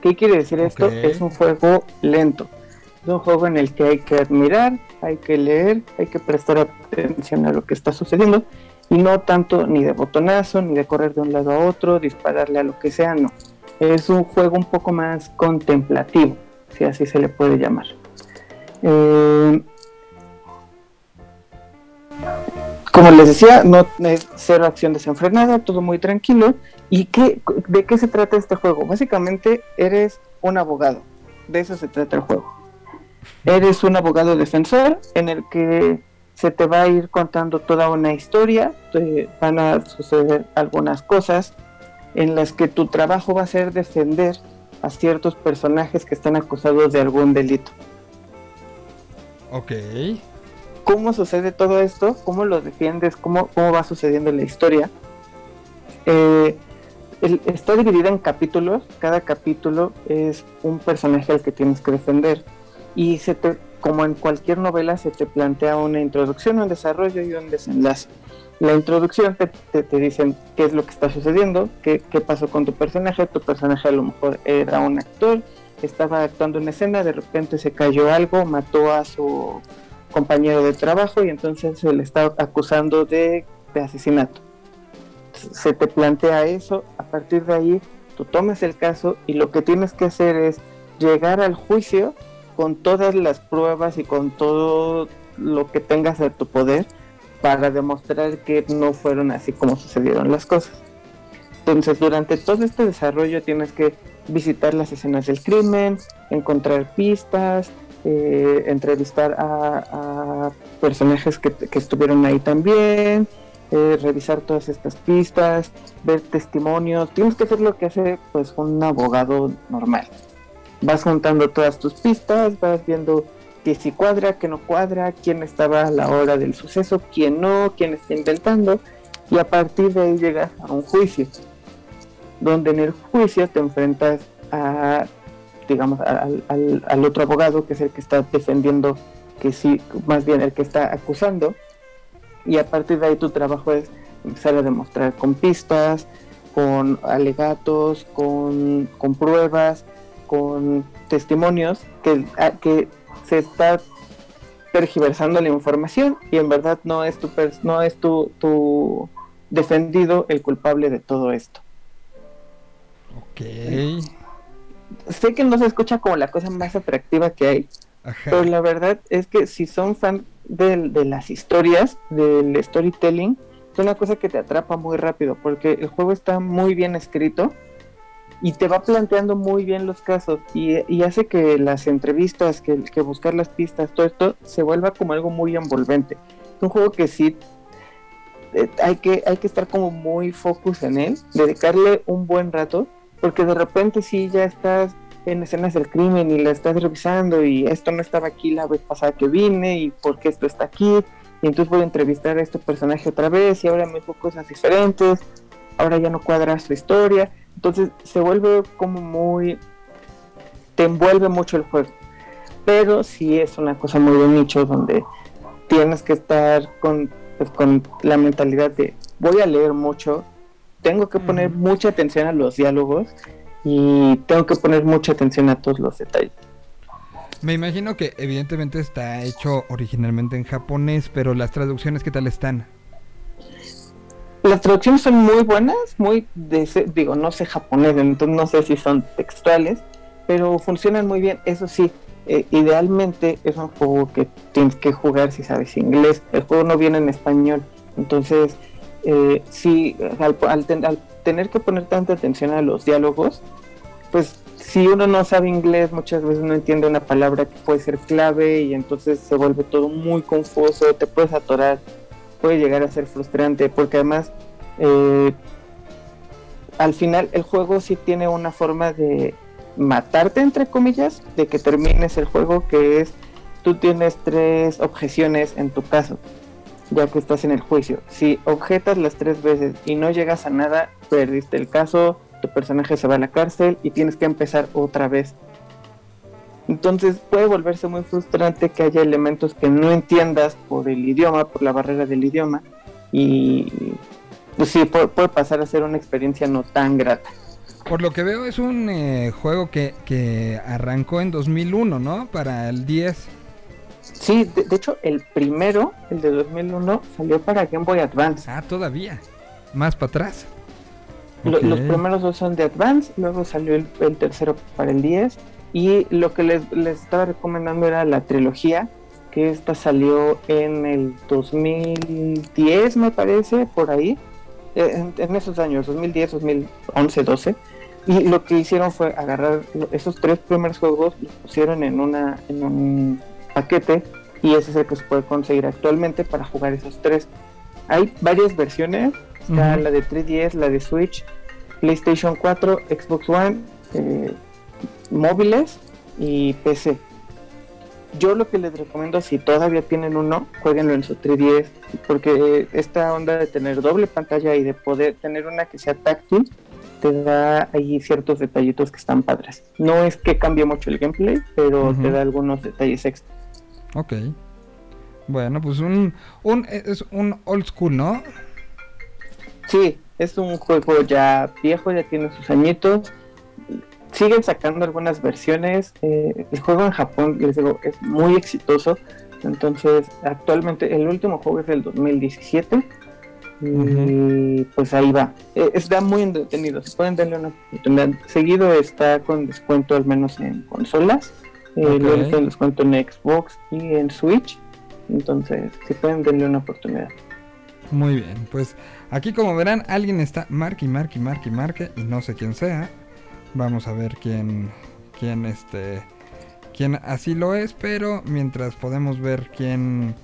Speaker 8: ¿Qué quiere decir esto? Es un juego lento. Es un juego en el que hay que admirar, hay que leer, hay que prestar atención a lo que está sucediendo y no tanto ni de botonazo, ni de correr de un lado a otro, dispararle a lo que sea, no. Es un juego un poco más contemplativo, si así se le puede llamar. Eh, como les decía, no cero acción desenfrenada, todo muy tranquilo. ¿Y qué, de qué se trata este juego? Básicamente eres un abogado, de eso se trata el juego. Eres un abogado defensor en el que se te va a ir contando toda una historia, te van a suceder algunas cosas en las que tu trabajo va a ser defender a ciertos personajes que están acusados de algún delito.
Speaker 1: Ok.
Speaker 8: cómo sucede todo esto, cómo lo defiendes, cómo, cómo va sucediendo la historia. Eh, el- está dividida en capítulos, cada capítulo es un personaje al que tienes que defender y se te, como en cualquier novela se te plantea una introducción, un desarrollo y un desenlace. La introducción te, te, te dicen qué es lo que está sucediendo, qué, qué pasó con tu personaje, tu personaje a lo mejor era un actor, estaba actuando en escena, de repente se cayó algo, mató a su compañero de trabajo y entonces se le está acusando de, de asesinato. Se te plantea eso, a partir de ahí tú tomas el caso y lo que tienes que hacer es llegar al juicio con todas las pruebas y con todo lo que tengas a tu poder para demostrar que no fueron así como sucedieron las cosas. Entonces, durante todo este desarrollo tienes que visitar las escenas del crimen, encontrar pistas, eh, entrevistar a, personajes que, que estuvieron ahí también, eh, revisar todas estas pistas, ver testimonios. Tienes que hacer lo que hace pues un abogado normal. Vas juntando todas tus pistas, vas viendo que si cuadra, que no cuadra, quién estaba a la hora del suceso, quién no, quién está inventando, y a partir de ahí llegas a un juicio, donde en el juicio te enfrentas a, digamos, al, al- otro abogado, que es el que está defendiendo, que sí, más bien el que está acusando, y a partir de ahí tu trabajo es empezar a demostrar con pistas, con alegatos, con, con pruebas, con testimonios, que, a- que se está tergiversando la información y en verdad no es tu, pers- no es tu, tu defendido el culpable de todo esto.
Speaker 1: Ok.
Speaker 8: Sé que no se escucha como la cosa más atractiva que hay,
Speaker 1: Ajá.
Speaker 8: pero la verdad es que si son fan del- de, las historias, del storytelling, es una cosa que te atrapa muy rápido porque el juego está muy bien escrito y te va planteando muy bien los casos y, y hace que las entrevistas, que, que buscar las pistas, todo esto se vuelva como algo muy envolvente. Es un juego que sí eh, hay, que, hay que estar como muy focus en él, dedicarle un buen rato, porque de repente sí ya estás en escenas del crimen y la estás revisando y esto no estaba aquí la vez pasada que vine y por qué esto está aquí y entonces voy a entrevistar a este personaje otra vez y ahora me dijo cosas diferentes, ahora ya no cuadra su historia, entonces se vuelve como muy, te envuelve mucho el juego, pero sí es una cosa muy de nicho donde tienes que estar con, pues, con la mentalidad de voy a leer mucho, tengo que poner mucha atención a los diálogos y tengo que poner mucha atención a todos los detalles.
Speaker 1: Me imagino que evidentemente está hecho originalmente en japonés, pero las traducciones, ¿qué tal están?
Speaker 8: Las traducciones son muy buenas, muy de digo, no sé japonés, entonces no sé si son textuales, pero funcionan muy bien. Eso sí, eh, idealmente es un juego que tienes que jugar si sabes inglés. El juego no viene en español Entonces, eh, sí, al, al ten- al tener que poner tanta atención a los diálogos, pues si uno no sabe inglés, muchas veces no entiende una palabra que puede ser clave y entonces se vuelve todo muy confuso, te puedes atorar, puede llegar a ser frustrante, porque además eh, al final el juego sí tiene una forma de matarte, entre comillas, de que termines el juego, que es tú tienes tres objeciones en tu caso, ya que estás en el juicio. Si objetas las tres veces y no llegas a nada, perdiste el caso, tu personaje se va a la cárcel y tienes que empezar otra vez. Entonces puede volverse muy frustrante que haya elementos que no entiendas por el idioma, por la barrera del idioma, y pues sí, puede, puede pasar a ser una experiencia no tan grata.
Speaker 1: Por lo que veo es un eh, juego que, que arrancó en 2001, ¿no? Para el 10.
Speaker 8: Sí, de, de hecho el primero, el de 2001, salió para Game Boy Advance.
Speaker 1: Ah, todavía. Más para atrás.
Speaker 8: Lo-. Los primeros dos son de Advance, luego salió el, el tercero para el 10 y lo que les, les estaba recomendando era la trilogía, que esta salió en el 2010 me parece, por ahí, eh, en, en esos años, 2010, 2011, 12. Y lo que hicieron fue agarrar esos tres primeros juegos, los pusieron en, una, en un paquete y ese es el que se puede conseguir actualmente para jugar esos tres. Hay varias versiones, está la de 3DS, la de Switch, PlayStation 4, Xbox One, eh, móviles y PC. Yo lo que les recomiendo, si todavía tienen uno, jueguenlo en su 3DS, porque esta onda de tener doble pantalla y de poder tener una que sea táctil, te da ahí ciertos detallitos que están padres. No es que cambie mucho el gameplay, pero te da algunos detalles extra.
Speaker 1: Ok. Bueno, pues un, un es un old school, ¿no?
Speaker 8: Sí, es un juego ya viejo, ya tiene sus añitos. Siguen sacando algunas versiones. eh, el juego en Japón, les digo, es muy exitoso. Entonces, actualmente el último juego es del 2017. Y
Speaker 1: Ujú.
Speaker 8: pues ahí va. Eh, está muy entretenido. Si pueden darle una oportunidad. Seguido está con descuento, al menos en consolas. Eh. Luego está en descuento en Xbox y en Switch. Entonces, si pueden darle una oportunidad.
Speaker 1: Muy bien, pues aquí como verán alguien está marque y marque y marque y marque y no sé quién sea. Vamos a ver quién, quién este, quién así lo es, pero mientras podemos ver quién,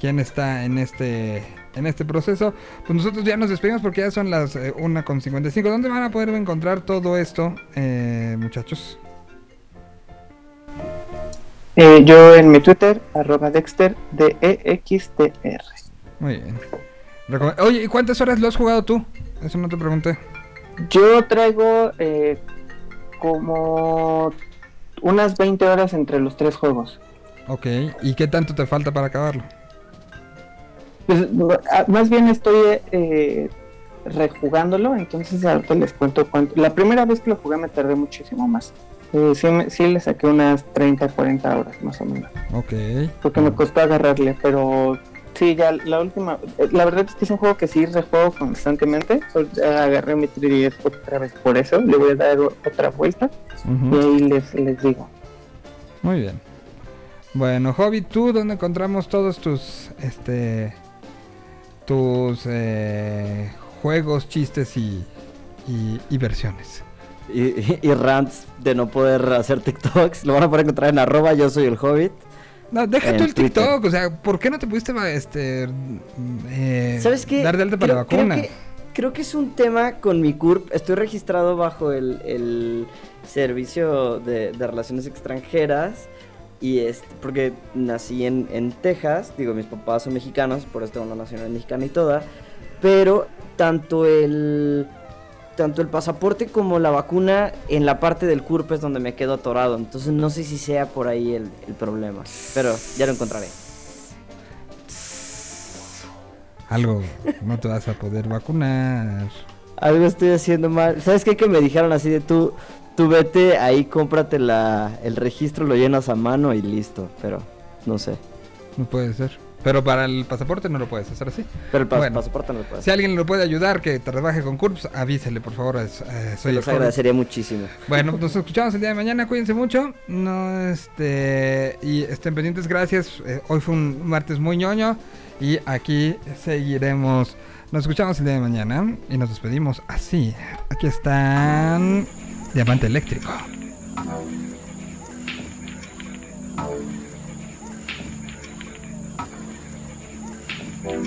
Speaker 1: quién está en este, en este proceso, pues nosotros ya nos despedimos porque ya son las eh, 1.55. ¿Dónde van a poder encontrar todo esto, eh, muchachos?
Speaker 8: Eh, yo en mi Twitter, arroba Dexter, D-E-X-T-R.
Speaker 1: Muy bien. Recom- Oye, ¿y cuántas horas lo has jugado tú? Eso no te pregunté.
Speaker 8: Yo traigo eh, como unas 20 horas entre los tres juegos.
Speaker 1: Ok, ¿y qué tanto te falta para acabarlo?
Speaker 8: Pues, ah, más bien estoy eh, rejugándolo, entonces ahorita les cuento cuánto. La primera vez que lo jugué me tardé muchísimo más. Eh, sí, sí le saqué unas 30, 40 horas más o menos.
Speaker 1: Ok.
Speaker 8: Porque me costó agarrarle, pero sí, ya la última. eh, La verdad es que es un juego que sí rejuego constantemente. Ahorita Agarré mi 3DS otra vez por eso. Le voy a dar otra vuelta y ahí les, les digo.
Speaker 1: Muy bien. Bueno, Hobby, ¿tú dónde encontramos todos tus este tus eh, juegos, chistes y, y, y versiones?
Speaker 9: Y, y- y rants de no poder hacer TikToks. Lo van a poder encontrar en arroba yo soy el hobbit.
Speaker 1: No, deja tú el
Speaker 9: Twitter.
Speaker 1: TikTok, o sea, ¿por qué no te pudiste este eh,
Speaker 9: ¿Sabes qué?
Speaker 1: dar de alta para la
Speaker 9: Creo-
Speaker 1: vacuna?
Speaker 9: Creo que, creo que es un tema con mi CURP. Estoy registrado bajo el, el servicio de, de relaciones extranjeras. Y este, porque nací en, en Texas, digo, mis papás son mexicanos, por eso tengo una nacionalidad mexicana y toda. Pero tanto el, tanto el pasaporte como la vacuna en la parte del CURP es donde me quedo atorado. Entonces no sé si sea por ahí el, el problema. Pero ya lo encontraré.
Speaker 1: Algo, no te vas a poder vacunar.
Speaker 9: Algo estoy haciendo mal. ¿Sabes qué? Que me dijeron así de tú, tú vete ahí, cómprate la, el registro, lo llenas a mano y listo. Pero no sé.
Speaker 1: No puede ser. Pero para el pasaporte no lo puedes hacer así.
Speaker 9: Pero el pasaporte no lo puede
Speaker 1: Si alguien lo puede ayudar, que trabaje con CURPS, avísele, por favor. eh, soy joven.
Speaker 9: agradecería muchísimo.
Speaker 1: Bueno, nos (laughs) escuchamos el día de mañana. Cuídense mucho. No, este, y estén pendientes. Gracias. Eh, hoy fue un martes muy ñoño. Y aquí seguiremos. Nos escuchamos el día de mañana. Y nos despedimos así. Aquí están. Diamante eléctrico.
Speaker 6: Está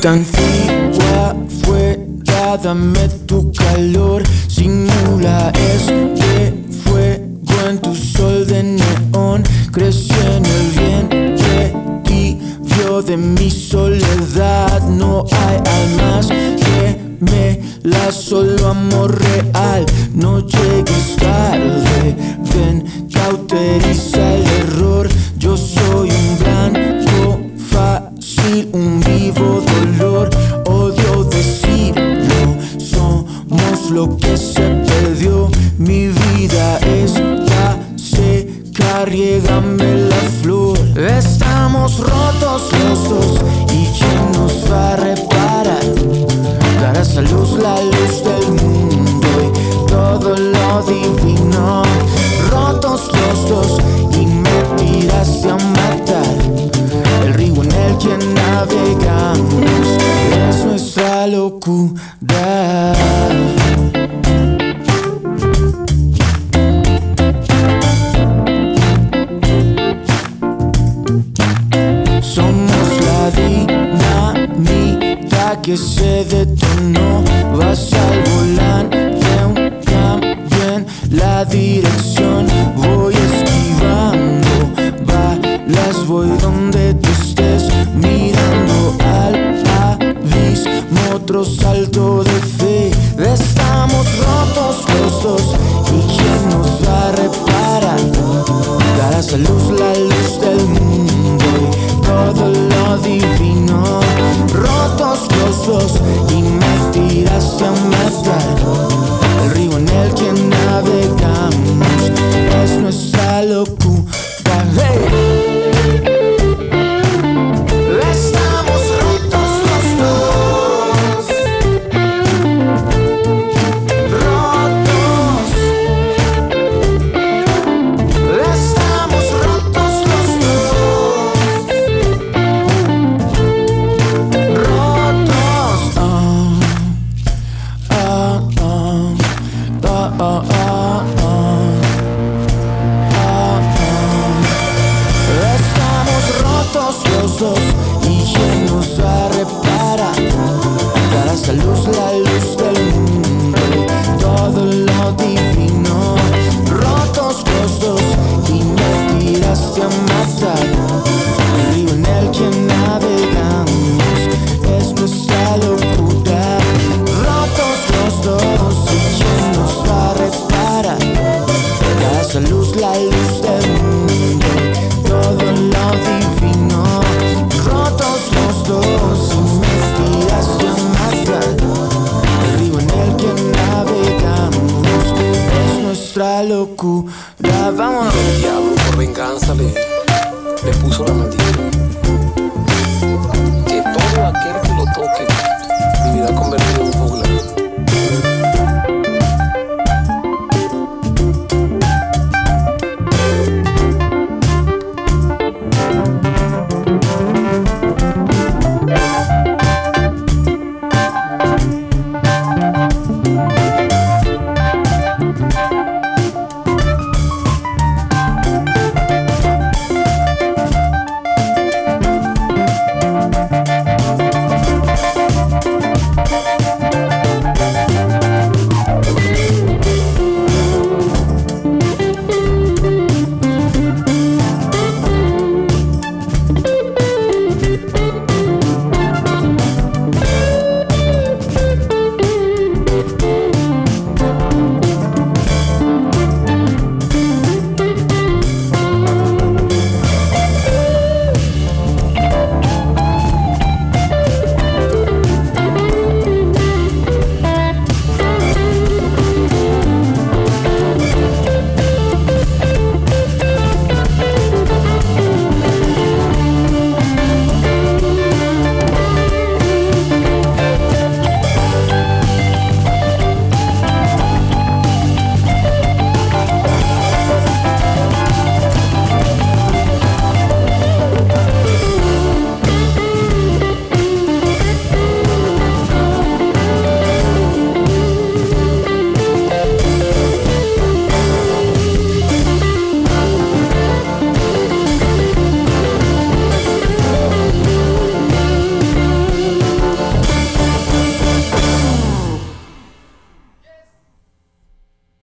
Speaker 6: tan fría afuera, dame tu calor, simula este fuego en tu sol de neón, crece en el vientre de mi soledad, no hay almas que me la solo amor real, no llegues tarde, ven, cauteriza el error, yo soy un blanco fácil, un vivo dolor, odio decirlo, somos lo que se perdió, mi vida está riégame la flor, estamos rotos los dos, y quién nos va a reparar, darás a luz la luz del mundo y todo lo divino, rotos los dos, y me tiraste a matar. El río en el que navegamos es nuestra locura. Que se detonó. Vas al volante, en la dirección.